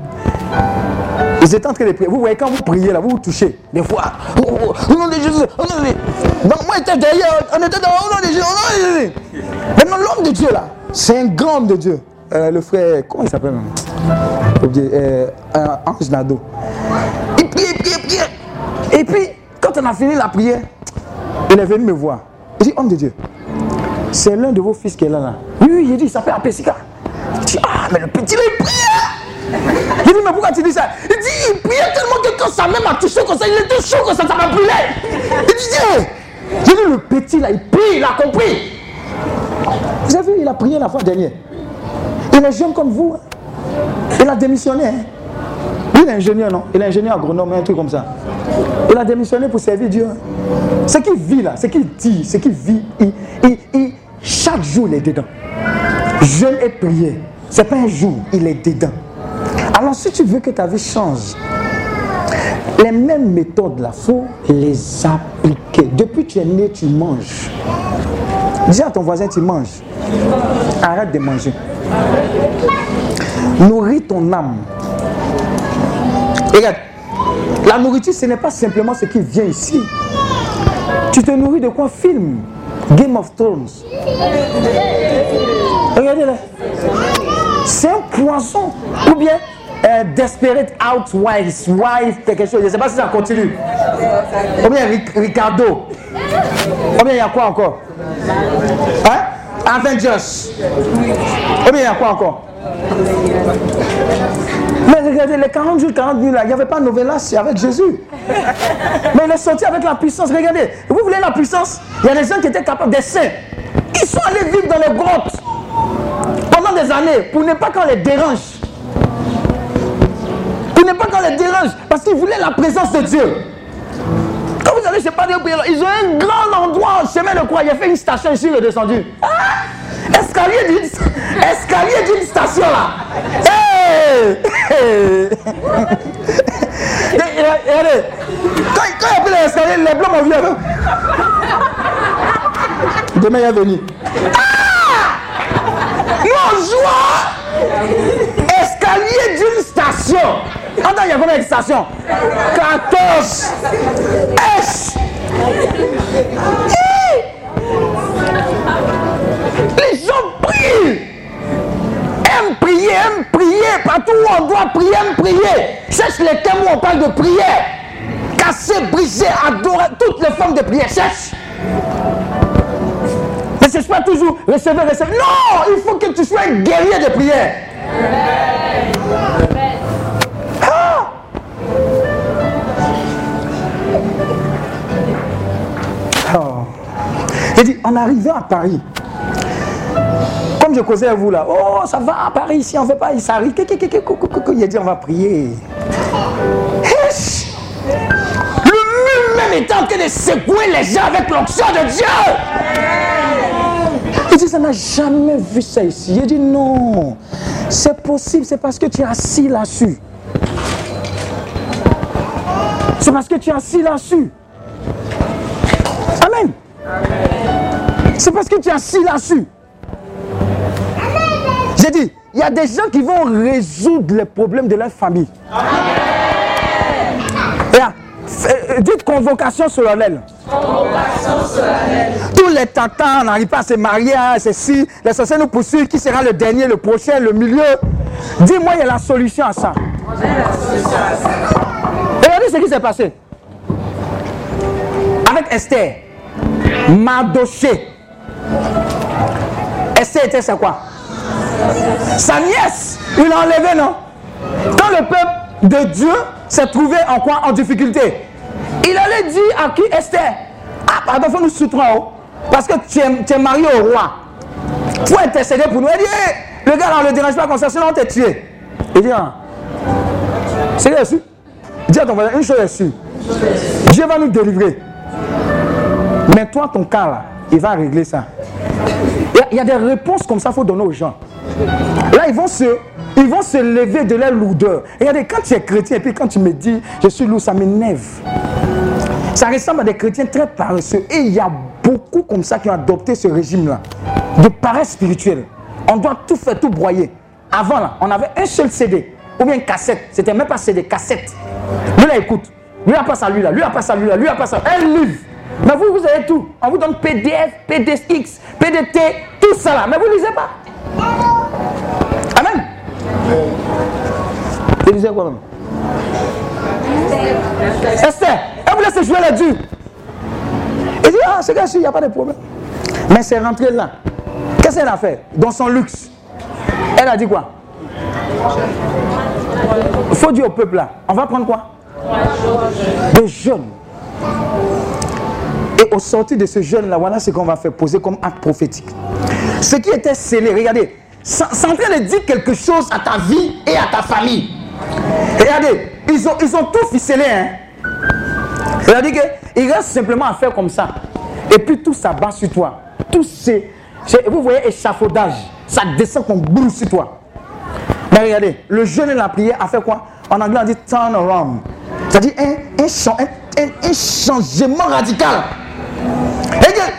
Ils étaient en train de prier. Vous voyez, quand vous priez là, vous vous touchez. Des fois, au nom de Jésus, Donc moi, j'étais derrière, on était dans au nom de Jésus, au nom de Jésus. Maintenant, l'homme de Dieu là, c'est un grand homme de Dieu. Euh, le frère, comment il s'appelle euh, Ange Nado. Il priait, il priait, il priait. Et puis, quand on a fini la prière, il est venu me voir. Il dit, homme de Dieu, c'est l'un de vos fils qui est là. là. Oui, il dit, il s'appelle Apesika. Je dis, ah, mais le petit, il prie. Il dit, mais pourquoi tu dis ça? Il dit, il priait tellement que quand sa main m'a touché comme ça, il était chaud comme ça, ça m'a brûlé. Il dit, j'ai dit, le petit là, il prie, il a compris. Vous avez vu, il a prié la fois dernière. Il est jeune comme vous. Hein. Il a démissionné. Hein. Il est ingénieur, non? Il est ingénieur agronome, un truc comme ça. Il a démissionné pour servir Dieu. Hein. Ce qu'il vit là, ce qu'il dit, ce qu'il vit, il, chaque jour il est dedans. Jeûne et prière. Ce n'est pas un jour, il est dedans. Alors si tu veux que ta vie change, les mêmes méthodes là, il faut les appliquer. Depuis que tu es né, tu manges. Dis à ton voisin, tu manges. Arrête de manger. Nourris ton âme. regarde, la nourriture, ce n'est pas simplement ce qui vient ici. Tu te nourris de quoi? Film. Game of Thrones. Regardez-le. C'est un poison. Ou bien euh, Desperate Housewives, wife, quelque chose. Je ne sais pas si ça continue. Ou bien Ricardo? Ou bien il y a quoi encore? Hein? Avengers. Ou bien il y a quoi encore? Mais regardez, les 40 jours, 40 nuits là, il n'y avait pas de novelas avec Jésus. Mais il est sorti avec la puissance. Regardez, vous voulez la puissance? Il y a des gens qui étaient capables, des saints. Ils sont allés vivre dans les grottes pendant des années pour ne pas qu'on les dérange. Pas qu'on les dérange. Parce qu'ils voulaient la présence de Dieu. Quand vous allez chez Padre ils ont un grand endroit chemin de croix. Il a fait une station ici, est descendu. Ah! Escalier d'une escalier d'une station là. Hey! Regardez, quand, quand il a pris l'escalier, les blancs m'ont vu. Demain, il est venu. Ah! Mon joie! Escalier d'une station. Attends, il y a combien de stations? 14. S. Les gens prient. Aiment prier, aiment prier. Partout où on doit prier, aiment prier. Cherche les thèmes où on parle de prière. Casser, briser, adorer. Toutes les formes de prière. Cherche. Ne cherche pas toujours recevoir, recevoir. Non, il faut que tu sois un guerrier de prière. Ah! Oh. Il dit, en arrivant à Paris, comme je causais à vous là, oh ça va à Paris, si on ne fait pas, il s'arrive, il a dit on va prier. Le même est en train de secouer les gens avec l'onction de Dieu. Il dit, ça n'a jamais vu ça ici. Il dit, non, c'est possible, c'est parce que tu es assis là-dessus. C'est parce que tu es assis là-dessus. Amen. C'est parce que tu es assis là-dessus. J'ai dit, il y a des gens qui vont résoudre les problèmes de leur famille. Amen. Euh, dites convocation solennelle. Tous les tatans n'arrivent pas à se marier, hein, ceci. Les sorciers nous poursuivent. Qui sera le dernier, le prochain, le milieu? Dis-moi, il y a la solution à ça. Regardez ce qui s'est passé. Avec Esther, Mardoché. Esther était c'est quoi? Sa nièce. Il l'a enlevé, non? Quand le peuple de Dieu s'est trouvé en quoi? En difficulté. Il allait dire à qui Esther Ah, pardon, faut nous soutenir haut. Parce que tu es, marié au roi. Faut intercéder pour nous. Il dit, le gars, on ne le dérange pas comme ça, sinon on t'est tué. Il dit, ah, c'est reçu. Dis à ton voisin, une chose est sûre. Dieu va nous délivrer. Mais toi, ton cas là, il va régler ça. Il y a, des réponses comme ça qu'il faut donner aux gens. Là, ils vont se, ils vont se lever de leur lourdeur. regardez, quand tu es chrétien et puis quand tu me dis, je suis lourd, ça m'énerve. Ça ressemble à des chrétiens très paresseux. Et il y a beaucoup comme ça qui ont adopté ce régime-là, de paresse spirituelle. On doit tout faire, tout broyer. Avant, là, on avait un seul CD, ou bien une cassette. C'était même pas CD, cassette. Lui, là, écoute. Lui, a pas ça, lui, là. Lui, a pas ça, lui, là. Lui, a pas ça. Un livre. Mais vous, vous avez tout. On vous donne PDF, PDX, PDT, tout ça là. Mais vous ne lisez pas. Amen. Vous lisez quoi même? Esther, vous laisse jouer les dieux. Il dit, ah, c'est gars-ci, il n'y a pas de problème. Mais c'est rentré là. Qu'est-ce qu'elle a fait? Dans son luxe. Elle a dit quoi? Faut dire au peuple là, on va prendre quoi? Des jeunes. Et au sortir de ce jeûne-là, voilà ce qu'on va faire poser comme acte prophétique. Ce qui était scellé, regardez, c'est en train de dire quelque chose à ta vie et à ta famille. Regardez, ils ont, ils ont tout ficelé. Hein. Regardez qu'il reste simplement à faire comme ça. Et puis tout s'abat sur toi. Tout c'est, vous voyez, échafaudage. Ça descend comme boule sur toi. Mais regardez, le jeûne et la prière a fait quoi? En anglais, on dit turn around. C'est-à-dire un, un, changement radical.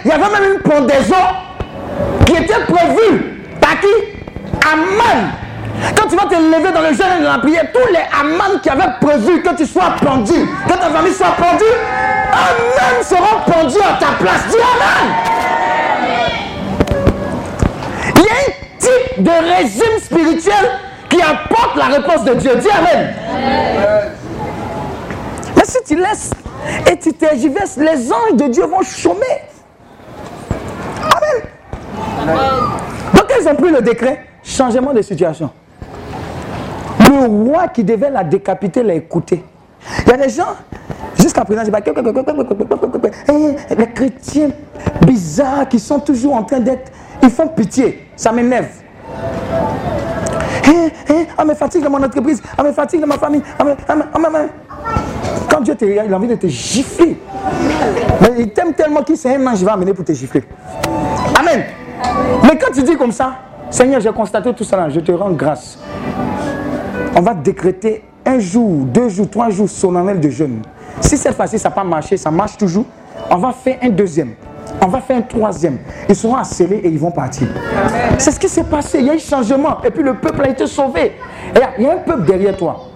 il y avait même une pendaison qui était prévue par qui? Aman. Quand tu vas te lever dans le jeûne et dans la prière, tous les Aman qui avaient prévu que tu sois pendu, que ta famille soit pendue, Amen seront pendus à ta place. Dis Amen. Il y a un type de régime spirituel qui apporte la réponse de Dieu. Dis Amen. Mais si tu laisses et tu tergiverses, les anges de Dieu vont chômer. Amen. Donc ils ont pris le décret, changement de situation. Le roi qui devait la décapiter l'a écouté. Il y a des gens, jusqu'à présent, les chrétiens bizarres qui sont toujours en train d'être, ils font pitié. Ça m'énerve. Ah, me fatigue mon entreprise, ah, me fatigue ma famille. Quand Dieu te regarde, il a envie de te gifler. Mais il t'aime tellement qu'il sait un ange va amener pour te gifler. Amen. Mais quand tu dis comme ça, Seigneur, j'ai constaté tout ça, je te rends grâce. On va décréter un jour, deux jours, trois jours solennel de jeûne. Si cette fois-ci ça n'a pas marché, ça marche toujours, on va faire un deuxième. On va faire un troisième. Ils seront accélérés et ils vont partir. C'est ce qui s'est passé. Il y a eu changement. Et puis le peuple a été sauvé. Et il y a un peuple derrière toi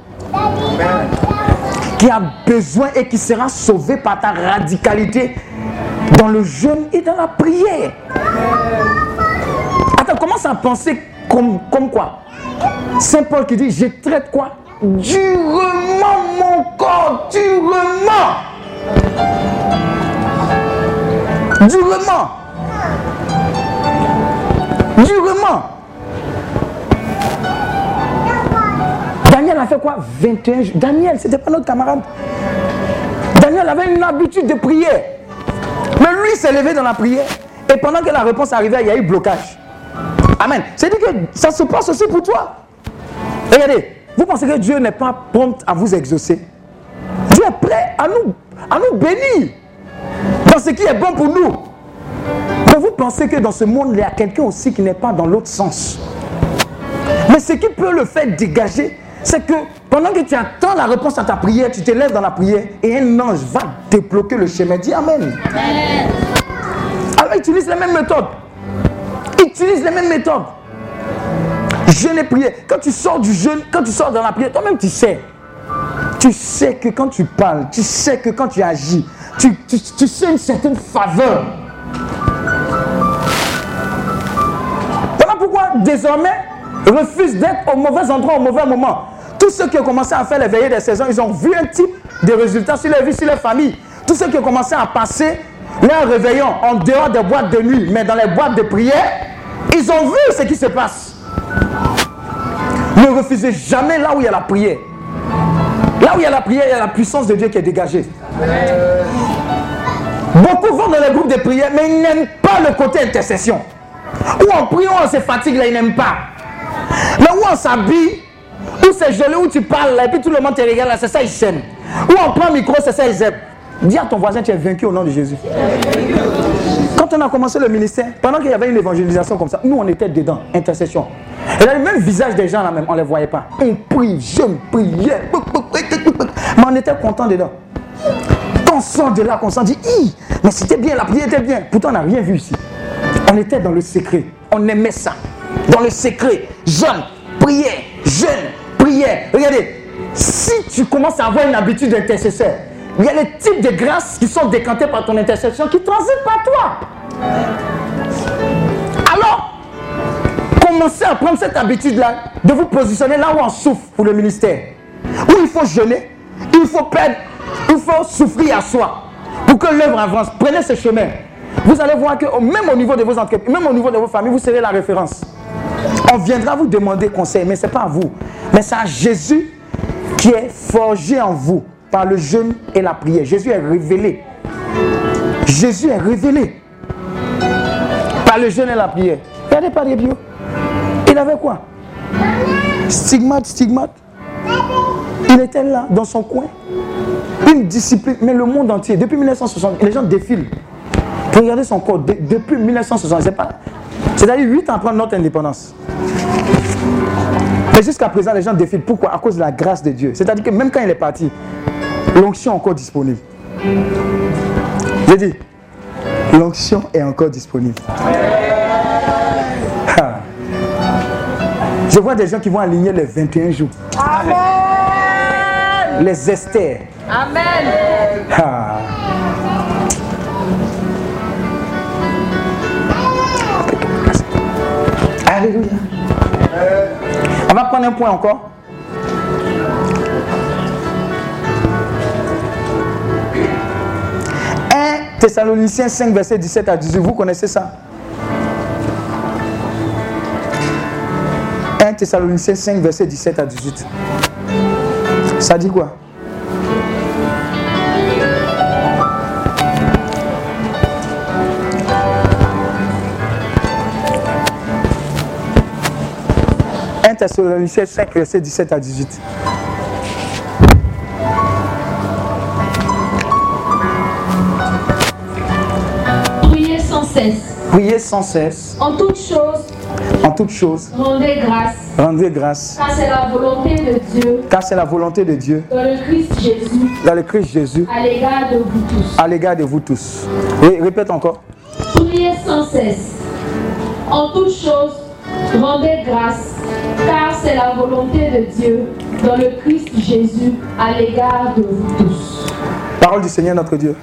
qui a besoin et qui sera sauvé par ta radicalité dans le jeûne et dans la prière. Attends, commence à penser comme, comme quoi? Saint Paul qui dit, je traite quoi? Durement mon corps, durement. Durement. Durement. Daniel a fait quoi? 21 jours. Daniel, c'était pas notre camarade. Daniel avait une habitude de prier. Mais lui s'est levé dans la prière. Et pendant que la réponse arrivait, il y a eu blocage. Amen. C'est-à-dire que ça se passe aussi pour toi. Regardez, vous pensez que Dieu n'est pas prompt à vous exaucer? Dieu est prêt à nous, à nous bénir dans ce qui est bon pour nous. Mais vous pensez que dans ce monde, il y a quelqu'un aussi qui n'est pas dans l'autre sens? Mais ce qui peut le faire dégager, c'est que pendant que tu attends la réponse à ta prière, tu te lèves dans la prière et un ange va débloquer le chemin. Dis Amen. Alors utilise les mêmes méthodes. Utilise les mêmes méthodes. Jeûne et prière. Quand tu sors du jeûne, quand tu sors dans la prière, toi-même tu sais. Tu sais que quand tu parles, tu sais que quand tu agis, tu, tu, sais une certaine faveur. Voilà pourquoi désormais, refuse d'être au mauvais endroit au mauvais moment. Tous ceux qui ont commencé à faire les veillées des saisons, ils ont vu un type de résultats sur leur vie, sur leur famille. Tous ceux qui ont commencé à passer leur réveillon en dehors des boîtes de nuit, mais dans les boîtes de prière, ils ont vu ce qui se passe. Ne refusez jamais là où il y a la prière. Là où il y a la prière, il y a la puissance de Dieu qui est dégagée. Beaucoup vont dans les groupes de prière, mais ils n'aiment pas le côté intercession. Où on prie, où on se fatigue, là, ils n'aiment pas. Là où on s'habille, où c'est joli, où tu parles, là, et puis tout le monde te regarde, là, c'est ça, ils s'aiment. Où on prend le micro, c'est ça, ils aiment. Dis à ton voisin, tu es vaincu au nom de Jésus. On a commencé le ministère, pendant qu'il y avait une évangélisation comme ça, nous on était dedans, intercession. Et là, même visage des gens là même, on ne les voyait pas. On prie, je priais, mais on était content dedans. On sort de là, qu'on s'en dit, mais c'était bien, la prière était bien. Pourtant, on n'a rien vu ici. On était dans le secret. On aimait ça. Dans le secret. Jeune, prière, jeune, prière. Regardez, si tu commences à avoir une habitude d'intercesseur, il y a les types de grâces qui sont décantés par ton intercession qui transitent par toi. Alors, commencez à prendre cette habitude-là de vous positionner là où on souffre pour le ministère. Où il faut jeûner, il faut perdre, il faut souffrir à soi pour que l'œuvre avance. Prenez ce chemin. Vous allez voir que même au niveau de vos entreprises, même au niveau de vos familles, vous serez la référence. On viendra vous demander conseil, mais ce n'est pas à vous. Mais c'est à Jésus qui est forgé en vous par le jeûne et la prière. Jésus est révélé. Jésus est révélé par le jeûne et la prière. Regardez pas les bio. Il avait quoi? Stigmate, stigmate. Il était là, dans son coin. Une discipline, mais le monde entier, depuis 1960, les gens défilent. Regardez son corps, depuis 1960, c'est pas. C'est-à-dire 8 ans après notre indépendance. Mais jusqu'à présent, les gens défilent. Pourquoi? À cause de la grâce de Dieu. C'est-à-dire que même quand il est parti, l'onction est encore disponible. J'ai dit, l'onction est encore disponible. Ah. Je vois des gens qui vont aligner les 21 jours. Amen. Les Esther. Amen. Ah. Alléluia. Un point encore. 1 Thessaloniciens 5, verset 17 à 18. Vous connaissez ça? 1 Thessaloniciens 5, verset 17 à 18. Ça dit quoi? Thessaloniciens 5, verset 17 à 18. Priez sans cesse. Priez sans cesse. En toutes choses. En toutes choses. Rendez grâce. Rendez grâce. Car c'est la volonté de Dieu. Car c'est la volonté de Dieu. Dans le Christ Jésus. Dans le Christ Jésus. À l'égard de vous tous. À l'égard de vous tous. Répète encore. Priez sans cesse. En toutes choses, rendez grâce car c'est la volonté de Dieu dans le Christ Jésus à l'égard de vous tous. Parole du Seigneur notre Dieu.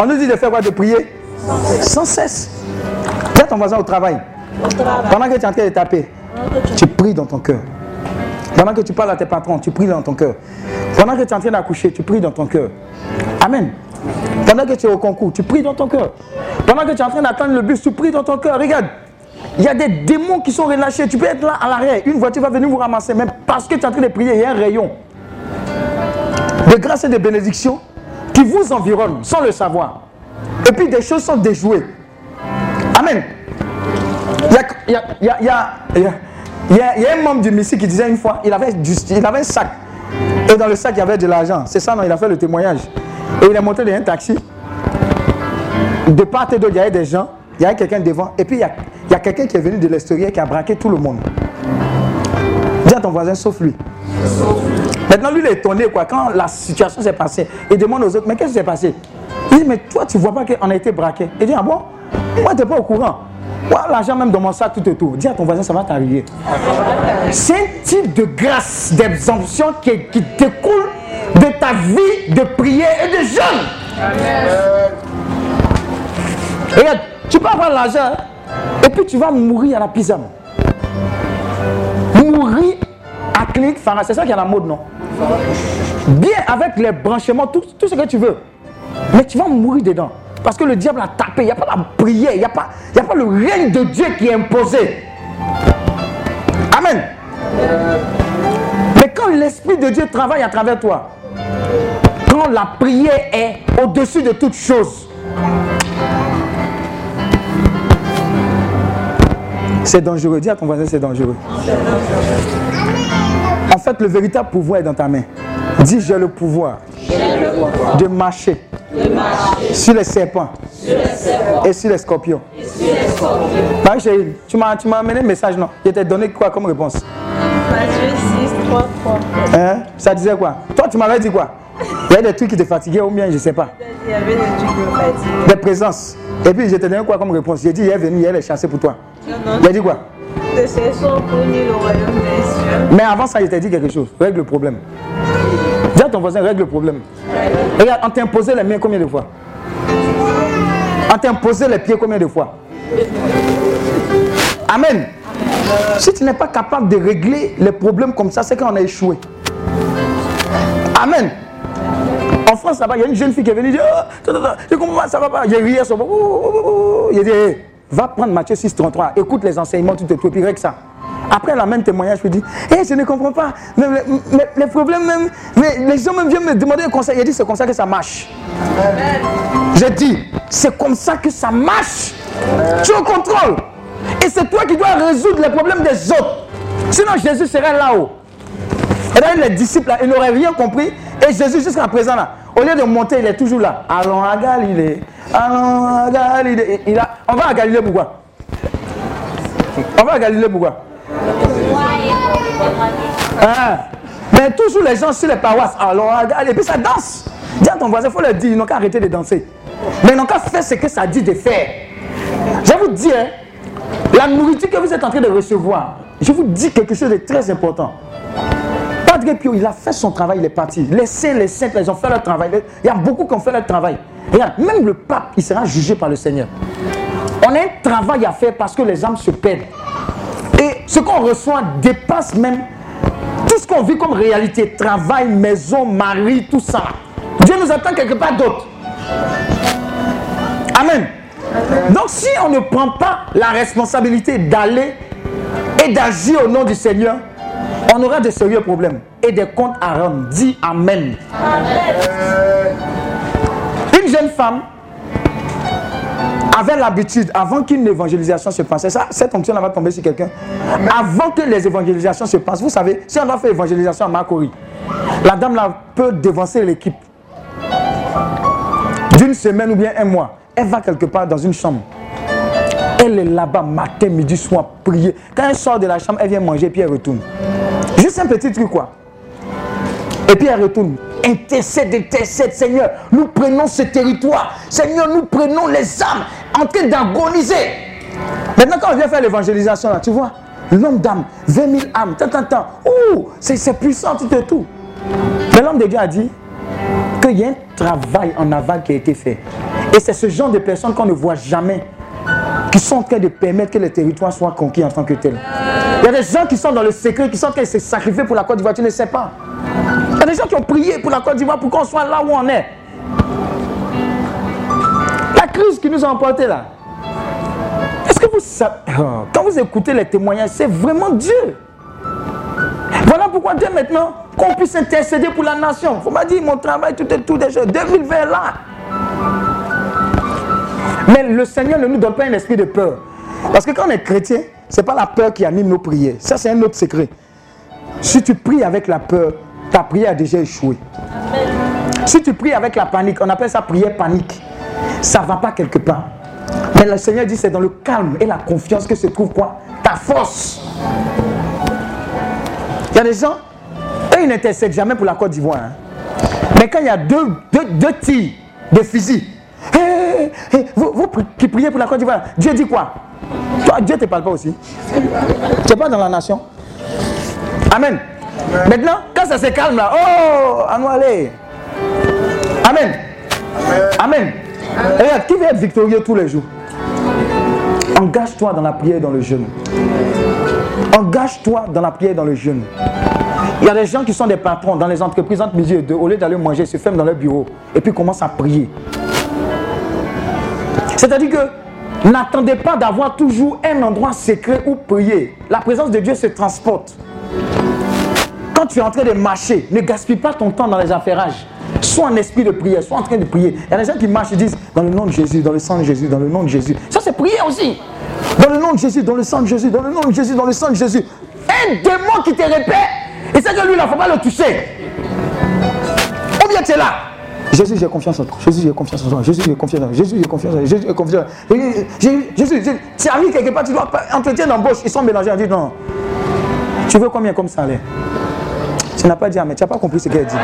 On nous dit de faire quoi? De prier Sans cesse. Viens ton voisin au travail. Pendant que tu es en train de taper, tu pries dans ton cœur. Pendant que tu parles à tes patrons, tu pries dans ton cœur. Pendant que tu es en train d'accoucher, tu pries dans ton cœur. Amen. Pendant que tu es au concours, tu pries dans ton cœur. Pendant que tu es en train d'attendre le bus, tu pries dans ton cœur. Regarde, il y a des démons qui sont relâchés. Tu peux être là à l'arrière. Une voiture va venir vous ramasser. Mais parce que tu es en train de prier, il y a un rayon de grâce et de bénédiction qui vous environne sans le savoir. Et puis des choses sont déjouées. Amen. Il y a, y a, y a, il y a un membre du Messie qui disait une fois, il avait, il avait un sac. Et dans le sac, il y avait de l'argent. C'est ça, non Il a fait le témoignage. Et il est monté dans un taxi. De part et d'autre, il y avait des gens. Il y avait quelqu'un devant. Et puis, il y a, y a quelqu'un qui est venu de l'extérieur qui a braqué tout le monde. Dis à ton voisin, sauf lui. Maintenant, lui, il est étonné, quoi. Quand la situation s'est passée, il demande aux autres, mais qu'est-ce qui s'est passé? Il dit, mais toi, tu vois pas qu'on a été braqué. Il dit, ah bon? Moi, tu n'es pas au courant. Moi, l'argent même dans mon sac tout autour. Dis à ton voisin, ça va t'arriver. C'est un type de grâce, d'exemption qui, qui découle de ta vie de prière et de jeûne. Regarde, tu peux avoir l'argent, hein, et puis tu vas mourir à la pisame. Mourir à clinique c'est ça qui est la mode, non? Bien avec les branchements, tout, tout, ce que tu veux. Mais tu vas mourir dedans. Parce que le diable a tapé, il n'y a pas la prière, il n'y a, pas, a pas le règne de Dieu qui est imposé. Amen. Mais quand l'Esprit de Dieu travaille à travers toi, quand la prière est au-dessus de toute chose, C'est dangereux. Dis à ton voisin, c'est dangereux. En fait, le véritable pouvoir est dans ta main. Dis, j'ai le pouvoir, de marcher, sur les serpents, et sur les scorpions. M'as, tu m'as amené un message, non? Je t'ai donné quoi comme réponse? Matthieu 6, 3, 3. Hein? Ça disait quoi? Toi, tu m'avais dit quoi? Il y a des trucs qui te fatiguaient ou bien, je ne sais pas. Il y avait des présences. Et puis, je te donné quoi comme réponse J'ai dit, il est venu, il est chassé pour toi. Il a dit quoi? De ces sont connus le royaume des cieux. Mais avant ça, il t'a dit quelque chose. Règle le problème. Dis à ton voisin, règle le problème. Regarde, on t'a imposé les mains combien de fois? On t'a imposé les pieds combien de fois? Amen. Si tu n'es pas capable de régler les problèmes comme ça, c'est qu'on a échoué. Amen. En France, là-bas, il y a une jeune fille qui est venue dire oh, Je comprends pas, ça va pas. J'ai ri à son. J'ai dit hey, Va prendre Matthieu 6, 33. Écoute les enseignements, tout, et puis règle ça. Après la même témoignage, je lui dis, hé, je ne comprends pas. Mais, les problèmes même, mais les gens même viennent me demander un conseil. Il dit, c'est comme ça que ça marche. J'ai dit, c'est comme ça que ça marche. Tu es au contrôle. Et c'est toi qui dois résoudre les problèmes des autres. Sinon, Jésus serait là-haut. Et là, les disciples, là, ils n'auraient rien compris. Et Jésus, jusqu'à présent, là, au lieu de monter, il est toujours là. Allons à Galilée. Allons à Galilée. Il a- on va à Galilée pourquoi? On va à Galilée pourquoi? Hein? Mais toujours les gens sur les paroisses, allons à Galilée. Et puis ça danse. Dis à ton voisin, il faut leur dire, ils n'ont qu'à arrêter de danser. Mais ils n'ont qu'à faire ce que ça dit de faire. Je vous dis, hein, la nourriture que vous êtes en train de recevoir, je vous dis quelque chose de très important. Padre Pio, il a fait son travail, il est parti. Les saints, les saintes, ils ont fait leur travail. Il y a beaucoup qui ont fait leur travail. Même le pape, il sera jugé par le Seigneur. On a un travail à faire parce que les âmes se perdent. Et ce qu'on reçoit dépasse même tout ce qu'on vit comme réalité. Travail, maison, mari, tout ça. Dieu nous attend quelque part d'autre. Amen. Donc si on ne prend pas la responsabilité d'aller et d'agir au nom du Seigneur, on aura de sérieux problèmes et des comptes à rendre. Dis Amen. Une jeune femme avait l'habitude, avant qu'une évangélisation se passe, et ça, cette fonction-là va tomber sur quelqu'un, avant que les évangélisations se passent, vous savez, si on doit faire évangélisation à Makori, la dame là peut dévancer l'équipe d'une semaine ou bien un mois. Elle va quelque part dans une chambre. Elle est là-bas matin, midi, soir, prier. Quand elle sort de la chambre, elle vient manger, puis elle retourne. Juste un petit truc, quoi. Et puis elle retourne. Intercède, intercède, Seigneur. Nous prenons ce territoire. Seigneur, nous prenons les âmes en train d'agoniser. Maintenant, quand on vient faire l'évangélisation, là, tu vois, le nombre d'âmes, 20 000 âmes, tant, tant, tant. Ouh, c'est puissant, tout et tout. Mais l'homme de Dieu a dit qu'il y a un travail en aval qui a été fait. Et c'est ce genre de personnes qu'on ne voit jamais qui sont en train de permettre que les territoires soient conquis en tant que tels. Il y a des gens qui sont dans le secret, qui sont en train de se sacrifier pour la Côte d'Ivoire, tu ne sais pas. Il y a des gens qui ont prié pour la Côte d'Ivoire pour qu'on soit là où on est. La crise qui nous a emportés là. Est-ce que vous savez, Oh, quand vous écoutez les témoignages, c'est vraiment Dieu. Voilà pourquoi Dieu maintenant, qu'on puisse intercéder pour la nation. Faut pas dire mon travail, tout et tout, choses. 2020 là. Mais le Seigneur ne nous donne pas un esprit de peur. Parce que quand on est chrétien, ce n'est pas la peur qui anime nos prières. Ça, c'est un autre secret. Si tu pries avec la peur, ta prière a déjà échoué. Si tu pries avec la panique, on appelle ça prière panique. Ça ne va pas quelque part. Mais le Seigneur dit c'est dans le calme et la confiance que se trouve quoi? Ta force. Il y a des gens, eux, ils n'intercèdent jamais pour la Côte d'Ivoire. hein. Mais quand il y a deux, deux, deux tirs de fusil, vous, vous qui priez pour la Côte d'Ivoire, Dieu dit quoi? Toi, Dieu ne te parle pas aussi. Tu n'es pas dans la nation. Amen. Maintenant, quand ça se calme là, oh, à nous aller. Amen. Amen. Et regarde, qui veut être victorieux tous les jours? Engage-toi dans la prière et dans le jeûne. Engage-toi dans la prière et dans le jeûne. Il y a des gens qui sont des patrons dans les entreprises entre midi et deux. Au lieu d'aller manger, ils se ferment dans leur bureau et puis commencent à prier. C'est-à-dire que n'attendez pas d'avoir toujours un endroit secret où prier. La présence de Dieu se transporte. Quand tu es en train de marcher, ne gaspille pas ton temps dans les affairages. Sois en esprit de prière, sois en train de prier. Il y a des gens qui marchent et disent dans le nom de Jésus, dans le sang de Jésus, dans le nom de Jésus. Ça, c'est prier aussi. Dans le nom de Jésus, dans le sang de Jésus, dans le nom de Jésus, dans le sang de Jésus. Un démon qui te répète, et c'est que lui, il ne faut pas le toucher. Ou bien tu es là. Jésus, j'ai confiance en toi. Jésus, j'ai confiance en toi. Jésus, j'ai confiance en toi. Jésus, j'ai confiance en toi. Jésus, j'ai confiance en toi. Jésus, tu arrives quelque part, tu dois pas- entretien d'embauche. Ils sont mélangés. On dit non. Tu veux combien comme salaire? Tu n'as pas dit Amen. Tu n'as pas compris ce qu'elle dit.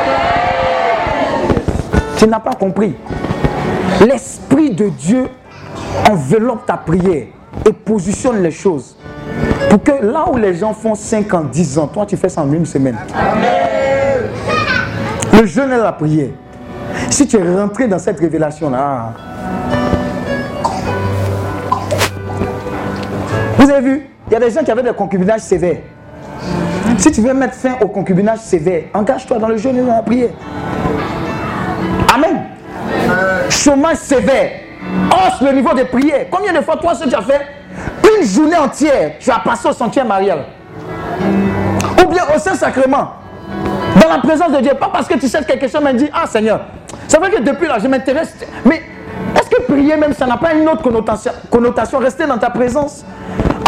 Tu n'as pas compris. L'Esprit de Dieu enveloppe ta prière et positionne les choses. Pour que là où les gens font 5 ans, 10 ans, toi tu fais ça en une semaine. Le jeûne et la prière. Si tu es rentré dans cette révélation-là, vous avez vu, il y a des gens qui avaient des concubinages sévères. Si tu veux mettre fin au concubinage sévère, engage-toi dans le jeûne et dans la prière. Amen. Chômage sévère. hausse le niveau de prière. Combien de fois, toi, ce que tu as fait une journée entière, tu as passé au sanctuaire marial? Ou bien au Saint-Sacrement, dans la présence de Dieu. Pas parce que tu sais quelque chose, mais dis Ah Seigneur, c'est vrai que depuis là, je m'intéresse. Mais est-ce que prier même, ça n'a pas une autre connotation, connotation? Rester dans ta présence,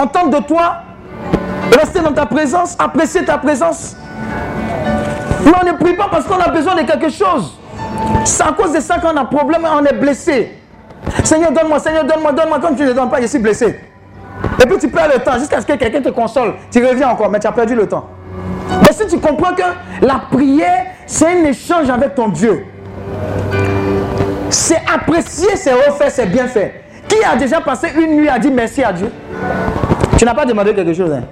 entendre de toi, rester dans ta présence, apprécier ta présence. Mais on ne prie pas parce qu'on a besoin de quelque chose. C'est à cause de ça qu'on a problème, on est blessé. Seigneur, donne-moi, Seigneur, donne-moi, donne-moi. Comme tu ne donnes pas, je suis blessé. Et puis tu perds le temps jusqu'à ce que quelqu'un te console. Tu reviens encore, mais tu as perdu le temps. Mais si tu comprends que la prière, c'est un échange avec ton Dieu. C'est apprécier ses refaits, ses bienfaits. Qui a déjà passé une nuit à dire merci à Dieu? Tu n'as pas demandé quelque chose. Hein?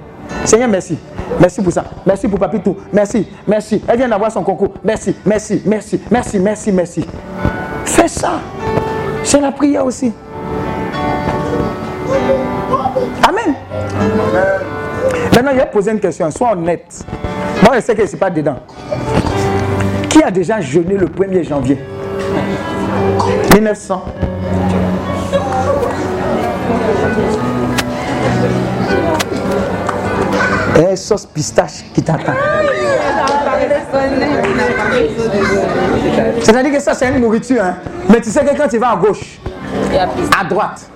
Seigneur, merci. Merci pour ça. Merci pour Papitou. Merci, merci. Elle vient d'avoir son concours. Merci, merci, merci, merci, merci, merci. Fais ça. C'est la prière aussi. Amen. Maintenant, il vais poser une question. Sois honnête. Moi, je sais que je ne suis pas dedans. Qui a déjà jeûné le 1er janvier? 1900 Eh, sauce pistache qui t'attend. C'est-à-dire que ça, c'est une nourriture. Hein? Mais tu sais que quand tu vas à gauche, à droite,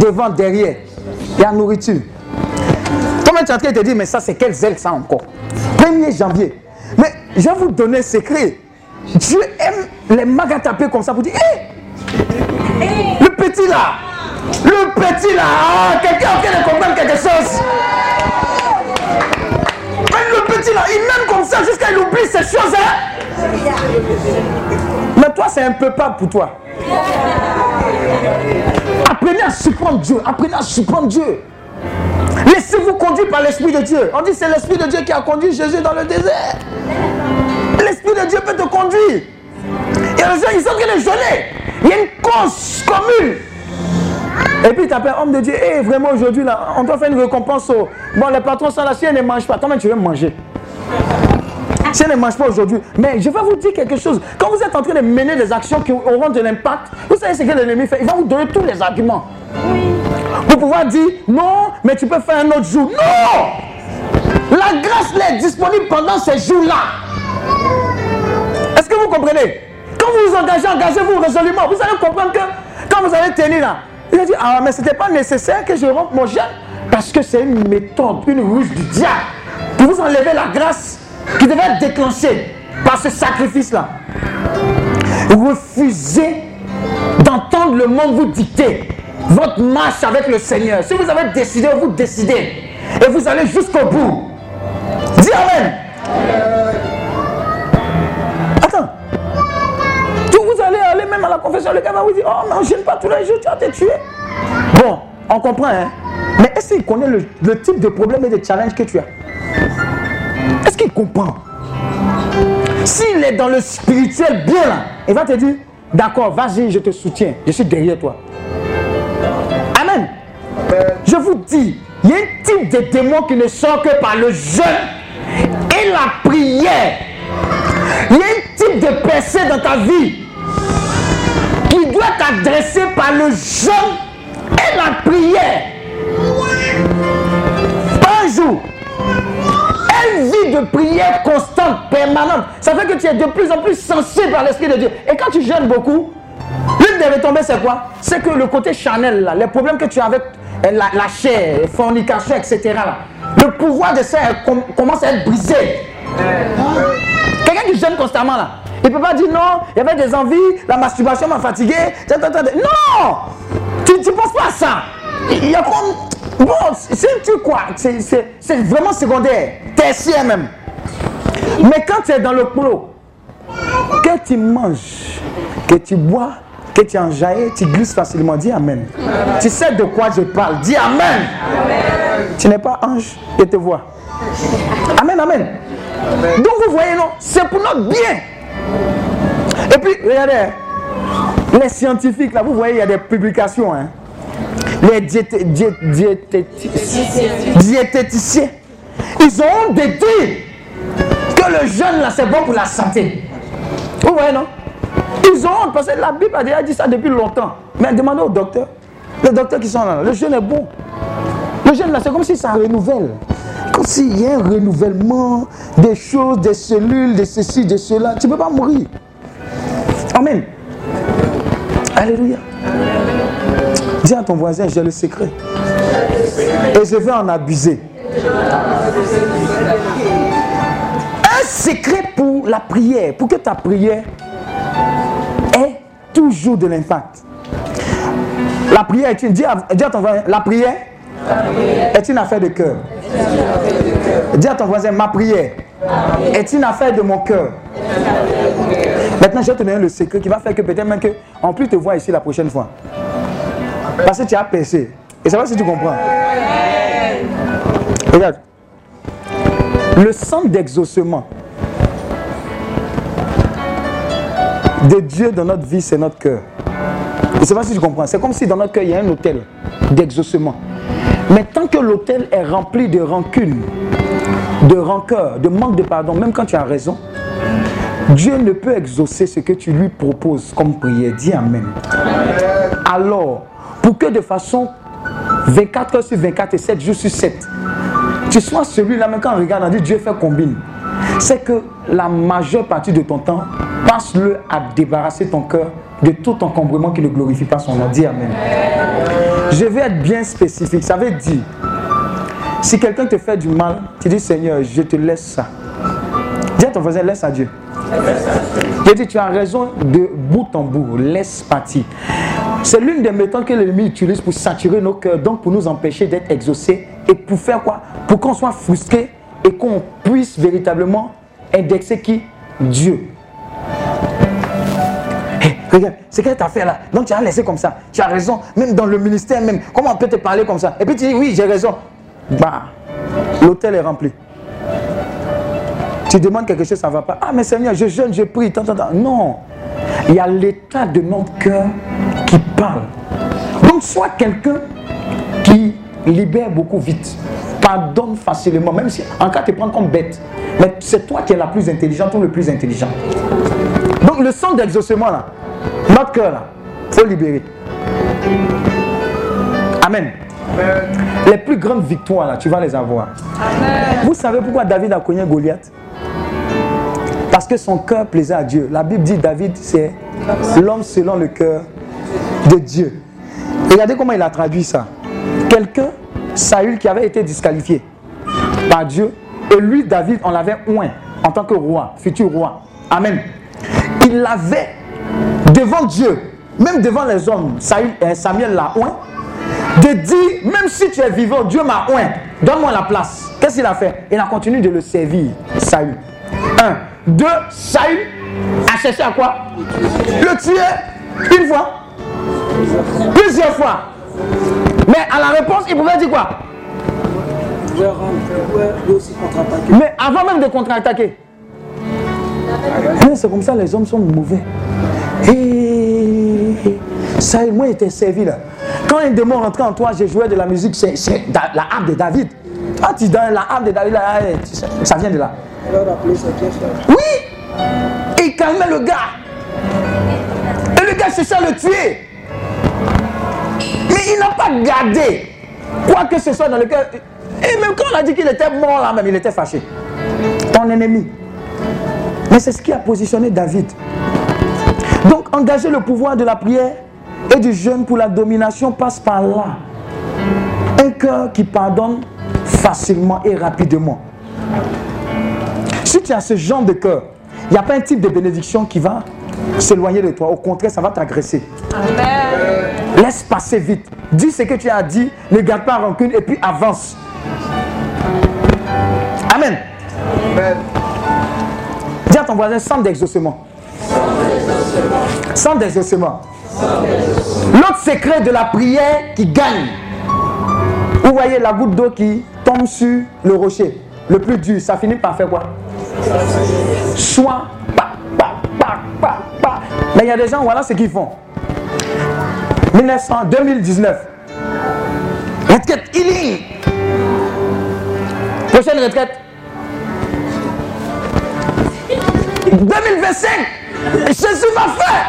devant, derrière, il y a nourriture. Comment tu es en train de te dire, mais ça, c'est quel zèle ça encore? 1er janvier. Mais je vais vous donner un secret. Dieu aime les magatapés comme ça pour dire, hé, le petit là, le petit là, ah, quelqu'un a train de comprendre quelque chose. Même le petit là, il m'aime comme ça jusqu'à il oublie ces choses. Hein? Mais toi, c'est un peu pas pour toi. Apprenez à surprendre Dieu. Apprenez à surprendre Dieu. Laissez-vous conduire par l'Esprit de Dieu. On dit c'est l'Esprit de Dieu qui a conduit Jésus dans le désert. L'Esprit de Dieu peut te conduire. Et les gens, ils sont en train jeûner. Il y a une cause commune. Et puis tu appelles homme de Dieu. Eh, vraiment aujourd'hui, là, on doit faire une récompense. Au... Bon, les patrons sont là. Si elles ne mangent pas, toi-même, tu veux manger. Si elles ne mangent pas aujourd'hui. Mais je vais vous dire quelque chose. Quand vous êtes en train de mener des actions qui auront de l'impact, vous savez ce que l'ennemi fait Il va vous donner tous les arguments. Pour pouvoir dire non, mais tu peux faire un autre jour. Non La grâce est disponible pendant ces jours-là. Est-ce que vous comprenez? Quand vous vous engagez, engagez-vous résolument. Vous allez comprendre que quand vous allez tenir là, il a dit Ah, mais ce n'était pas nécessaire que je rompe mon jeûne parce que c'est une méthode, une ruse du diable pour vous enlever la grâce qui devait être déclenchée par ce sacrifice-là. Refusez d'entendre le monde vous dicter votre marche avec le Seigneur. Si vous avez décidé, vous décidez. Et vous allez jusqu'au bout. Dis Amen. Attends. vous allez aller même à la confession, le gars va vous dire, oh, mais on gêne pas tous les jours, tu vas te tuer. Bon, on comprend, hein. Mais est-ce qu'il connaît le, le type de problème et de challenge que tu as? Est-ce qu'il comprend? S'il est dans le spirituel bien là, il va te dire, d'accord, vas-y, je te soutiens, je suis derrière toi. Amen. Je vous dis, il y a un type de démon qui ne sort que par le jeûne et la prière. Il y a un type de percée dans ta vie qui doit t'adresser par le jeûne et la prière. Un jour. Une vie de prière constante, permanente. Ça fait que tu es de plus en plus sensible par l'Esprit de Dieu. Et quand tu jeûnes beaucoup, l'une des retombées, c'est quoi? C'est que le côté charnel, là, les problèmes que tu as avec euh, la, la chair, fornication, etc., là, le pouvoir de ça commence à être brisé. Quelqu'un qui jeûne constamment, là, il ne peut pas dire non, il y avait des envies, la masturbation m'a fatigué. Non Tu ne penses pas à ça. Il y a comme. Bon, c'est un truc quoi C'est vraiment secondaire, tertiaire même. Mais quand tu es dans le pro, que tu manges, que tu bois, que tu enjailles, tu glisses facilement. Dis Amen. Tu sais de quoi je parle. Dis Amen. Tu n'es pas ange, je te vois. Amen, amen. Donc vous voyez, non, c'est pour notre bien. Et puis, regardez, les scientifiques, là, vous voyez, il y a des publications. Hein. Les diététiciens, ils ont déduit que le jeûne, là, c'est bon pour la santé. Vous voyez, non? Ils ont honte parce que la Bible a déjà dit ça depuis longtemps. Mais demandez au docteur. Les docteurs qui sont là, le jeûne est bon. Le jeûne là, c'est comme si ça renouvelle. Comme s'il y a un renouvellement des choses, des cellules, de ceci, de cela. Tu ne peux pas mourir. Amen. Alléluia. Dis à ton voisin, j'ai le secret. Et je vais en abuser. Un secret pour la prière, pour que ta prière ait toujours de l'impact. La prière est une, dis à, ton la prière est une affaire de cœur. Dis à ton voisin, ma prière est une affaire de mon cœur. Maintenant, je vais te donner le secret qui va faire que peut-être même que on plus te voir ici la prochaine fois. Parce que tu as percé. Et ça va si tu comprends. Regarde. Le centre d'exaucement de Dieu dans notre vie, c'est notre cœur. Et c'est pas si tu comprends. C'est comme si dans notre cœur, il y a un hôtel d'exaucement. Mais tant que l'hôtel est rempli de rancune, de rancœur, de manque de pardon, même quand tu as raison, Dieu ne peut exaucer ce que tu lui proposes comme prière. Dis Amen. Alors, pour que de façon 24 heures sur 24 et 7 jours sur 7, tu sois celui-là, même quand on regarde, on dit Dieu fait combine. C'est que la majeure partie de ton temps, passe-le à débarrasser ton cœur de tout encombrement qui ne glorifie pas son nom. Dis Amen. Je vais être bien spécifique. Ça veut dire, si quelqu'un te fait du mal, tu dis Seigneur, je te laisse ça. Dis à ton voisin, laisse à Dieu. Je dis, tu as raison de bout en bout, laisse partir. C'est l'une des méthodes que l'ennemi utilise pour saturer nos cœurs, donc pour nous empêcher d'être exaucés et pour faire quoi? Pour qu'on soit frustré et qu'on puisse véritablement indexer qui? Dieu. Regarde, c'est quelle affaire là? Donc tu as laissé comme ça. Tu as raison, même dans le ministère même. Comment on peut te parler comme ça? Et puis tu dis, oui, j'ai raison. Bah, l'hôtel est rempli. Tu demandes quelque chose, ça ne va pas. Ah, mais Seigneur, je jeûne, je prie. Tant, tant, tant. Non. Il y a l'état de notre cœur qui parle. Donc, sois quelqu'un qui libère beaucoup vite, pardonne facilement, même si en cas tu te prends comme bête. Mais c'est toi qui es la plus intelligente ou le plus intelligent. Donc, le sang d'exaucement, là, notre cœur, là, il faut libérer. Amen. Les plus grandes victoires, là, tu vas les avoir. Vous savez pourquoi David a cogné Goliath? Parce que son cœur plaisait à Dieu. La Bible dit David, c'est l'homme selon le cœur de Dieu. Regardez comment il a traduit ça. Quelqu'un, Saül, qui avait été disqualifié par Dieu, et lui, David, on l'avait oint en tant que roi, futur roi. Amen. Il l'avait devant Dieu, même devant les hommes. Saül, euh, Samuel l'a oint de dire, même si tu es vivant, Dieu m'a oint, donne-moi la place. Qu'est-ce qu'il a fait? Il a continué de le servir, Saül. Un. Deux, Saül a cherché à quoi? Le tuer une fois, plusieurs fois. Mais à la réponse, il pouvait dire quoi? Mais avant même de contre-attaquer. C'est comme ça les hommes sont mauvais. Et moi, il était servi là. Quand un démon rentrait en toi, j'ai joué de la musique, c'est la harpe de David. Ah, tu donnes la harpe de David, là, ça vient de là. Oui il calmait le gars. Et le gars cherchait à le tuer. Mais il n'a pas gardé quoi que ce soit dans le cœur. Et même quand on a dit qu'il était mort là, même il était fâché. Ton ennemi. Mais c'est ce qui a positionné David. Donc engager le pouvoir de la prière et du jeûne pour la domination passe par là. Un cœur qui pardonne facilement et rapidement. Si tu as ce genre de cœur, il n'y a pas un type de bénédiction qui va s'éloigner de toi. Au contraire, ça va t'agresser. Laisse passer vite. Dis ce que tu as dit, ne garde pas rancune et puis avance. Amen. Dis à ton voisin sans d'exaucement. Sans d'exaucement. L'autre secret de la prière qui gagne. Vous voyez la goutte d'eau qui tombe sur le rocher. Le plus dur, ça finit par faire quoi? Soit pa, pa, pa, pa, pa. Mais il y a des gens, voilà ce qu'ils font. 1900, 2019. Retraite healing. Prochaine retraite. 2025. Jésus va faire.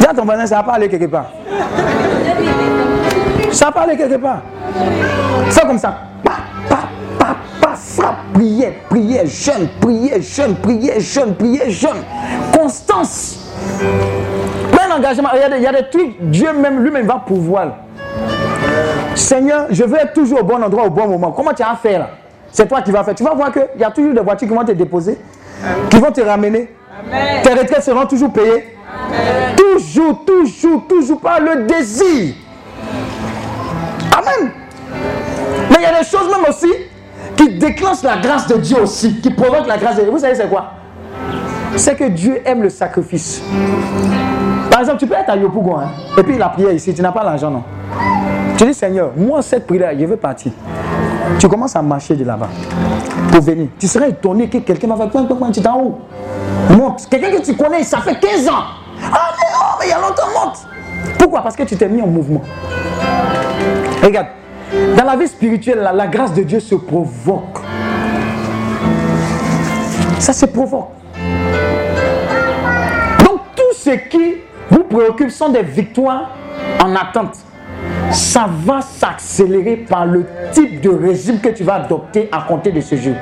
Dis à ton voisin, ça va pas aller quelque part. Ça va pas aller quelque part. Fais comme ça. Pa, pa, pa, pa, frappe, prière, prière, jeûne, prière, jeûne, prière, jeûne, prière, jeûne. Constance. Plein d'engagement. Il y, a des, il y a des trucs, Dieu même lui-même va pouvoir. Seigneur, je veux être toujours au bon endroit au bon moment. Comment tu vas faire là? C'est toi qui vas faire. Tu vas voir qu'il y a toujours des voitures qui vont te déposer, qui vont te ramener. Tes retraites seront toujours payées. Toujours, toujours, toujours par le désir. Amen. Mais il y a des choses même aussi qui déclenchent la grâce de Dieu aussi, qui provoquent la grâce de Dieu. Vous savez c'est quoi? C'est que Dieu aime le sacrifice. Par exemple, tu peux être à Yopougon, hein, et puis la prière ici, tu n'as pas l'argent, non? Tu dis, Seigneur, moi, cette prière, je veux partir. Tu commences à marcher de là-bas pour venir. Tu serais étonné que quelqu'un va faire point, point, point, tu es en haut. Monte. Quelqu'un que tu connais, ça fait 15 ans. Ah, mais, oh, mais il y a longtemps, monte. Pourquoi? Parce que tu t'es mis en mouvement. Regarde, dans la vie spirituelle, la, la grâce de Dieu se provoque. Ça se provoque. Donc, tout ce qui vous préoccupe sont des victoires en attente. Ça va s'accélérer par le type de régime que tu vas adopter à compter de ce jour.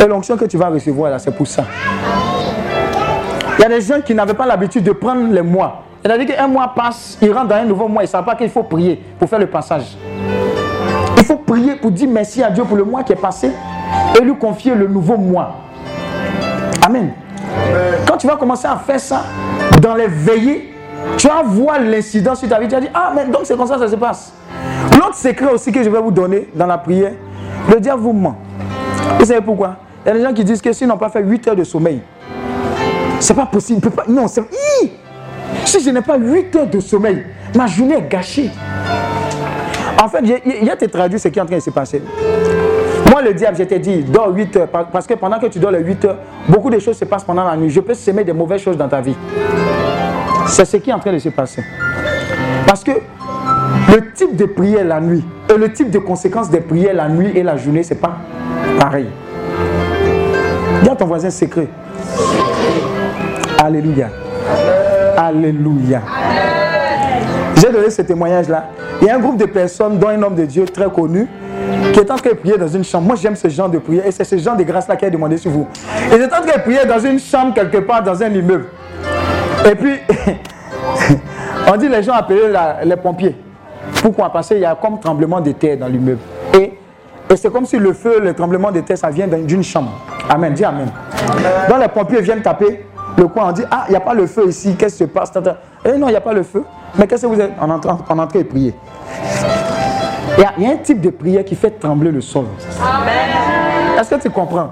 Et l'onction que tu vas recevoir là, c'est pour ça. Il y a des gens qui n'avaient pas l'habitude de prendre les mois. C'est-à-dire qu'un mois passe, ils rentrent dans un nouveau mois, ils ne savent pas qu'il faut prier pour faire le passage. Il faut prier pour dire merci à Dieu pour le mois qui est passé et lui confier le nouveau mois. Amen. Quand tu vas commencer à faire ça dans les veillées, tu vas voir l'incident sur ta vie. Tu vas dire, ah, mais donc c'est comme ça que ça se passe. L'autre secret aussi que je vais vous donner dans la prière, le diable vous ment. Vous savez pourquoi? Il y a des gens qui disent que s'ils n'ont pas fait 8 heures de sommeil, c'est pas possible. peut pas- Non, c'est. Si je n'ai pas 8 heures de sommeil, ma journée est gâchée. En fait, il a te traduit ce qui est en train de se passer. Moi, le diable, je t'ai dit, dors 8 heures. par- Parce que pendant que tu dors les 8 heures, beaucoup de choses se passent pendant la nuit. Je peux semer des mauvaises choses dans ta vie. C'est ce qui est en train de se passer. Parce que le type de prière la nuit et le type de conséquences des prières la nuit et la journée, c'est pas pareil. Dis à ton voisin secret. Alléluia. Alléluia. J'ai donné ce témoignage-là. Il y a un groupe de personnes, dont un homme de Dieu très connu, qui est en train de prier dans une chambre. Moi, j'aime ce genre de prière et c'est ce genre de grâce-là qui est demandé sur vous. Il est en train de prier dans une chambre quelque part, dans un immeuble. Et puis, on dit les gens appelaient la- les pompiers. Pourquoi Parce qu'il y a comme tremblement de terre dans l'immeuble. Et, et c'est comme si le feu, le tremblement de terre, ça vient d'un- d'une chambre. Amen. Dis Amen. Donc les pompiers viennent taper le coin. On dit, ah, il n'y a pas le feu ici. Qu'est-ce qui se passe. Eh non, il n'y a pas le feu. Mais qu'est-ce que vous êtes en entrant, en entrant et prier? Il y, a, il y a un type de prière qui fait trembler le sol. Est-ce que tu comprends?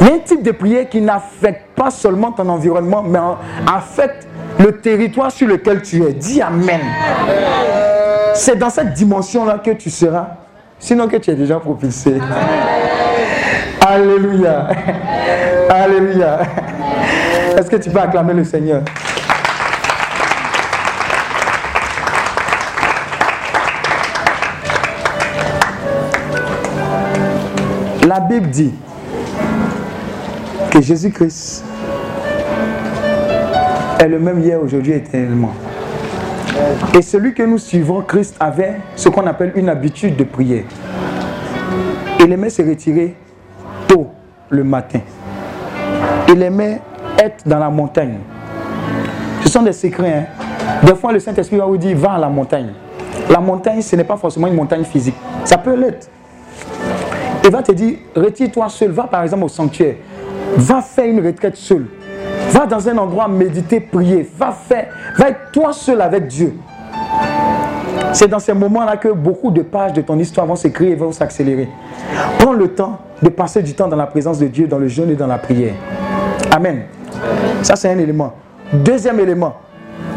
Il y a un type de prière qui n'affecte pas seulement ton environnement, mais affecte le territoire sur lequel tu es. Dis Amen. C'est dans cette dimension-là que tu seras, sinon que tu es déjà propulsé. Alléluia. Alléluia. Est-ce que tu peux acclamer le Seigneur? La Bible dit que Jésus-Christ est le même hier, aujourd'hui, éternellement. Et celui que nous suivons, Christ, avait ce qu'on appelle une habitude de prière. Il aimait se retirer tôt le matin. Il aimait être dans la montagne. Ce sont des secrets. hein. Des fois, le Saint-Esprit va vous dire, va à la montagne. La montagne, ce n'est pas forcément une montagne physique. Ça peut l'être. Il va te dire, retire-toi seul, va par exemple au sanctuaire, va faire une retraite seul, va dans un endroit méditer, prier, va faire, va être toi seul avec Dieu. C'est dans ces moments-là que beaucoup de pages de ton histoire vont s'écrire et vont s'accélérer. Prends le temps de passer du temps dans la présence de Dieu, dans le jeûne et dans la prière. Amen. Ça, c'est un élément. Deuxième élément,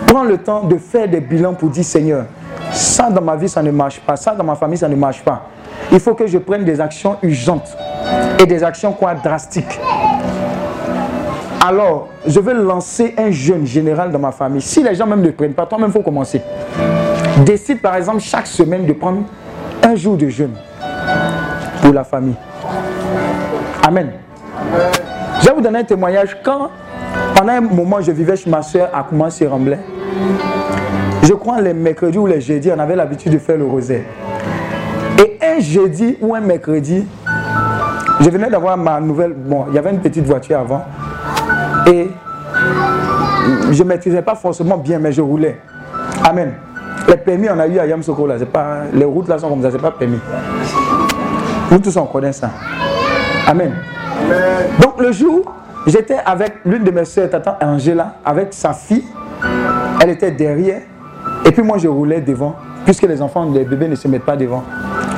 prends le temps de faire des bilans pour dire Seigneur, ça dans ma vie, ça ne marche pas. Ça dans ma famille, ça ne marche pas. Il faut que je prenne des actions urgentes et des actions quoi drastiques. Alors, je vais lancer un jeûne général dans ma famille. Si les gens même ne prennent pas, toi-même, il faut commencer. Décide par exemple chaque semaine de prendre un jour de jeûne pour la famille. Amen. Je vais vous donner un témoignage. Quand, pendant un moment, je vivais chez ma soeur à Koumassi Remblai, je crois les mercredis ou les jeudis, on avait l'habitude de faire le rosaire. Et un jeudi ou un mercredi, je venais d'avoir ma nouvelle. Bon, il y avait une petite voiture avant. Et je ne maîtrisais pas forcément bien, mais je roulais. Amen. Les permis, on a eu à Yamsoko, là. Pas, les routes là sont comme ça, c'est pas permis. Nous tous, on connaît ça. Amen. Donc, le jour, j'étais avec l'une de mes soeurs, Tata Angela, avec sa fille. Elle était derrière. Et puis, moi, je roulais devant, puisque les enfants, les bébés ne se mettent pas devant.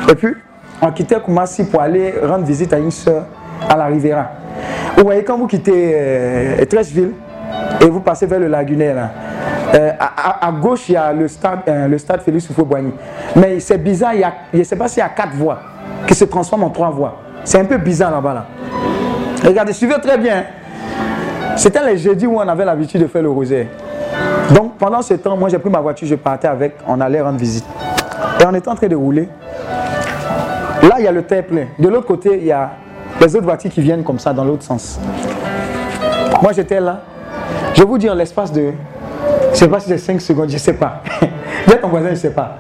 Et puis, on quittait Koumassi pour aller rendre visite à une soeur à la Riviera. Vous voyez, quand vous quittez euh, Trècheville et vous passez vers le Lagunet, là, euh, à, gauche, il y a le stade, euh, le stade Félix Houphouët-Boigny. Mais c'est bizarre, il y a, je ne sais pas s'il y a quatre voies qui se transforment en trois voies. C'est un peu bizarre là-bas. Là. Regardez, suivez très bien. C'était les jeudis où on avait l'habitude de faire le rosaire. Donc pendant ce temps, moi j'ai pris ma voiture, je partais avec, on allait rendre visite. Et on était en train de rouler. Là, il y a le terre plein. De l'autre côté, il y a les autres voitures qui viennent comme ça dans l'autre sens. Moi, j'étais là. Je vous dire l'espace de. Je ne sais pas si c'est 5 secondes, je ne sais pas. A ton voisin, je ne sais pas.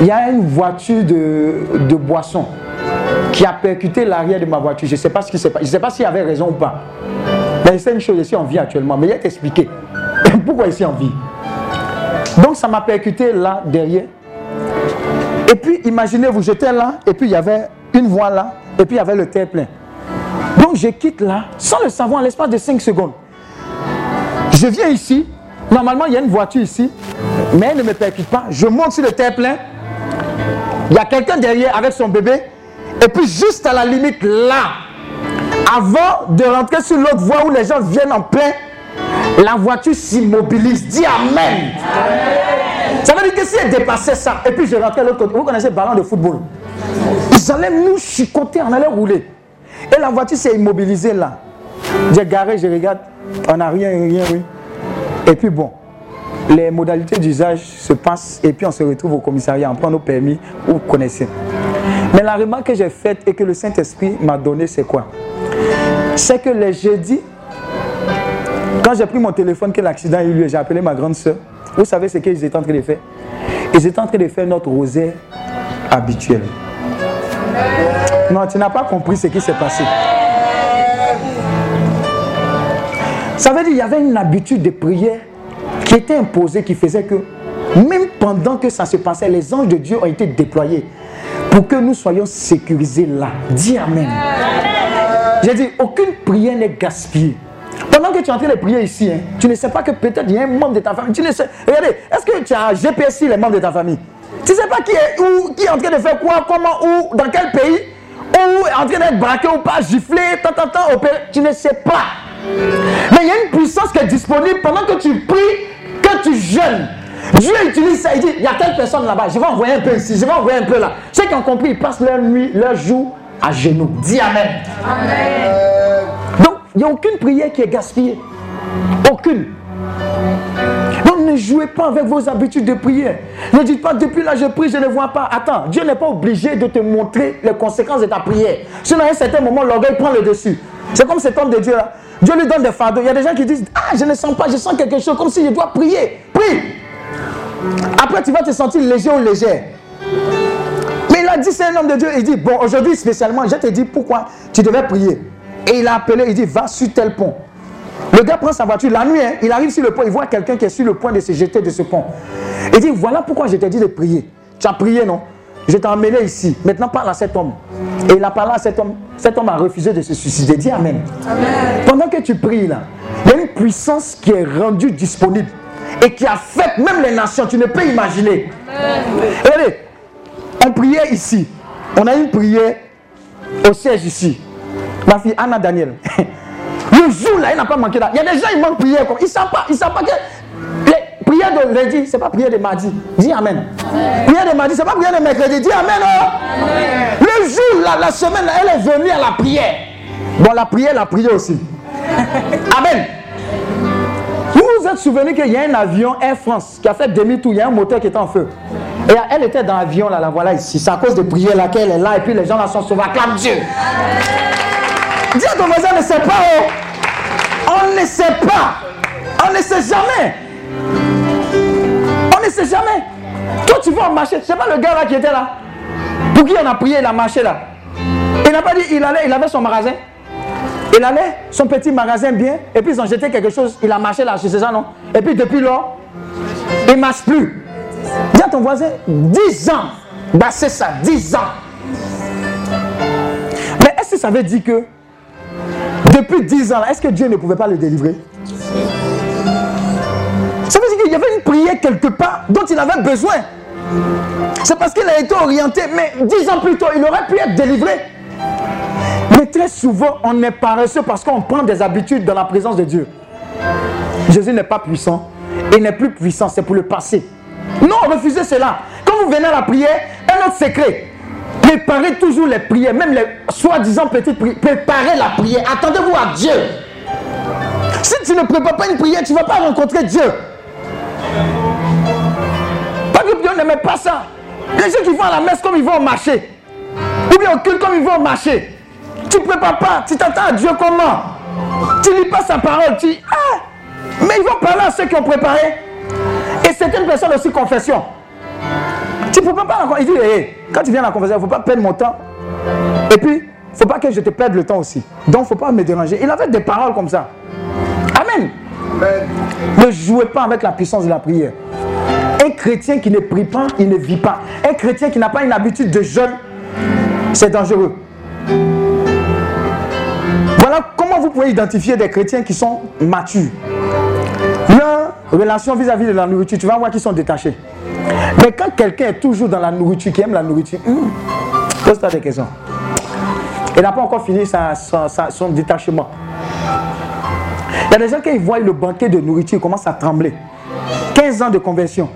Il y a une voiture de, de boisson qui a percuté l'arrière de ma voiture. Je ne sais pas ce qui s'est passé. Je ne sais pas s'il avait raison ou pas. Mais c'est une chose, ici en vie actuellement. Mais il a t'expliquer. Pourquoi ici en vie? Donc ça m'a percuté là, derrière. Et puis, imaginez-vous, j'étais là, et puis il y avait une voie là, et puis il y avait le terre plein. Donc, je quitte là, sans le savoir, en l'espace de 5 secondes. Je viens ici, normalement, il y a une voiture ici, mais elle ne me percute pas. Je monte sur le terre plein, il y a quelqu'un derrière avec son bébé, et puis juste à la limite là, avant de rentrer sur l'autre voie où les gens viennent en plein, la voiture s'immobilise. Dis Amen. Ça veut dire que si elle dépassait ça, et puis je rentrais de l'autre côté, vous connaissez le ballon de football? Ils allaient nous chicoter, on allait rouler. Et la voiture s'est immobilisée là. J'ai garé, je regarde, on n'a rien, rien, oui. Et puis bon, les modalités d'usage se passent et puis on se retrouve au commissariat, on prend nos permis, vous connaissez. Mais la remarque que j'ai faite et que le Saint-Esprit m'a donnée, c'est quoi? C'est que les jeudis, quand j'ai pris mon téléphone, que l'accident a eu lieu, j'ai appelé ma grande soeur. Vous savez ce qu'ils étaient en train de faire? Ils étaient en train de faire notre rosaire habituel. Non, tu n'as pas compris ce qui s'est passé. Ça veut dire qu'il y avait une habitude de prière qui était imposée, qui faisait que même pendant que ça se passait, les anges de Dieu ont été déployés pour que nous soyons sécurisés là. Dis Amen. J'ai dit, aucune prière n'est gaspillée. Pendant que tu es en train de prier ici, hein, tu ne sais pas que peut-être il y a un membre de ta famille. Tu ne sais. Regardez, est-ce que tu as GPS les membres de ta famille? Tu ne sais pas qui est où, qui est en train de faire quoi, comment, où, dans quel pays, où en train d'être braqué ou pas, giflé, tant, tant, tant. Tu ne sais pas. Mais il y a une puissance qui est disponible pendant que tu pries, que tu jeûnes. Dieu utilise ça, il dit, il y a telle personne là-bas, je vais envoyer un peu ici, je vais envoyer un peu là. Ceux qui ont compris, ils passent leur nuit, leur jour à genoux. Dis Amen. Donc, il n'y a aucune prière qui est gaspillée. Aucune. Donc, ne jouez pas avec vos habitudes de prière. Ne dites pas, depuis là, je prie, je ne vois pas. Attends, Dieu n'est pas obligé de te montrer les conséquences de ta prière. Sinon, à un certain moment, l'orgueil prend le dessus. C'est comme cet homme de Dieu là. Dieu lui donne des fardeaux. Il y a des gens qui disent, ah, je ne sens pas, je sens quelque chose, comme si je dois prier. Prie. Après, tu vas te sentir léger ou légère. Il a dit, c'est un homme de Dieu. Il dit, bon, aujourd'hui spécialement, je te dis pourquoi tu devais prier. Et il a appelé, il dit, va sur tel pont. Le gars prend sa voiture, la nuit, hein, il arrive sur le pont, il voit quelqu'un qui est sur le point de se jeter de ce pont. Il dit, voilà pourquoi je t'ai dit de prier. Tu as prié, non? Je t'ai emmené ici. Maintenant, parle à cet homme. Et il a parlé à cet homme. Cet homme a refusé de se suicider. Dis Amen. Pendant que tu pries, là, il y a une puissance qui est rendue disponible et qui a fait même les nations. Tu ne peux imaginer. Regardez, on priait ici. On a une prière au siège ici. Ma fille Anna Daniel. Le jour là, il n'a pas manqué là. Il y a des gens, ils manquent prière. Comme, ils ne savent pas, ils savent pas que les prières de lundi, ce n'est pas prière de mardi. Dis Amen. Prière de mardi, ce n'est pas prière de mercredi. Dis Amen. oh. Le jour là, la semaine, là, elle est venue à la prière. Bon, la prière, la prière aussi. Amen. Êtes souvenu qu'il y a un avion Air France qui a fait demi-tour, il y a un moteur qui est en feu. Et elle était dans l'avion, là, la voilà ici. C'est à cause de prière là qu'elle est là, et puis les gens là sont sauvés. Acclame Dieu. Dis à ton voisin, ne sait pas. oh. On ne sait pas. On ne sait jamais. On ne sait jamais. Toi, tu vas marcher. C'est pas le gars là qui était là. Pour qui on a prié, il a marché là. Il n'a pas dit, il allait, il avait son magasin. Il allait, son petit magasin bien, et puis ils ont jeté quelque chose, il a marché là, c'est ça, non? Et puis depuis lors, il ne marche plus. Dis à ton voisin, 10 ans. Bah c'est ça, 10 ans. Mais est-ce que ça veut dire que depuis 10 ans, est-ce que Dieu ne pouvait pas le délivrer? Ça veut dire qu'il y avait une prière quelque part dont il avait besoin. C'est parce qu'il a été orienté, mais 10 ans plus tôt, il aurait pu être délivré. Très souvent, on est paresseux parce qu'on prend des habitudes dans la présence de Dieu. Jésus n'est pas puissant. Il n'est plus puissant, c'est pour le passé. Non, refusez cela. Quand vous venez à la prière, un autre secret. Préparez toujours les prières, même les soi-disant petites prières. Préparez la prière. Attendez-vous à Dieu. Si tu ne prépares pas une prière, tu ne vas pas rencontrer Dieu. Pas que Dieu n'aimait pas ça. Les gens qui vont à la messe comme ils vont au marché. Ou bien au culte comme ils vont au marché. Tu ne prépares pas. Tu t'attends à Dieu comment? Tu lis pas sa parole. Tu ah, mais ils vont parler à ceux qui ont préparé. Et certaines personnes aussi confession. Tu ne prépares pas la Il dit, hé, quand tu viens à la confession, il ne faut pas perdre mon temps. Et puis, il ne faut pas que je te perde le temps aussi. Donc, il ne faut pas me déranger. Il avait des paroles comme ça. Amen. Ne jouez pas avec la puissance de la prière. Un chrétien qui ne prie pas, il ne vit pas. Un chrétien qui n'a pas une habitude de jeûne, c'est dangereux. Voilà comment vous pouvez identifier des chrétiens qui sont matures. Leur relation vis-à-vis de la nourriture, tu vas voir qu'ils sont détachés. Mais quand quelqu'un est toujours dans la nourriture, qui aime la nourriture, hum, pose-toi des questions. Il n'a pas encore fini sa- son détachement. Il y a des gens qui voient le banquet de nourriture, ils commencent à trembler. 15 ans de conversion.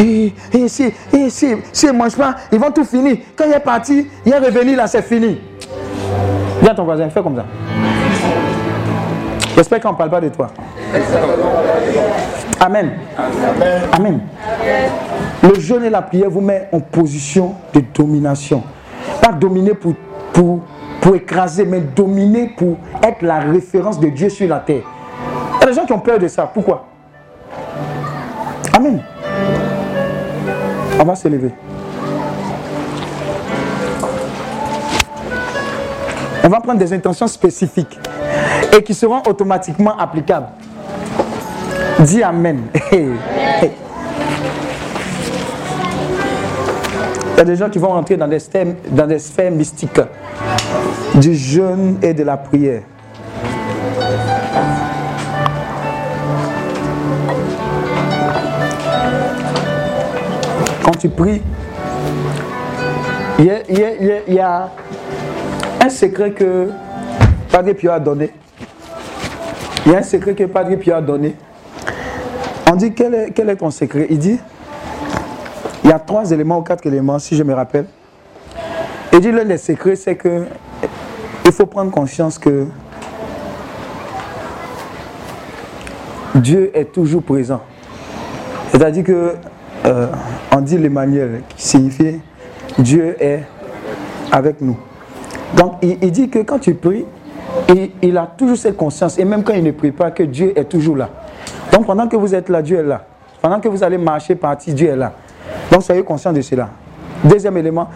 Et, et si, et si, si mangent pas, ils vont tout finir. Quand il est parti, il est revenu là, c'est fini. À ton voisin, fais comme ça. J'espère qu'on ne parle pas de toi. Amen. Amen. Le jeûne et la prière vous met en position de domination. Pas dominer pour, pour, pour écraser, mais dominer pour être la référence de Dieu sur la terre. Il y a des gens qui ont peur de ça. Pourquoi? Amen. On va se lever. On va prendre des intentions spécifiques et qui seront automatiquement applicables. Dis Amen. Il y a des gens qui vont rentrer dans des sphères, mystiques du jeûne et de la prière. Quand tu pries, il y a un secret que Padre Pio a donné. Il y a un secret que Padre Pio a donné. On dit quel est, quel est ton secret? Il dit il y a trois éléments ou quatre éléments, si je me rappelle. Il dit l'un des secrets, c'est que il faut prendre conscience que Dieu est toujours présent. C'est-à-dire que euh, on dit l'Emmanuel, qui signifie Dieu est avec nous. Donc il, dit que quand tu pries, il, il a toujours cette conscience, et même quand il ne prie pas, que Dieu est toujours là. Donc pendant que vous êtes là, Dieu est là. Pendant que vous allez marcher, partir, Dieu est là. Donc soyez conscient de cela. Deuxième élément,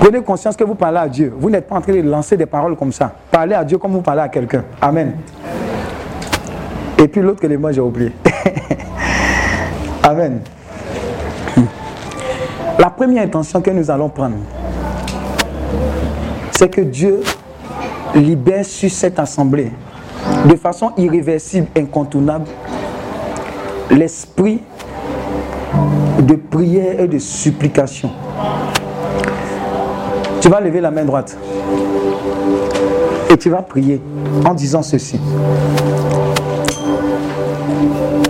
prenez conscience que vous parlez à Dieu. Vous n'êtes pas en train de lancer des paroles comme ça. Parlez à Dieu comme vous parlez à quelqu'un. Amen. Et puis l'autre élément, j'ai oublié. Amen. La première intention que nous allons prendre, c'est que Dieu libère sur cette assemblée, de façon irréversible, incontournable, l'esprit de prière et de supplication. Tu vas lever la main droite et tu vas prier en disant ceci.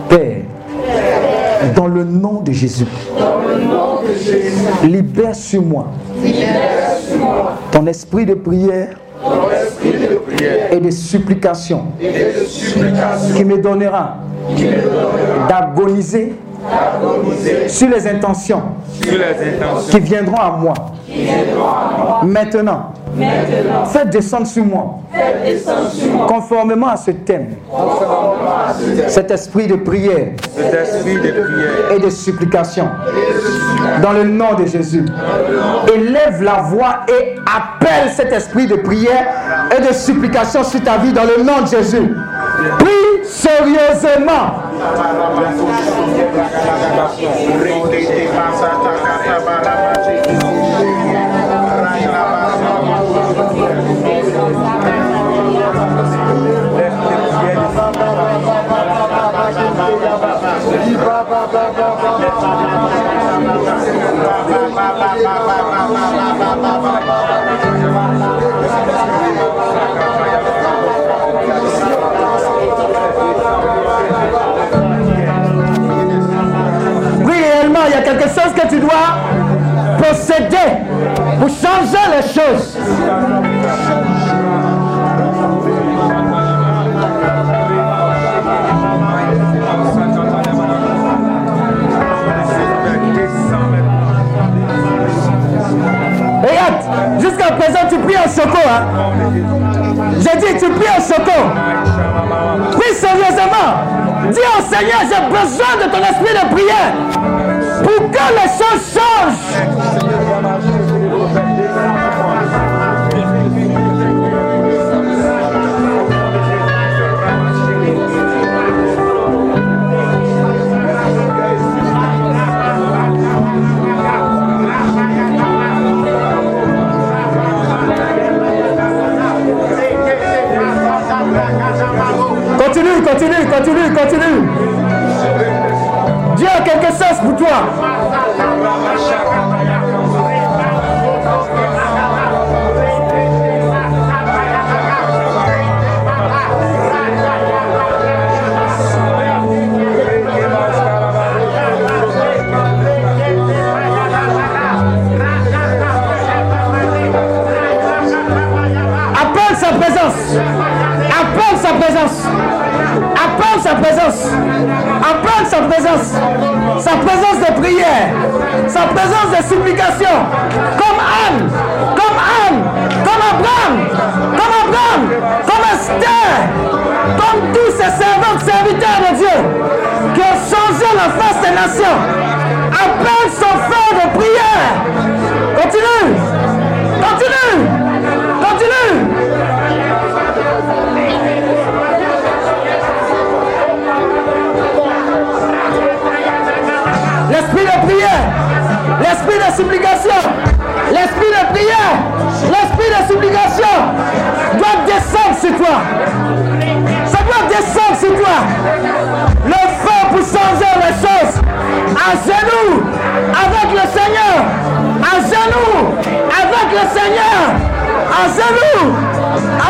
Père, dans le nom de Jésus, libère sur moi ton esprit de prière et de supplication qui me donnera d'agoniser sur les intentions sur les intentions qui viendront à moi qui Maintenant, faites descendre sur moi, conformément à ce thème, cet esprit de prière. Cet esprit de prière. et de supplication, dans le nom de Jésus. Élève la voix et appelle cet esprit de prière et de supplication sur ta vie dans le nom de Jésus. Prie sérieusement. Il y a quelque chose que tu dois posséder pour changer les choses. Regarde, jusqu'à présent, tu pries en choco. Hein? J'ai dit, tu pries en choco. Prie sérieusement. Dis au Seigneur, j'ai besoin de ton esprit de prière pour que les choses changent. Continue, continue. Dieu a quelque chose pour toi. Appelle sa présence. Appelle sa présence. Appelle sa présence. Appelle sa présence. Sa présence de prière. Sa présence de supplication. Comme Anne. Comme Anne. Comme Abraham. Comme Abraham. Comme Esther. Comme tous ces servants, serviteurs de Dieu qui ont changé la face des nations. Appelle son feu de prière. L'esprit de supplication, l'esprit de prière, l'esprit de supplication doit descendre sur toi. Ça doit descendre sur toi. Le feu pour changer les choses. À genoux, avec le Seigneur. À genoux, avec le Seigneur. À genoux,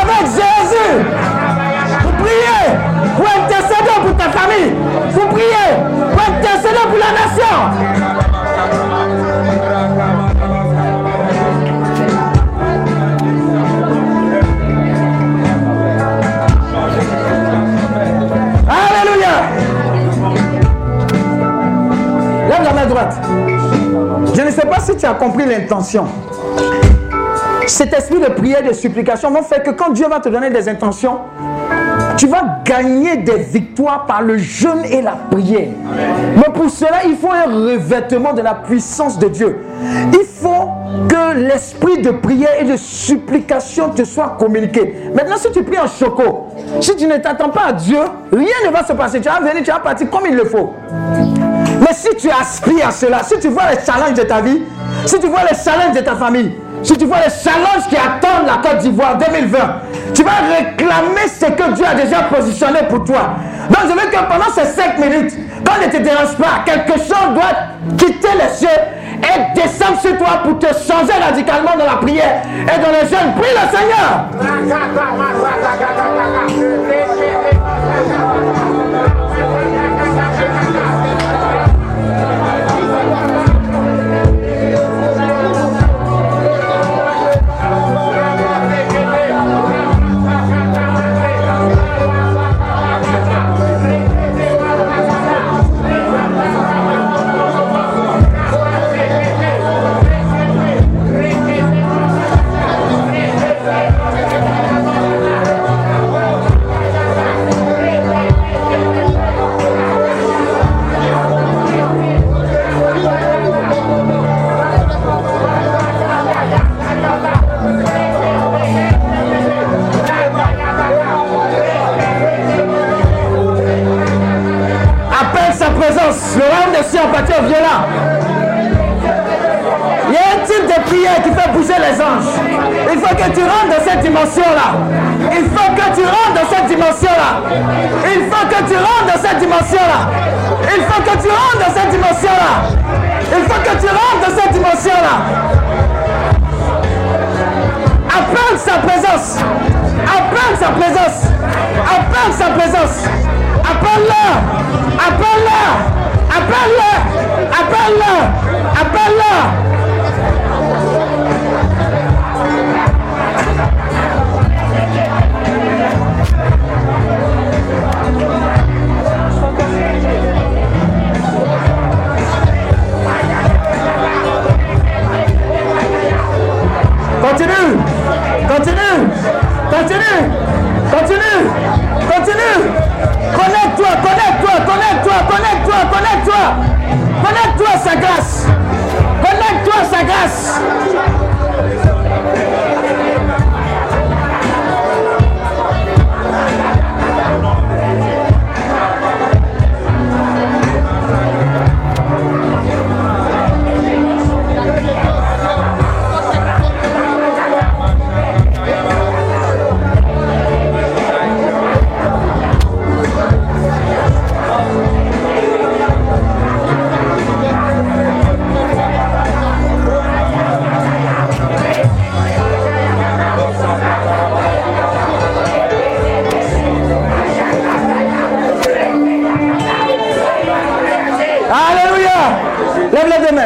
avec Jésus. Vous priez pour intercéder pour ta famille. Vous priez pour intercéder pour la nation. Droite. Je ne sais pas si tu as compris l'intention. Cet esprit de prière, de supplication vont faire que quand Dieu va te donner des intentions, tu vas gagner des victoires par le jeûne et la prière. Mais pour cela, il faut un revêtement de la puissance de Dieu. Il faut que l'esprit de prière et de supplication te soit communiqué. Maintenant, si tu pries en choco, si tu ne t'attends pas à Dieu, rien ne va se passer. Tu vas venir, tu vas partir comme il le faut. Si tu aspires à cela, si tu vois les challenges de ta vie, si tu vois les challenges de ta famille, si tu vois les challenges qui attendent la Côte d'Ivoire 2020, tu vas réclamer ce que Dieu a déjà positionné pour toi. Donc je veux que pendant ces 5 minutes, quand ne te dérange pas, quelque chose doit quitter les cieux et descendre sur toi pour te changer radicalement dans la prière et dans le jeûne. Prie le Seigneur. Violent. Il y a un type de prière qui fait bouger les anges. Il faut que tu rentres dans cette dimension-là. Il faut que tu rentres dans cette dimension-là. Il faut que tu rentres dans cette dimension-là. Il faut que tu rentres dans cette dimension-là. Il faut que tu rentres dans cette dimension-là. Appelle sa présence. Appelle sa présence. Appelle sa présence. Appelle-le. Appelle-le. Appelle-le. Appelle-le. Continue. Continue. Continue. Continue. Continue. Connecte-toi, connecte-toi, connecte-toi, connecte-toi, connecte-toi. Connecte-toi à sa grâce. Connecte-toi à sa grâce.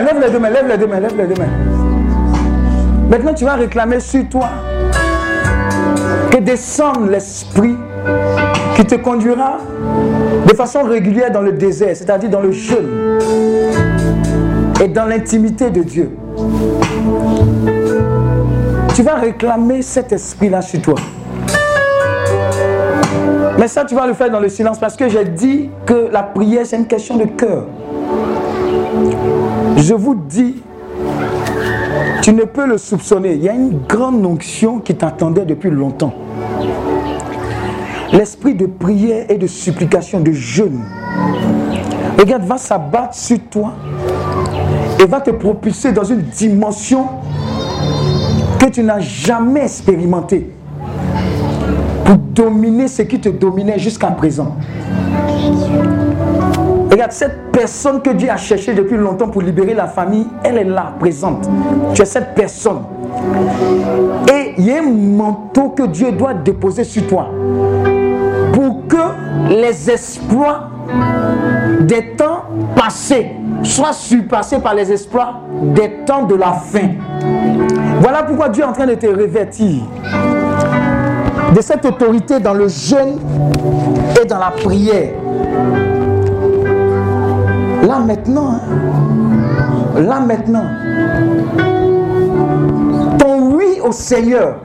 Lève les deux mains, lève les deux mains, lève les deux mains. Maintenant, tu vas réclamer sur toi que descende l'esprit qui te conduira de façon régulière dans le désert, c'est-à-dire dans le jeûne et dans l'intimité de Dieu. Tu vas réclamer cet esprit-là sur toi. Mais ça, tu vas le faire dans le silence parce que j'ai dit que la prière, c'est une question de cœur. Je vous dis, tu ne peux le soupçonner. Il y a une grande onction qui t'attendait depuis longtemps. L'esprit de prière et de supplication, de jeûne. Regarde, va s'abattre sur toi et va te propulser dans une dimension que tu n'as jamais expérimentée pour dominer ce qui te dominait jusqu'à présent. Regarde, cette personne que Dieu a cherchée depuis longtemps pour libérer la famille, elle est là, présente. Tu es cette personne. Et il y a un manteau que Dieu doit déposer sur toi pour que les exploits des temps passés soient surpassés par les exploits des temps de la fin. Voilà pourquoi Dieu est en train de te revêtir de cette autorité dans le jeûne et dans la prière. Là maintenant, hein, là maintenant, ton oui au Seigneur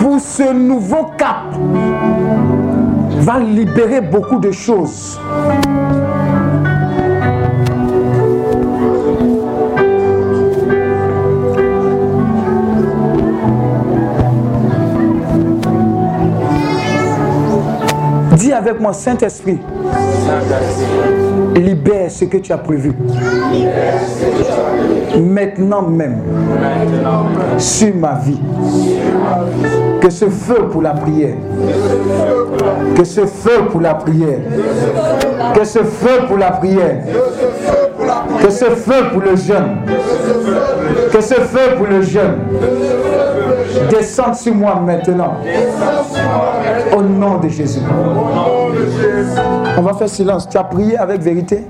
pour ce nouveau cap va libérer beaucoup de choses. Dis avec moi, Saint-Esprit, libère ce que tu as prévu. Maintenant même, sur ma vie. Que ce feu pour la prière. Que ce feu pour la prière. Que ce feu pour la prière. Que ce feu pour le jeûne. Que ce feu pour le jeûne. Descende sur moi maintenant. Au nom de Jésus. On va faire silence. Tu as prié avec vérité?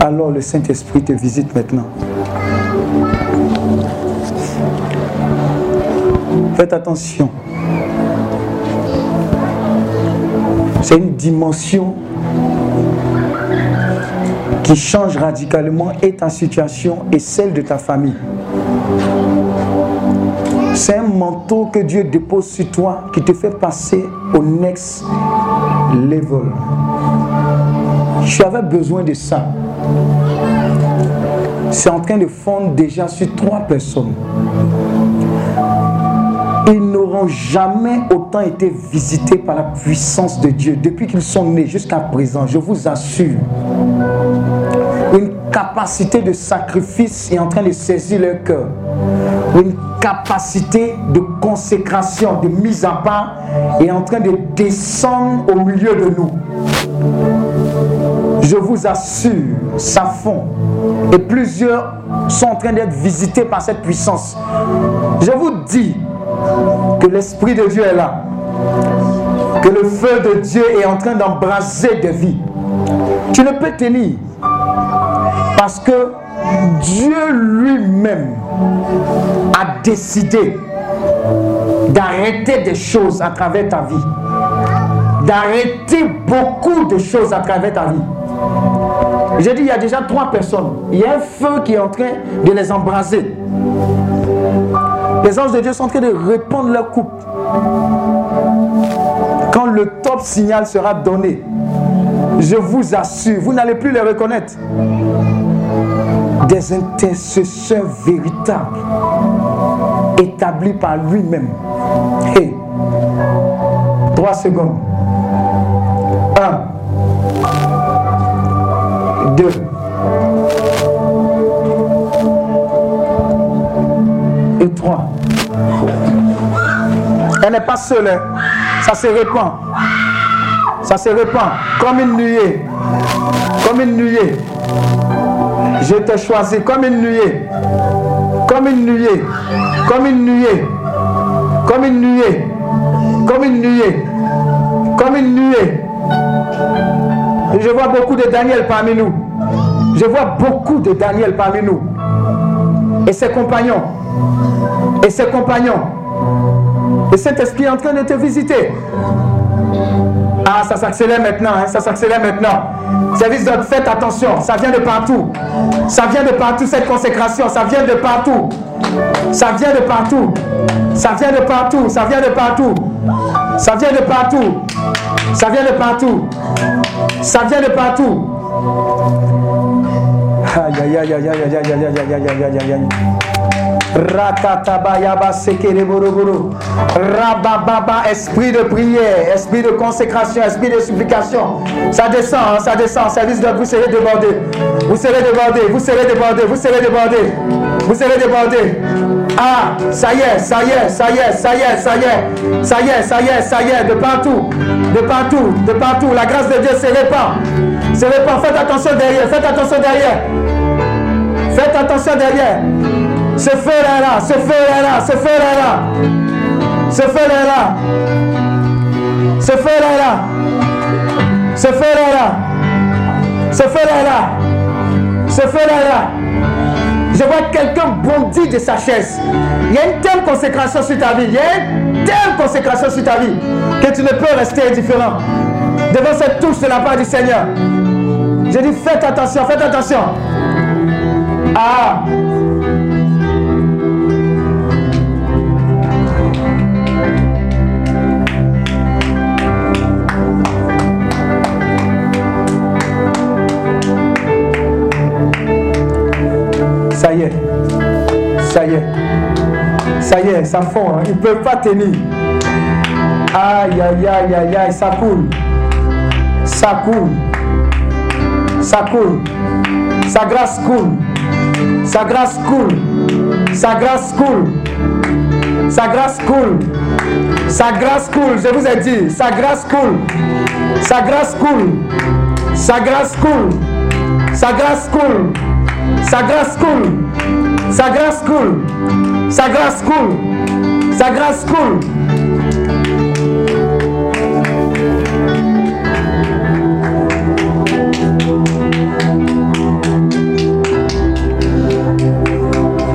Alors le Saint-Esprit te visite maintenant. Faites attention. C'est une dimension qui change radicalement et ta situation et celle de ta famille. Manteau que Dieu dépose sur toi qui te fait passer au next level. Tu avais besoin de ça. C'est en train de fondre déjà sur trois personnes. Ils n'auront jamais autant été visités par la puissance de Dieu depuis qu'ils sont nés jusqu'à présent. Je vous assure. Une capacité de sacrifice est en train de saisir leur cœur. Une capacité de consécration, de mise à part est en train de descendre au milieu de nous. Je vous assure, ça fond. Et plusieurs sont en train d'être visités par cette puissance. Je vous dis que l'Esprit de Dieu est là. Que le feu de Dieu est en train d'embraser des vies. Tu ne peux tenir. Parce que Dieu lui-même a décidé d'arrêter des choses à travers ta vie. D'arrêter beaucoup de choses à travers ta vie. J'ai dit, il y a déjà trois personnes. Il y a un feu qui est en train de les embraser. Les anges de Dieu sont en train de répandre leur coupe. Quand le top signal sera donné, je vous assure, vous n'allez plus les reconnaître. Des intercesseurs véritables, établis par lui-même. Hey, trois secondes. Un. Deux. Et trois. Elle n'est pas seule. hein. Ça se répand. Ça se répand comme une nuée. Comme une nuée. Je t'ai choisi comme une nuée. Comme une nuée. Comme une nuée. Comme une nuée. Comme une nuée. Comme une nuée. Je vois beaucoup de Daniel parmi nous. Je vois beaucoup de Daniel parmi nous. Et ses compagnons. Et ses compagnons. Et cet esprit est en train de te visiter. Ah, ça s'accélère maintenant, hein, ça s'accélère maintenant. Service d'ordre, faites attention, ça vient de partout. Ça vient de partout, cette consécration, ça vient de partout. Ça vient de partout. Ça vient de partout, ça vient de partout. Ça vient de partout. Ça vient de partout. Ça vient de partout. Aïe aïe aïe aïe aïe aïe aïe aïe aïe aïe aïe aïe. Rakatabayaba sekere boroboro. Rabababa, esprit de prière, esprit de consécration, esprit de supplication. Ça descend, ça descend. Service de vous serez débordé. Vous serez débordé, vous serez débordé, vous serez débordé. Vous serez débordé. Ah, ça y est, ça y est, ça y est, ça y est, ça y est, ça y est, ça y est, ça y est, de partout, de partout, de partout. La grâce de Dieu se répand. Se répand. Faites attention derrière, faites attention derrière. Faites attention derrière. Seferera, Seferera, Seferera. Seferera. Seferera. Seferera. Seferera. là. Je vois quelqu'un bondir de sa chaise. Il y a une telle consécration sur ta vie. Il y a une telle consécration sur ta vie que tu ne peux rester indifférent devant cette touche de la part du Seigneur. Je dis faites attention, faites attention. Ah, Ça y est. Ça y est. Ça y est, ça fond. hein. Ils ne peuvent pas tenir. Aïe, aïe, aïe, aïe, aïe, ça coule. Ça coule. Ça coule. Sa grâce coule. Sa grâce coule. Sa grâce coule. Sa grâce coule. Sa grâce coule. Je vous ai dit, sa grâce coule. Sa grâce coule. Sa grâce coule. Sa grâce coule. Sa grâce coule. Sa grâce coule. Sa grâce coule. Sa grâce coule.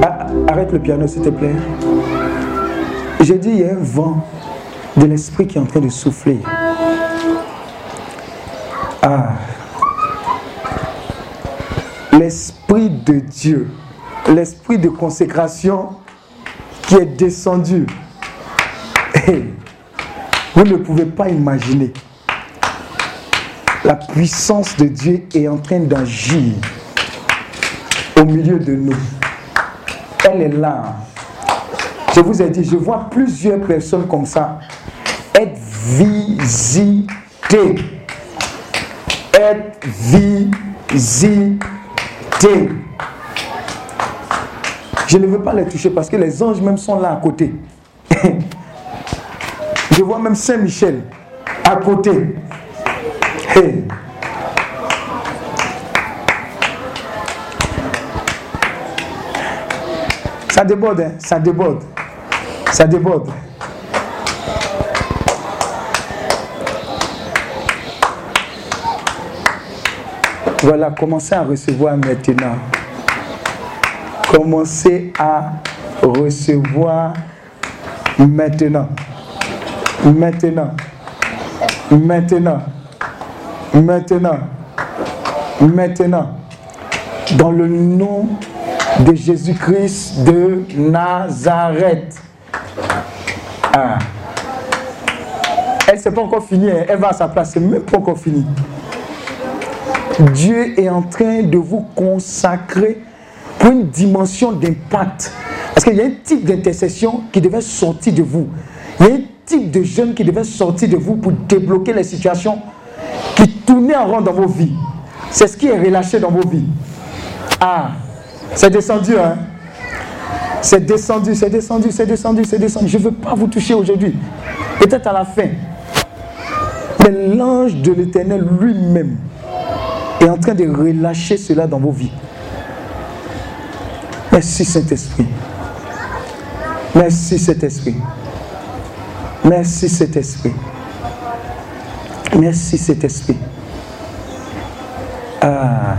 Ah, Arrête le piano, s'il te plaît. J'ai dit, il un vent de l'esprit qui est en train de souffler. Ah. L'esprit de Dieu, l'esprit de consécration qui est descendu. Vous ne pouvez pas imaginer. La puissance de Dieu est en train d'agir au milieu de nous. Elle est là. Je vous ai dit, je vois plusieurs personnes comme ça être visitées. Être visitées. Je ne veux pas les toucher parce que les anges même sont là à côté. Je vois même Saint-Michel à côté. Ça déborde, hein? ça déborde. Ça déborde. Voilà, commencez à recevoir maintenant. Commencez à recevoir maintenant. Maintenant. Maintenant. Maintenant. Maintenant. Dans le nom de Jésus-Christ de Nazareth. Ah. Elle, c'est pas encore fini. hein. Elle va à sa place. C'est même pas encore fini. Dieu est en train de vous consacrer pour une dimension d'impact. Parce qu'il y a un type d'intercession qui devait sortir de vous. Il y a un type de jeûne qui devait sortir de vous pour débloquer les situations qui tournaient en rond dans vos vies. C'est ce qui est relâché dans vos vies. Ah, c'est descendu, hein? C'est descendu, c'est descendu, c'est descendu, c'est descendu. Je ne veux pas vous toucher aujourd'hui. Peut-être à la fin. Mais l'ange de l'éternel lui-même est en train de relâcher cela dans vos vies. Merci Saint-Esprit. Merci Saint-Esprit. Merci Saint-Esprit. Merci Saint-Esprit. Ah.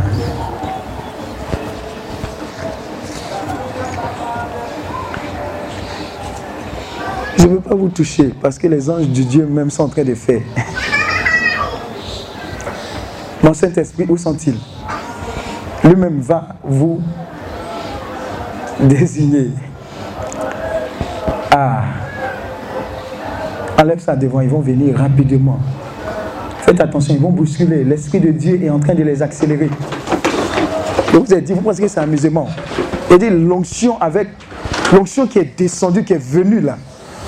Je ne veux pas vous toucher parce que les anges de Dieu même sont en train de faire. Mon Saint-Esprit, où sont-ils? Lui-même va vous désigner. Ah. Ça devant, ils vont venir rapidement. Faites attention, ils vont bousculer. L'Esprit de Dieu est en train de les accélérer. Je vous ai dit, vous pensez que c'est amusement. Et dit l'onction avec l'onction qui est descendue, qui est venue là.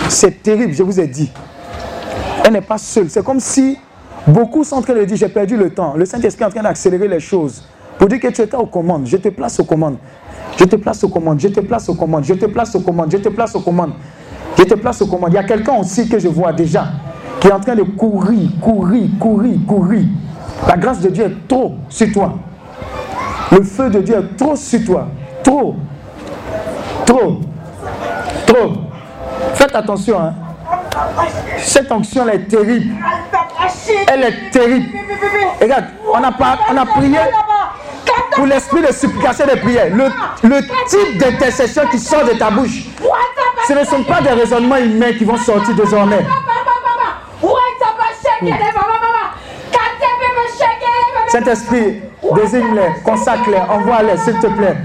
C'est terrible, je vous ai dit. Elle n'est pas seule. C'est comme si beaucoup sont en train de dire j'ai perdu le temps. Le Saint-Esprit est en train d'accélérer les choses. Pour dire que tu étais aux commandes. Je te place aux commandes. Je te place aux commandes. Je te place aux commandes. Je te place aux commandes. Je te place aux commandes. Je te place aux commandes. Il y a quelqu'un aussi que je vois déjà qui est en train de courir, courir, courir, courir. La grâce de Dieu est trop sur toi. Le feu de Dieu est trop sur toi. Trop. Trop. Trop. Faites attention. Hein. Cette onction elle est terrible. Elle est terrible. Regarde, on a, pas, on a prié pour l'esprit de supplication de prière. Le, le type d'intercession qui sort de ta bouche, ce ne sont pas des raisonnements humains qui vont sortir désormais. Saint-Esprit, désigne-les, consacre-les, envoie-les, s'il te plaît.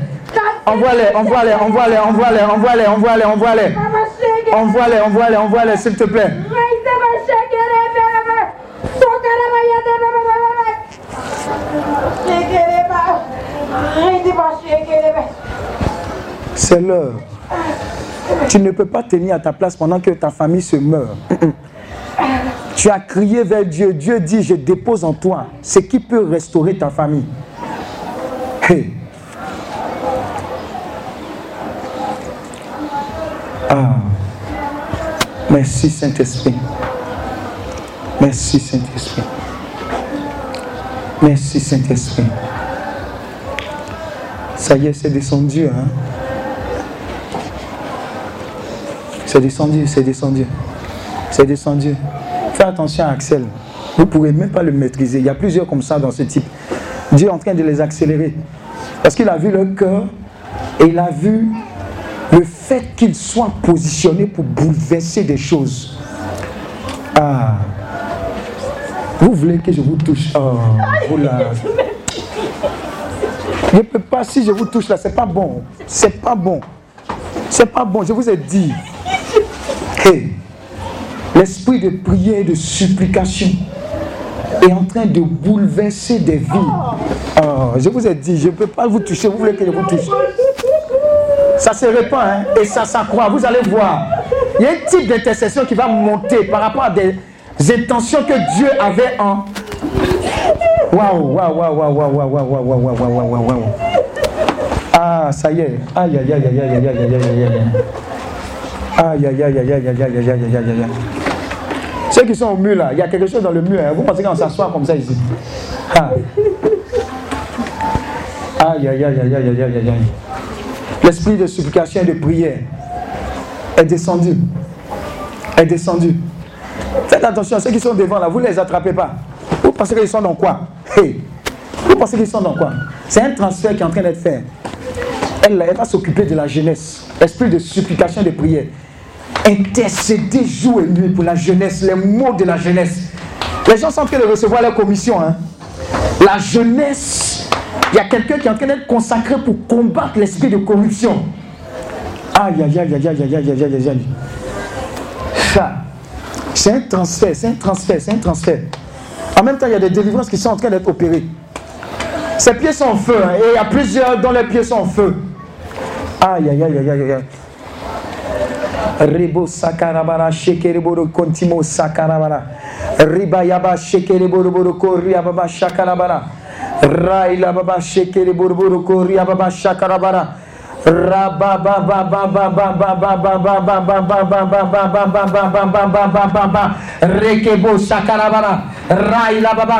Envoie-les, envoie-les, envoie-les, envoie-les, envoie-les, envoie-les, envoie-les. Envoie-les, envoie-les, envoie-les, s'il te plaît. C'est l'heure. Tu ne peux pas tenir à ta place pendant que ta famille se meurt. Tu as crié vers Dieu. Dieu dit, je dépose en toi ce qui peut restaurer ta famille. Hey. Ah. Merci Saint-Esprit. Merci Saint-Esprit. Merci Saint-Esprit. Ça y est, c'est descendu. Hein? C'est descendu, c'est descendu. C'est descendu. Fais attention à Axel. Vous ne pourrez même pas le maîtriser. Il y a plusieurs comme ça dans ce type. Dieu est en train de les accélérer. Parce qu'il a vu leur cœur et il a vu le fait qu'il soit positionné pour bouleverser des choses. Ah. Vous voulez que je vous touche? Oh, vous. Je ne peux pas, si je vous touche là, c'est pas bon. C'est pas bon. C'est pas bon, je vous ai dit. Hey, l'esprit de prière et de supplication est en train de bouleverser des vies. Oh, je vous ai dit, je ne peux pas vous toucher. Vous voulez que je vous touche? Ça se répand hein, et ça s'accroît. Vous allez voir. Il y a un type d'intercession qui va monter par rapport à des intentions que Dieu avait en. Waouh, waouh, waouh, waouh, waouh, waouh, waouh, waouh, waouh, waouh, waouh, waouh. Ah, ça y est. Aïe, aïe, aïe, aïe, aïe, aïe, aïe, aïe, aïe, aïe. Aïe, aïe, aïe, aïe, aïe, aïe, aïe, aïe, aïe, aïe. Ceux qui sont au mur là, il y a quelque chose dans le mur. Hein. Vous pensez qu'on s'assoit comme ça ici ah. Aïe, aïe, aïe, aïe, aïe, aïe, aïe, aïe. L'esprit de supplication et de prière est descendu. Est descendu. Faites attention, ceux qui sont devant là, vous ne les attrapez pas. Vous pensez qu'ils sont dans quoi hey. Vous pensez qu'ils sont dans quoi? C'est un transfert qui est en train d'être fait. Elle, va s'occuper de la jeunesse. Esprit de supplication de prière. Intercéder jour et nuit pour la jeunesse, les mots de la jeunesse. Les gens sont en train de recevoir leur commission. Hein. La jeunesse, il y a quelqu'un qui est en train d'être consacré pour combattre l'esprit de corruption. Aïe, aïe, aïe, aïe, aïe, aïe, aïe, aïe, aïe, aïe. Ça, c'est un transfert, c'est un transfert, c'est un transfert. En même temps, il y a des délivrances qui sont en train d'être opérées. Ses pieds sont en feu, hein, et il y a plusieurs dont les pieds sont en feu. Aïe, aïe, aïe, aïe, aïe, aïe. Ribo sakarabara shekereboro kontimo sakarabara. Riba yaba shekereboro boro kori ababa shakarabara. Raila baba shekereboro boro kori ababa shakarabara. Rekebo sakarabara. Raila baba.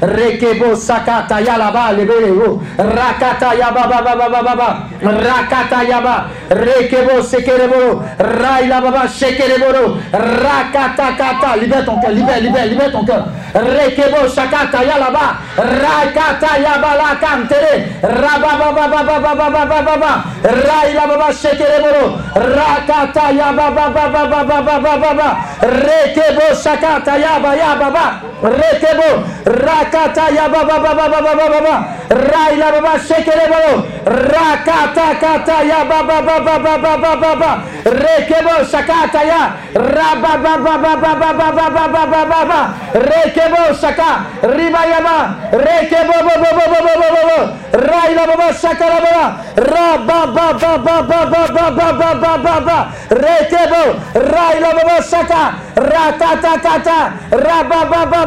Rekebo sakata yalaba. Rakata yaba baba baba baba. Rakata yaba. Baba. Rakata kata. Libère ton cœur. Libère, libère, ton cœur. Yalaba. Rakata yaba la kantere. Rababa baba baba baba baba. baba, raila baba şekere boro, rakata ya baba baba baba baba baba, rekebo şakata ya baba ya baba. Rekebo. Rakata yaba baba baba baba baba. Raila baba shekereboro. Rakata kata yaba baba baba baba baba. Rekebo sakata ya. Raba baba baba baba baba baba baba. Rekebo saka. Riba yaba. Rekebo baba baba baba baba. Raila baba sakara baba. Raba baba baba baba baba baba baba. Rekebo. Raila baba saka. Ratata kata. Raba baba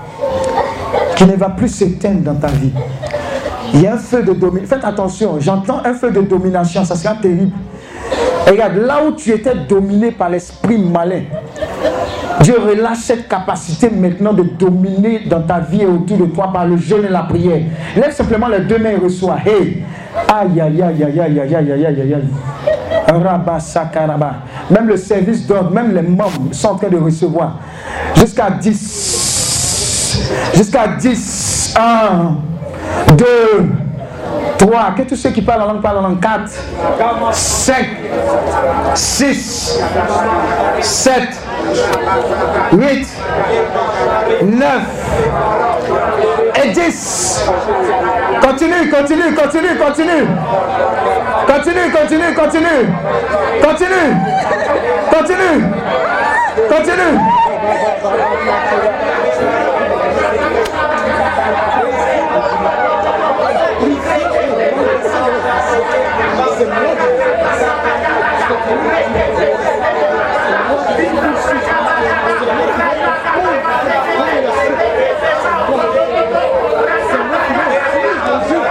qui ne va plus s'éteindre dans ta vie. Il y a un feu de domination. Faites attention, j'entends un feu de domination, ça sera terrible. Et regarde, là où tu étais dominé par l'esprit malin, Dieu relâche cette capacité maintenant de dominer dans ta vie et autour de toi par le jeûne et la prière. Lève simplement les deux mains et reçois. Hey! Aïe, aïe, aïe, aïe, aïe, aïe, aïe, aïe, aïe, aïe. Rabba, sakaraba. Même le service d'ordre, même les membres sont en train de recevoir. Jusqu'à 10. Jusqu'à 10. 1, 2, 3. Que tous ceux qui parlent en langue parlent en langue. 4, 5, 6, 7, 8, 9 et 10. Continue, continue, continue, continue. Continue, continue, continue. Continue. Continue. Continue.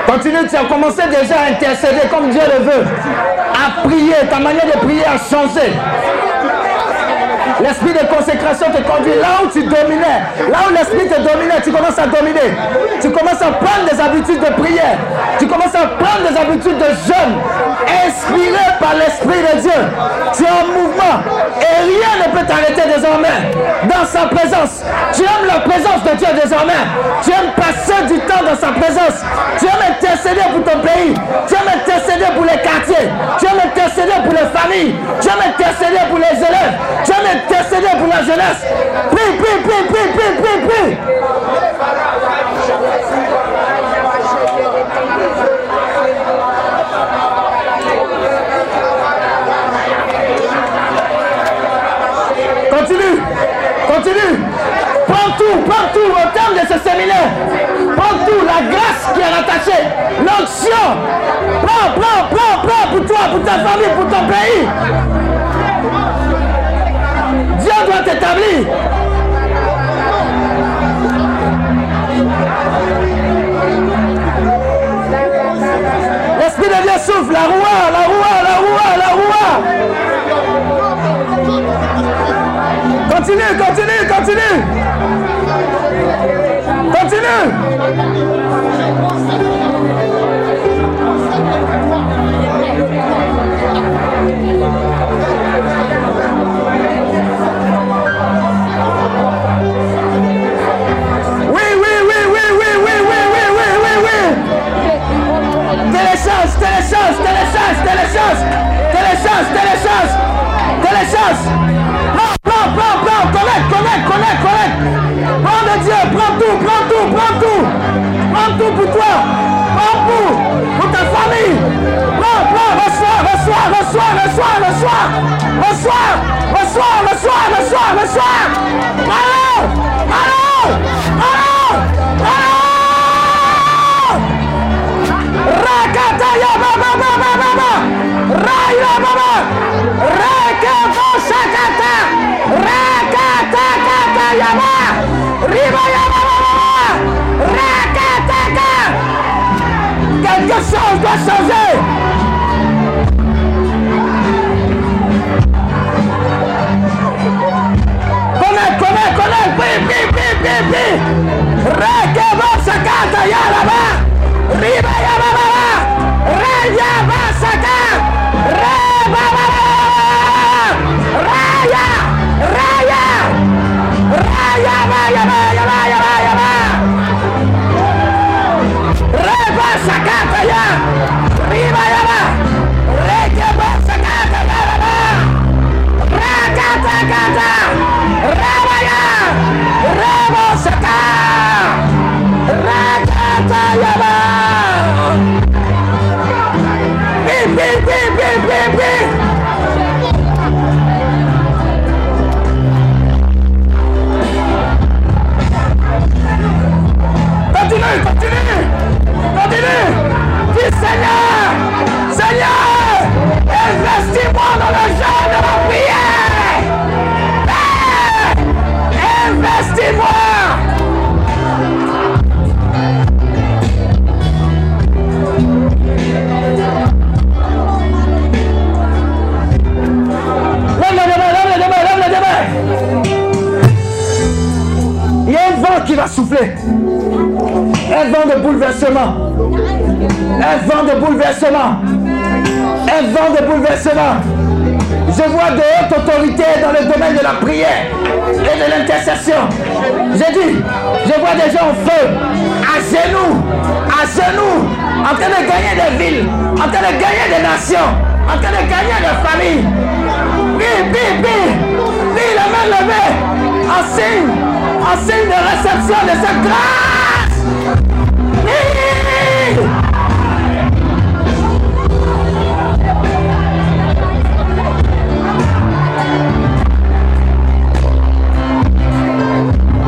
Continue, tu as commencé déjà à intercéder comme Dieu le veut. À prier, ta manière de prier a changé. L'esprit de consécration te conduit là où tu dominais. Là où l'esprit te dominait, tu commences à dominer. Tu commences à prendre des habitudes de prière. Tu commences à prendre des habitudes de jeûne. Inspiré par l'esprit de Dieu. Tu es en mouvement. Et rien ne peut t'arrêter désormais dans sa présence. Tu aimes la présence de Dieu désormais. Tu aimes passer du temps dans sa présence. Tu aimes intercéder pour ton pays. Tu aimes intercéder pour les quartiers. Tu aimes intercéder pour les familles. Tu aimes intercéder pour les élèves. Tu aimes intercéder pour la jeunesse. Prie, prie, prie, prie, prie, prie, prie. Continue, continue. Prends tout, prends tout au terme de ce séminaire. Prends tout, la grâce qui est rattachée, l'onction. Prends, prends, prends, prends pour toi, pour ta famille, pour ton pays. Doit t'établir. L'Esprit de Dieu souffle, la roue, la roue, la roue, la roue. Continue, continue, continue. Continue. Télécharge, télécharge, télécharge, télécharge. Prends, prends, prends, prends, connecte, connecte, connecte, connecte. Prends de Dieu, prends tout, prends tout, prends tout. Prends tout pour toi. Prends tout pour ta famille. Prends, prends, reçois, reçois, reçois, reçois, reçois. Reçois, reçois, reçois, reçois, reçois. Allons, va changer Come, come, come, bim, bim, bim, bim, bim. Rekebosakata, Yaraba. Va souffler. Un vent de bouleversement. Un vent de bouleversement. Un vent de bouleversement. Je vois de hautes autorités dans le domaine de la prière et de l'intercession. J'ai dit, je vois des gens au feu, à genoux, à genoux, en train de gagner des villes, en train de gagner des nations, en train de gagner des familles. Prie, la main levée, en signe de réception de cette grâce.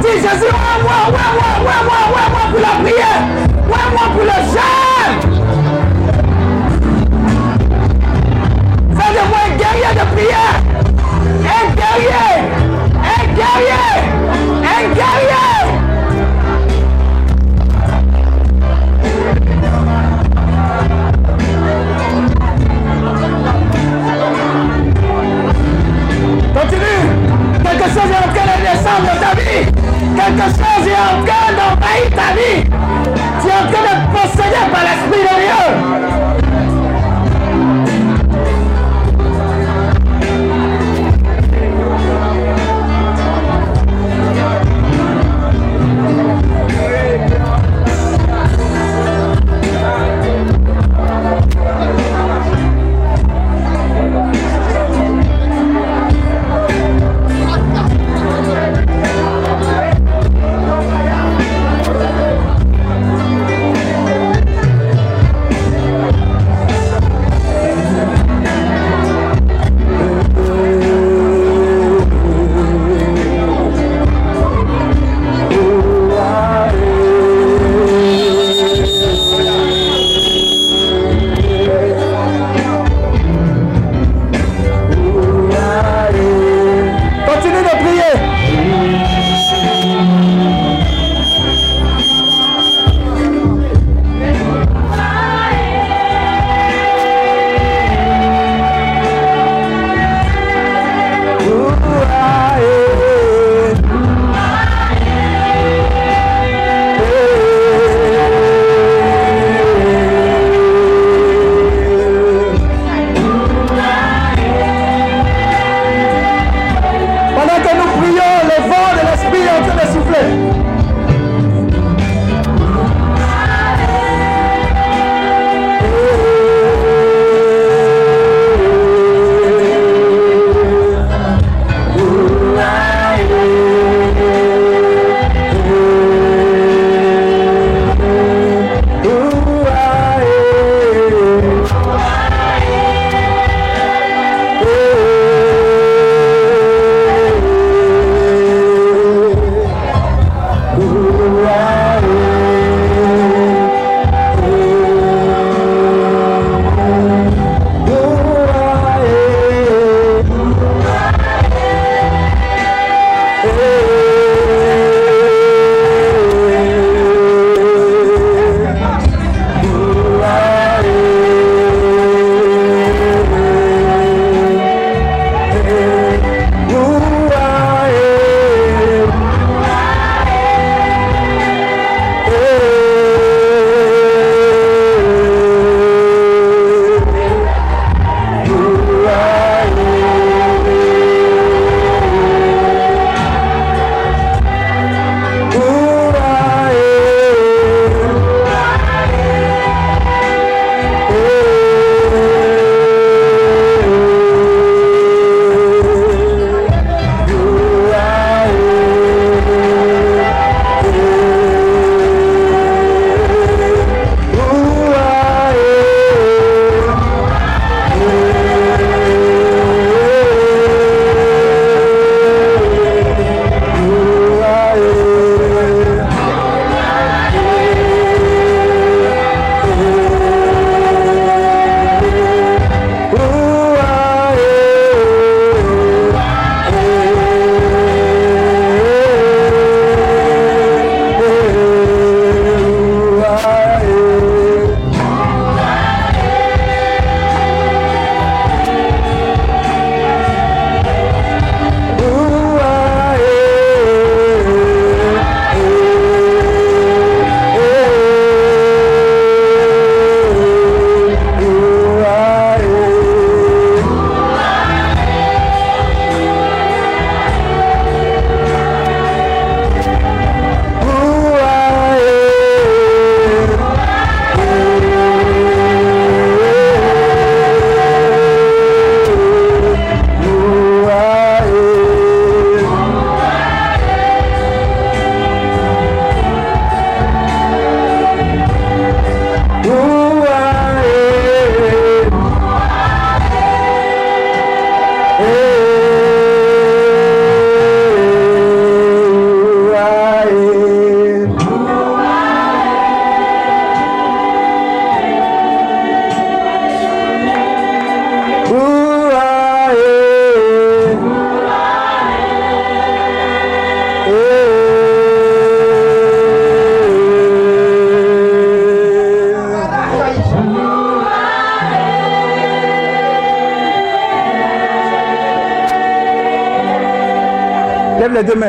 Dis Jésus, ouais, moi, ouais, ouais, ouais, ouais, ouais, moi pour la prière, ouais, moi pour le jeûne. Fais de moi un guerrier de prière, un guerrier, un guerrier. Continue. Quelque chose est en train de descendre dans ta vie. Quelque chose est en train d'envahir ta vie. Tu es en train de posséder par l'Esprit de Dieu.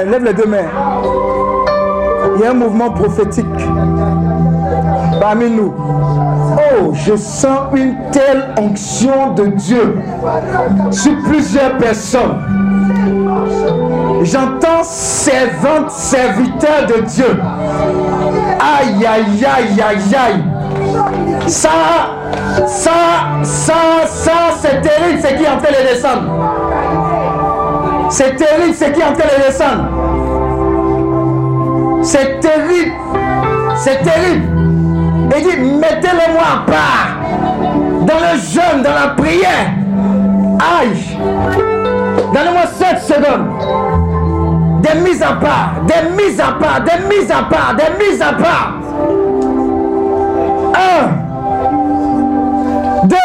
Lève les deux mains. Il y a un mouvement prophétique parmi nous. Oh, je sens une telle onction de Dieu sur plusieurs personnes. J'entends servantes, serviteurs de Dieu. Aïe, aïe, aïe, aïe, aïe. Ça, ça, ça, ça, c'est terrible ce qui est en train de descendre. C'est terrible ce qui est en train de descendre. C'est terrible. C'est terrible. Il dit, mettez-le moi à part. Dans le jeûne, dans la prière. Aïe. Donnez-moi 7 secondes. Des mises à part. Des mises à part. Des mises à part. Des mises à part. 1. 2.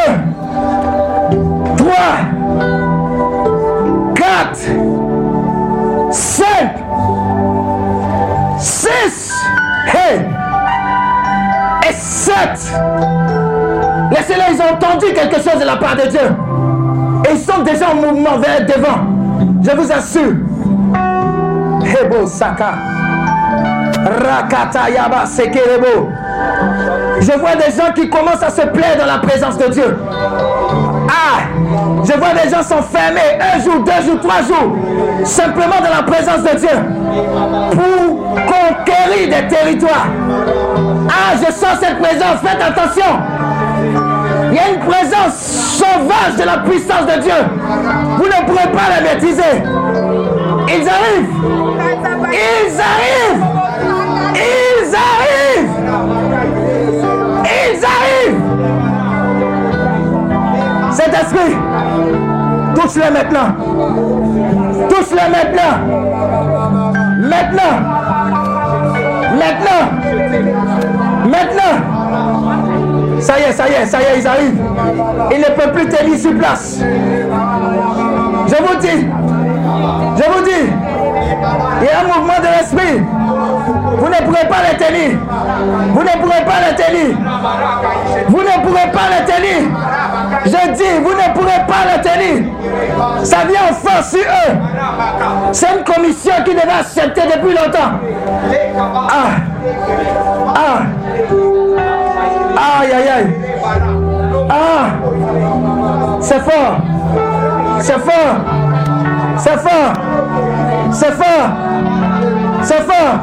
Et 7. Laissez-les, ils ont entendu quelque chose de la part de Dieu. Et ils sont déjà en mouvement vers devant. Je vous assure. Hebo Saka. Rakata Yaba Sekerebo. Je vois des gens qui commencent à se plaire dans la présence de Dieu. Ah, je vois des gens s'enfermer un jour, deux jours, trois jours, simplement dans la présence de Dieu pour conquérir des territoires. Ah, je sens cette présence, faites attention. Il y a une présence sauvage de la puissance de Dieu. Vous ne pourrez pas la maîtriser. Ils arrivent. Ils arrivent. Ils arrivent. Ils arrivent. Cet esprit, touche-les maintenant. Touche-les maintenant. Maintenant. Maintenant. Maintenant. Ça y est, ça y est, ça y est, ils arrivent. Ils ne peuvent plus tenir sur place. Je vous dis, je vous dis, Il y a un mouvement de l'esprit. Vous ne pourrez pas le tenir. Vous ne pourrez pas le tenir. Vous ne pourrez pas le tenir. Je dis, vous ne pourrez pas le tenir. Ça vient en force sur eux. C'est une commission qui devait accepter depuis longtemps. Ah. Aïe, aïe, aïe. Ah. C'est fort. C'est fort. C'est fort. C'est fort. C'est fort.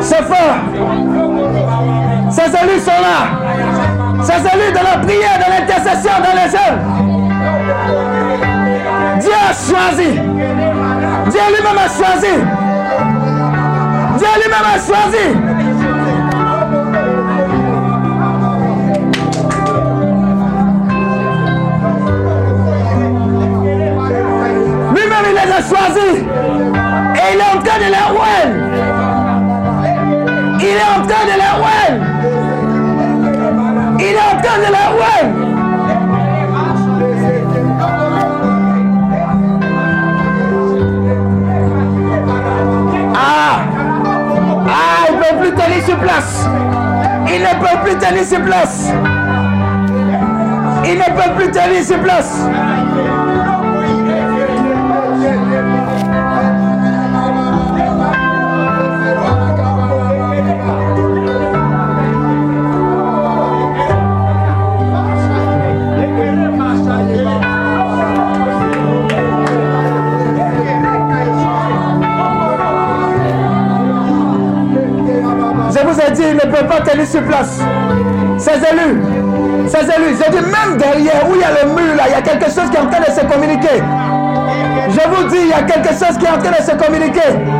C'est fort. Ces élus sont là. Ces élus de la prière, de l'intercession dans les jeunes. Dieu a choisi. Dieu lui-même a choisi. Dieu lui-même a choisi. Et il est en train de les rouer. Il est en train de les rouer. Il est en train de les rouer. Ah Ah, il ne peut plus tenir sur place. Il ne peut plus tenir sur place. Il ne peut plus tenir sur place. Ne peut pas tenir sur place. Ces élus, ces élus, je dis même derrière où il y a le mur là, il y a quelque chose qui est en train de se communiquer. Je vous dis, il y a quelque chose qui est en train de se communiquer.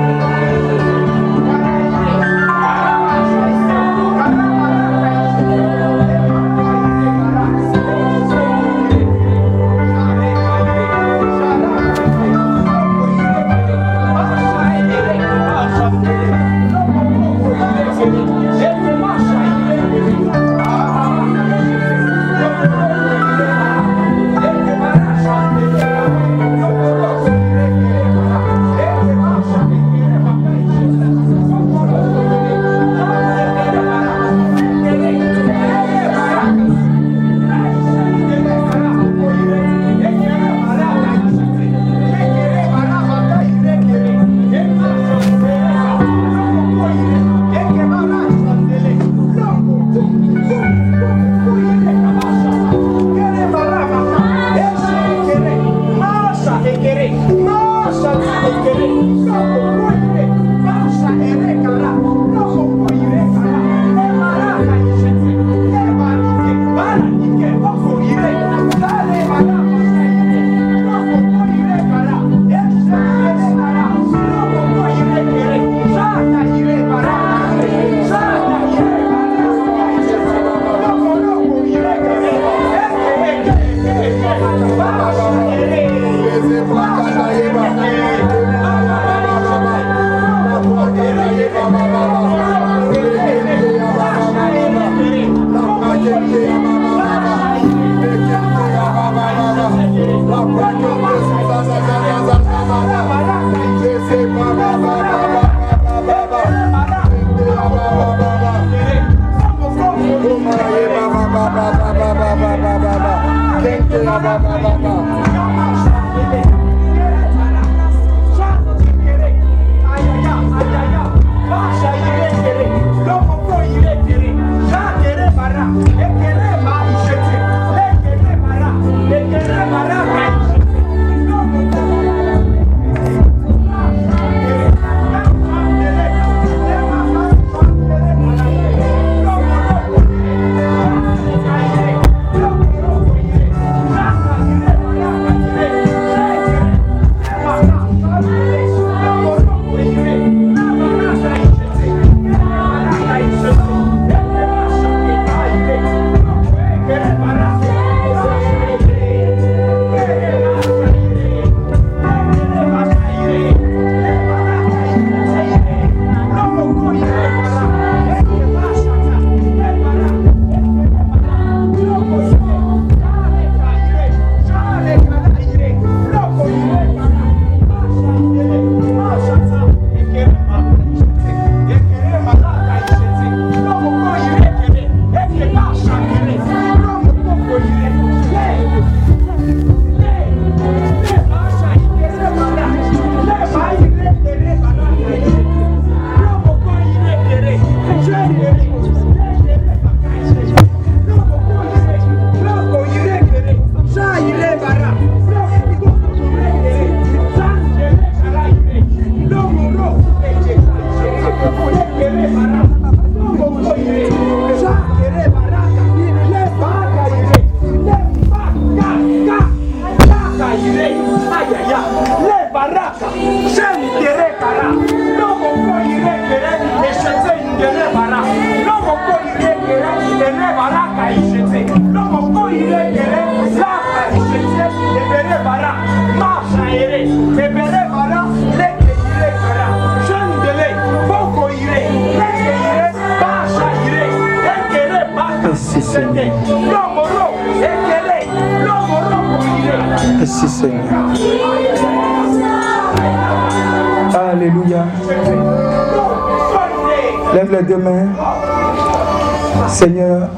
Seigneur,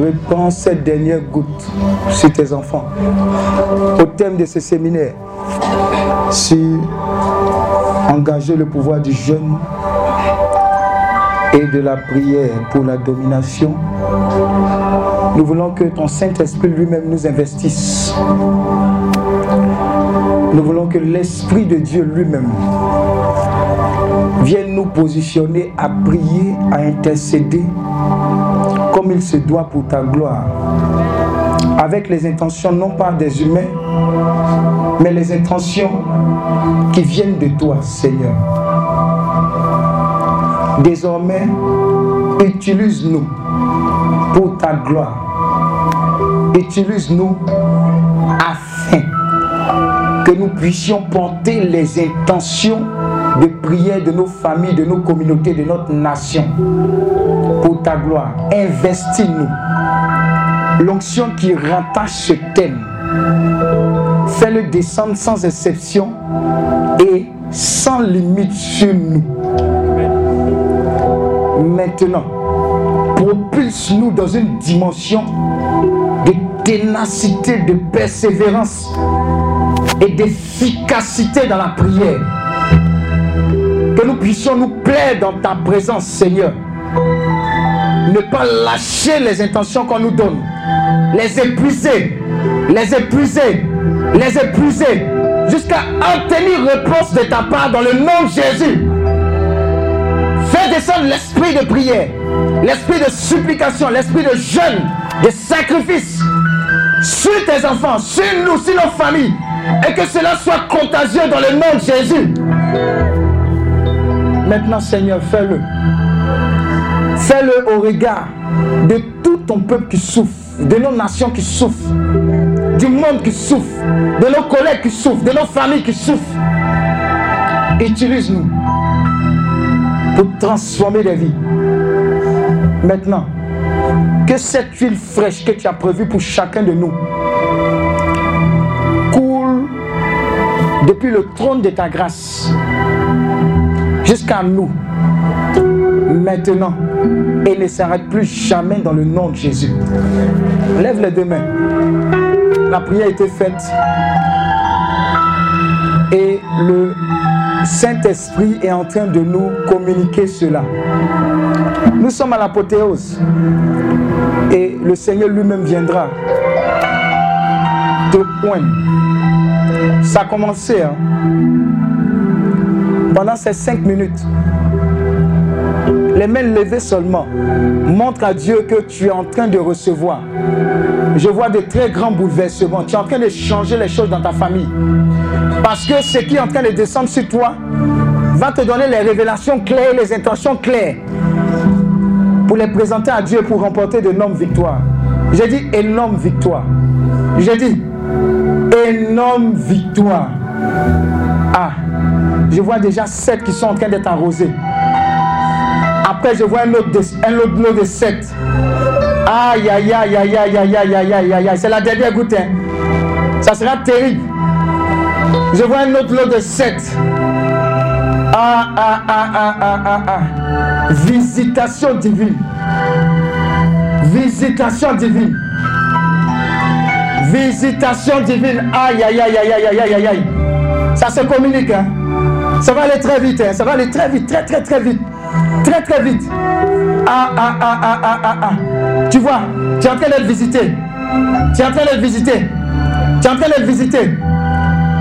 répands cette dernière goutte sur tes enfants. Au thème de ce séminaire, sur engager le pouvoir du jeûne et de la prière pour la domination, nous voulons que ton Saint-Esprit lui-même nous investisse. Nous voulons que l'Esprit de Dieu lui-même vienne nous positionner à prier, à intercéder comme il se doit pour ta gloire. Avec les intentions non pas des humains, mais les intentions qui viennent de toi, Seigneur. Désormais, utilise-nous pour ta gloire. Utilise-nous afin que nous puissions porter les intentions de prière de nos familles, de nos communautés, de notre nation pour ta gloire. Investis-nous. L'onction qui rattache ce thème, fais-le descendre sans exception et sans limite sur nous. Maintenant, propulse-nous dans une dimension de ténacité, de persévérance et d'efficacité dans la prière. Puissions nous plaire dans ta présence, Seigneur. Ne pas lâcher les intentions qu'on nous donne. Les épuiser, les épuiser, les épuiser, jusqu'à obtenir réponse de ta part dans le nom de Jésus. Fais descendre l'esprit de prière, l'esprit de supplication, l'esprit de jeûne, de sacrifice. Sur tes enfants, sur nous, sur nos familles, et que cela soit contagieux dans le nom de Jésus. Maintenant, Seigneur, fais-le. Fais-le au regard de tout ton peuple qui souffre, de nos nations qui souffrent, du monde qui souffre, de nos collègues qui souffrent, de nos familles qui souffrent. Utilise-nous pour transformer des vies. Maintenant, que cette huile fraîche que tu as prévue pour chacun de nous coule depuis le trône de ta grâce jusqu'à nous, maintenant, et ne s'arrête plus jamais dans le nom de Jésus. Lève les deux mains. La prière a été faite et le Saint-Esprit est en train de nous communiquer cela. Nous sommes à l'apothéose et le Seigneur lui-même viendra te poindre. Ça a commencé hein. Ces cinq minutes. Les mains levées seulement montrent à Dieu que tu es en train de recevoir. Je vois de très grands bouleversements. Tu es en train de changer les choses dans ta famille. Parce que ce qui est en train de descendre sur toi va te donner les révélations claires, les intentions claires pour les présenter à Dieu pour remporter d'énormes victoires. J'ai dit énorme victoire. J'ai dit énorme victoire. Ah, je vois déjà sept qui sont en train d'être arrosés. Après, je vois un autre, un autre lot de sept. Aïe, aïe, aïe, aïe, aïe, aïe, aïe, aïe, aïe, aïe, aïe. C'est la dernière goutte. Hein. Ça sera terrible. Je vois un autre lot de sept. Ah, ah, ah, ah, ah, ah, ah. Visitation divine. Visitation divine. Visitation divine. Aïe, aïe, aïe, aïe, aïe, aïe, aïe, aïe. Ça se communique. Hein. Ça va aller très vite. Hein. Ça va aller très vite, très, très, très vite. Très, très vite. Ah, ah, ah, ah, ah, ah, ah. Tu vois, tu es en train d'être visité. Tu es en train d'être visité. Tu es en train d'être visité.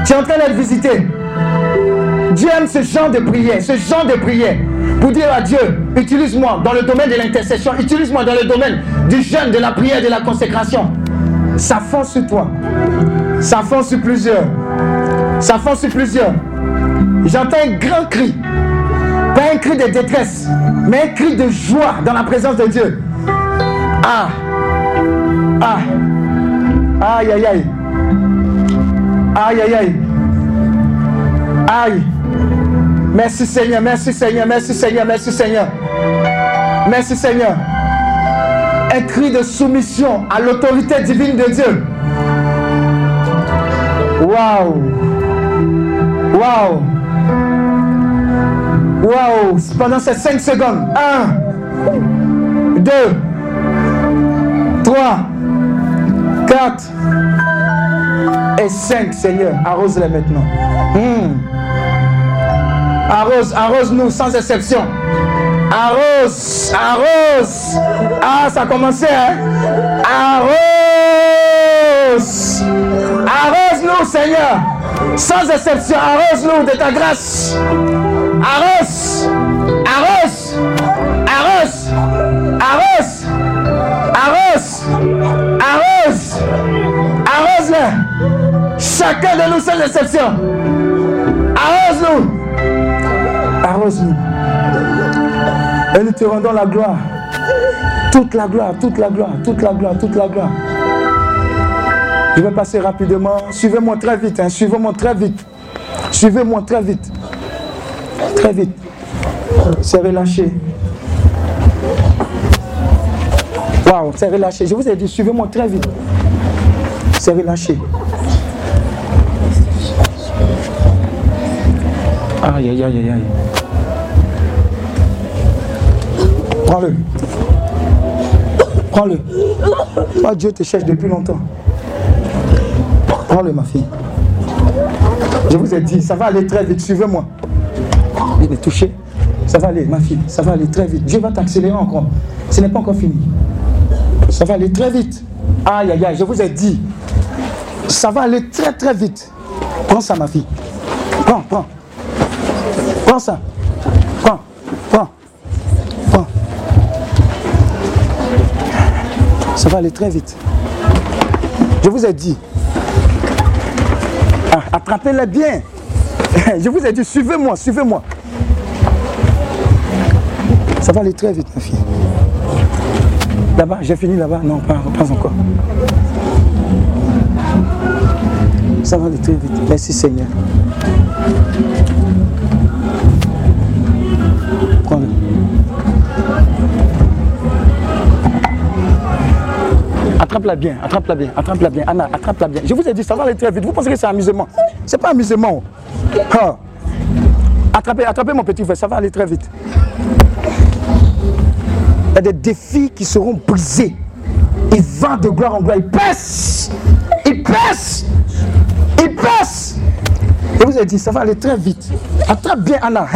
Tu es en train d'être visité. Dieu aime ce genre de prière, ce genre de prière. Pour dire à Dieu, utilise-moi dans le domaine de l'intercession, utilise-moi dans le domaine du jeûne, de la prière, de la consécration. Ça fonce sur toi. Ça fonce sur plusieurs. Ça fonce sur plusieurs. J'entends un grand cri. Pas un cri de détresse, mais un cri de joie dans la présence de Dieu. Ah. Ah. Aïe, aïe, aïe. Aïe, aïe, aïe. Aïe. Merci Seigneur, merci Seigneur, merci Seigneur, merci Seigneur. Merci Seigneur. Un cri de soumission à l'autorité divine de Dieu. Waouh. Waouh. Waouh. Pendant ces 5 secondes. 1, 2, 3, 4 et 5, Seigneur. Arrose-les maintenant. Hmm. Arrose, arrose-nous sans exception. Arrose, arrose. Ah, ça a commencé, hein? Arrose. Arrose-nous, Seigneur. Sans exception, arrose-nous de ta grâce. Sans exception. Arrose-nous. Arrose-nous. Et nous te rendons la gloire. Toute la gloire, toute la gloire, toute la gloire, toute la gloire. Je vais passer rapidement. Suivez-moi très vite. hein. Suivez-moi très vite. Suivez-moi très vite. Très vite. C'est relâché. Waouh, c'est relâché. Je vous ai dit, suivez-moi très vite. C'est relâché. Aïe, aïe, aïe, aïe. Prends-le. Prends-le. Toi, Dieu te cherche depuis longtemps. Prends-le, ma fille. Je vous ai dit, ça va aller très vite. Suivez-moi. Il est touché. Ça va aller, ma fille. Ça va aller très vite. Dieu va t'accélérer encore. Ce n'est pas encore fini. Ça va aller très vite. Aïe, aïe, aïe. Je vous ai dit. Ça va aller très, très vite. Prends ça, ma fille. Prends ça. Prends, prends. Prends. Ça va aller très vite. Je vous ai dit. Ah, Attrapez-les bien. Je vous ai dit, suivez-moi, suivez-moi. Ça va aller très vite, ma fille. Là-bas, j'ai fini là-bas. Non, pas, pas encore. Ça va aller très vite. Merci Seigneur. Attrape-la bien, attrape-la bien, attrape-la bien. Anna, attrape-la bien. Je vous ai dit, ça va aller très vite. Vous pensez que c'est amusement? C'est pas amusement. Attrapez, attrapez mon petit frère, ça va aller très vite. Il y a des défis qui seront brisés. Il va de gloire en gloire. Il pèse. Il pèse. Il pèse. Je vous ai dit, ça va aller très vite. Attrape bien Anna.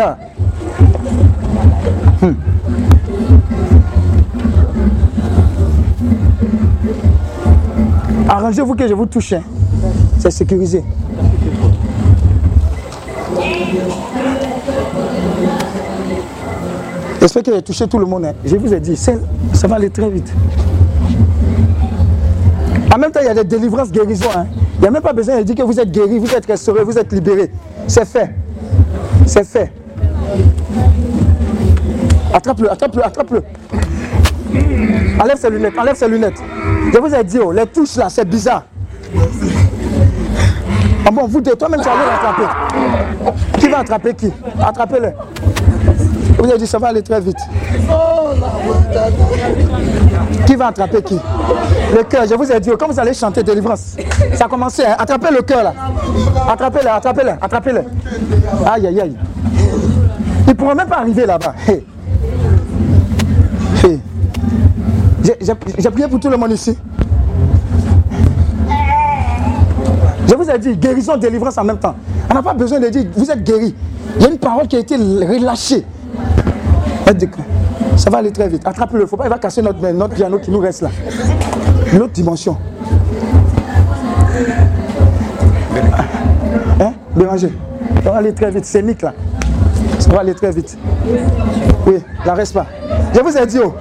Arrangez-vous que je vous touche. hein. C'est sécurisé. J'espère que j'ai touché tout le monde. hein. Je vous ai dit, ça va aller très vite. En même temps, il y a des délivrances, guérisons. hein. Il n'y a même pas besoin de dire que vous êtes guéri, vous êtes restauré, vous êtes libéré. C'est fait. C'est fait. Attrape-le, attrape-le, attrape-le. Enlève ses lunettes, enlève ses lunettes. Je vous ai dit, oh, les touches là, c'est bizarre. Ah bon, vous deux, toi-même, tu aller l'attraper. Qui va attraper qui? Attrapez-le. Vous ai dit, ça va aller très vite. Qui va attraper qui? Le cœur, je vous ai dit, oh, quand vous allez chanter délivrance, ça a commencé, hein? attrapez le cœur là. Attrapez-le, attrapez-le, attrapez-le. Aïe, aïe, aïe. Ils ne pourront même pas arriver là-bas. Hey. J'ai- prié pour tout le monde ici. Je vous ai dit, guérison, délivrance en même temps. On n'a pas besoin de dire, vous êtes guéri. Il y a une parole qui a été relâchée. Ça va aller très vite. Attrape-le, faut pas, il va casser notre, notre piano qui nous reste là. L'autre dimension. Hein? Béranger. Ça va aller très vite. C'est Nick là. Ça va aller très vite. Oui, la reste pas. Je vous ai dit, oh.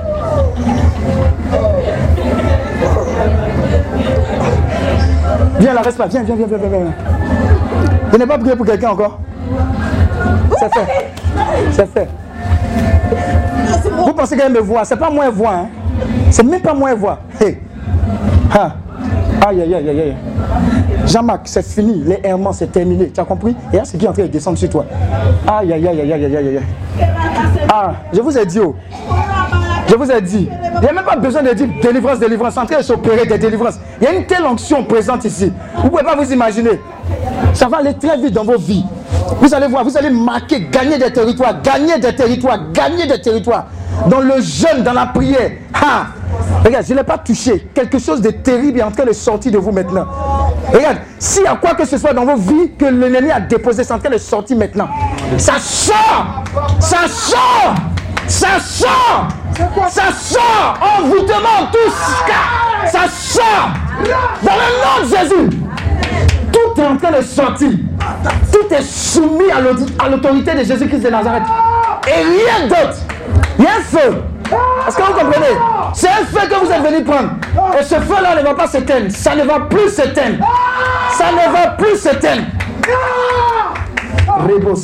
Viens, la reste pas. Viens, viens, viens, viens, viens. viens. Je n'ai pas prié pour quelqu'un encore? C'est fait. C'est fait. Vous pensez qu'elle me voit C'est pas moi elle voit. Hein? C'est même pas moi elle voit. Hey. Ah. Aïe, aïe, aïe, aïe. Jean-Marc, c'est fini. Les errements, c'est terminé. Tu as compris? Et là, c'est qui est en train de descendre sur toi? Aïe, aïe, aïe, aïe, aïe, aïe, aïe. Ah, je vous ai dit, oh. Je vous ai dit, il n'y a même pas besoin de dire délivrance, délivrance, en train de s'opérer des délivrances. Il y a une telle onction présente ici. Vous ne pouvez pas vous imaginer. Ça va aller très vite dans vos vies. Vous allez voir, vous allez marquer, gagner des territoires, gagner des territoires, gagner des territoires. Dans le jeûne, dans la prière. Ha! Regarde, je ne l'ai pas touché. Quelque chose de terrible est en train de sortir de vous maintenant. Regarde, s'il y a quoi que ce soit dans vos vies que l'ennemi a déposé, c'est en train de sortir maintenant. Ça sort! Ça sort! Ça sort Ça sort Envoûtement, tout ça Ça sort Dans le nom de Jésus Tout est en train de sortir. Tout est soumis à l'autorité de Jésus-Christ de Nazareth. Et rien d'autre. Il y a un feu. Est-ce que vous comprenez? C'est un feu que vous êtes venu prendre. Et ce feu-là ne va pas s'éteindre. Ça ne va plus s'éteindre. Ça ne va plus s'éteindre. Rebo.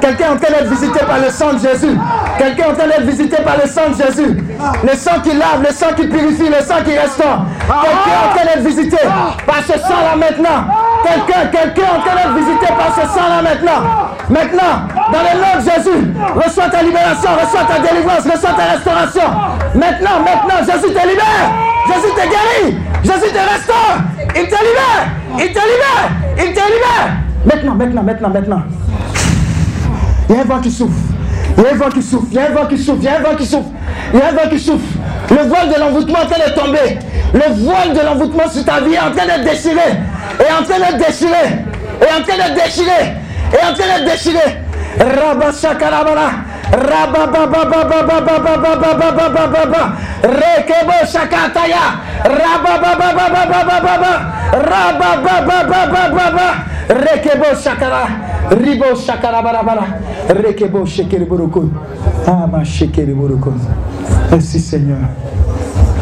Quelqu'un en train d'être visité par le sang de Jésus. Quelqu'un en train d'être visité par le sang de Jésus. Le sang qui lave, le sang qui purifie, le sang qui restaure. Quelqu'un en train d'être visité par ce sang-là maintenant. Quelqu'un, quelqu'un en train d'être visité par ce sang-là maintenant. Maintenant, dans le nom de Jésus, reçois ta libération, reçois ta délivrance, reçois ta restauration. Maintenant, maintenant, Jésus te libère. Jésus te guérit. Jésus te restaure. Il te libère. Il te libère. Il te libère. Maintenant, maintenant, maintenant, maintenant. Il y a un vent qui souffle. Il y a un vent qui souffle. Il y a un vent qui souffle. Il y a un vent qui souffle. Il y a un vent qui souffle. Le voile de l'envoûtement est en train de tomber. Le voile de l'envoûtement sur ta vie est en train de déchirer. Est en train de déchirer. Est en train de déchirer. Est en train de déchirer. Rabba Rekebo Shakataya. Rekebo Shakara. Ribo Shakara Barabara. Rekebo Shekeriburukun. Ama Shekeriburukun. Merci Seigneur.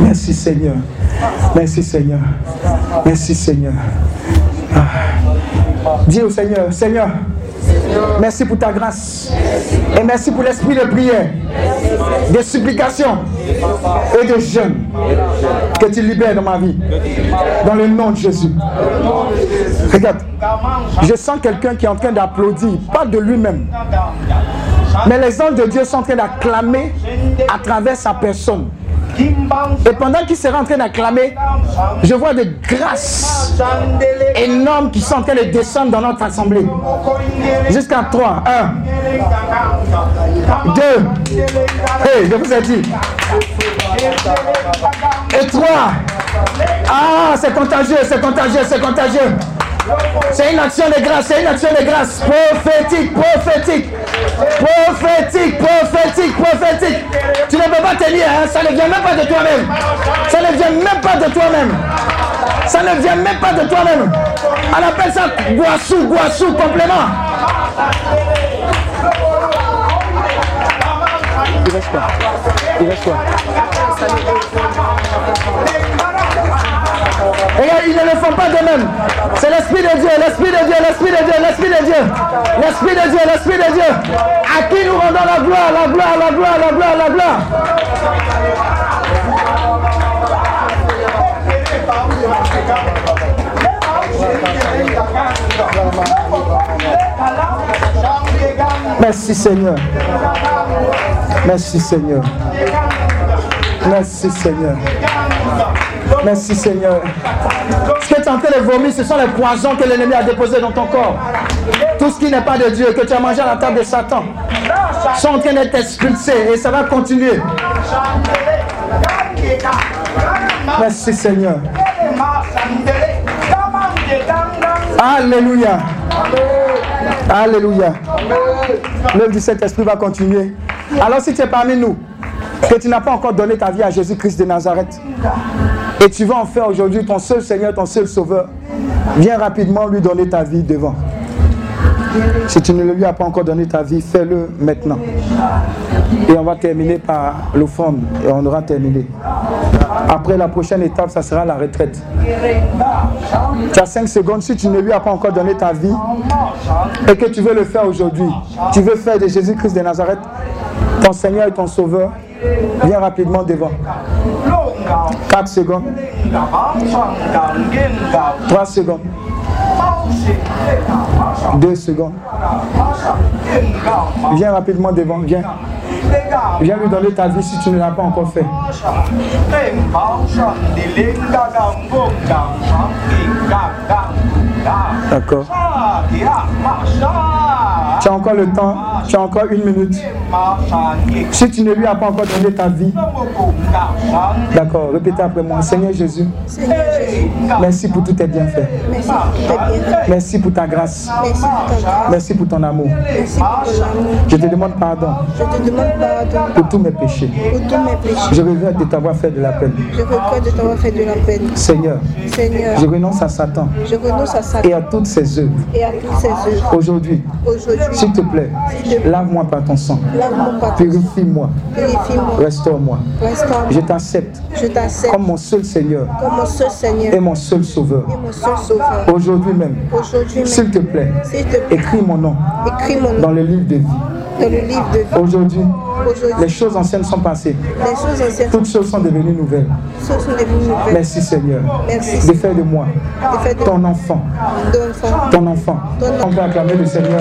Merci Seigneur. Merci Seigneur. Merci Seigneur. Dis au Seigneur merci pour ta grâce. Et merci pour l'esprit de prière, de supplication et de jeûne que tu libères dans ma vie. Dans le nom de Jésus. Regarde, je sens quelqu'un qui est en train d'applaudir, pas de lui-même. Mais les anges de Dieu sont en train d'acclamer à travers sa personne. Et pendant qu'il sera en train d'acclamer, je vois des grâces énormes qui sont en train de descendre dans notre assemblée. Jusqu'à 3. 1, 2, hey, je vous ai dit. Et 3. Ah, c'est contagieux, c'est contagieux, c'est contagieux. C'est une action de grâce, c'est une action de grâce. Prophétique, prophétique. Prophétique, prophétique, prophétique. Tu ne peux pas tenir, hein? ça ne vient même pas de toi-même. Ça ne vient même pas de toi-même. Ça ne vient même pas de toi-même. On appelle ça guassou, guassou, complément. Il reste quoi? Regarde, ils ne le font pas de même. C'est l'Esprit de Dieu, l'Esprit de Dieu, l'Esprit de Dieu, l'Esprit de Dieu. L'Esprit de Dieu, l'Esprit de Dieu. À qui nous rendons la gloire, la gloire, la gloire, la gloire, la gloire? Merci Seigneur. Merci Seigneur. Merci Seigneur. Merci Seigneur. Ce que tu en train de vomir, ce sont les poisons que l'ennemi a déposés dans ton corps. Tout ce qui n'est pas de Dieu, que tu as mangé à la table de Satan, sont en train d'être expulsés et ça va continuer. Merci Seigneur. Alléluia. Alléluia. L'œuvre du Saint-Esprit va continuer. Alors si tu es parmi nous, que tu n'as pas encore donné ta vie à Jésus-Christ de Nazareth, et tu vas en faire aujourd'hui ton seul Seigneur, ton seul Sauveur, viens rapidement lui donner ta vie devant. Si tu ne lui as pas encore donné ta vie, fais-le maintenant. Et on va terminer par l'offrande et on aura terminé. Après la prochaine étape, ça sera la retraite. Tu as 5 secondes. Si tu ne lui as pas encore donné ta vie et que tu veux le faire aujourd'hui, tu veux faire de Jésus-Christ de Nazareth ton Seigneur et ton Sauveur, viens rapidement devant. 4 secondes. 3 secondes. Deux secondes. Viens rapidement devant, viens. Viens lui donner ta vie si tu ne l'as pas encore fait. D'accord. Tu as encore le temps, tu as encore une minute. Si tu ne lui as pas encore donné ta vie, d'accord, répétez après moi. Seigneur Jésus, merci pour tous tes bienfaits. merci pour ta grâce. Merci pour ton amour. Je te demande pardon Je te demande pardon pour tous mes péchés. Je regrette de t'avoir fait de la peine. Je regrette de t'avoir fait de la peine. Seigneur, je renonce à Satan et à toutes ses œuvres. Aujourd'hui, s'il te plaît, lave-moi par ton sang. Purifie-moi. Restaure-moi. Je t'accepte comme mon seul Seigneur et mon seul Sauveur. Aujourd'hui même, s'il te plaît, écris mon nom dans le livre de vie. Aujourd'hui, les choses anciennes sont passées. les choses anciennes Toutes choses sont devenues nouvelles. sont devenues nouvelles. Merci Seigneur. Merci. De faire de moi De fait de ton enfant. ton enfant. Ton enfant. Ton enfant. On peut acclamer le Seigneur.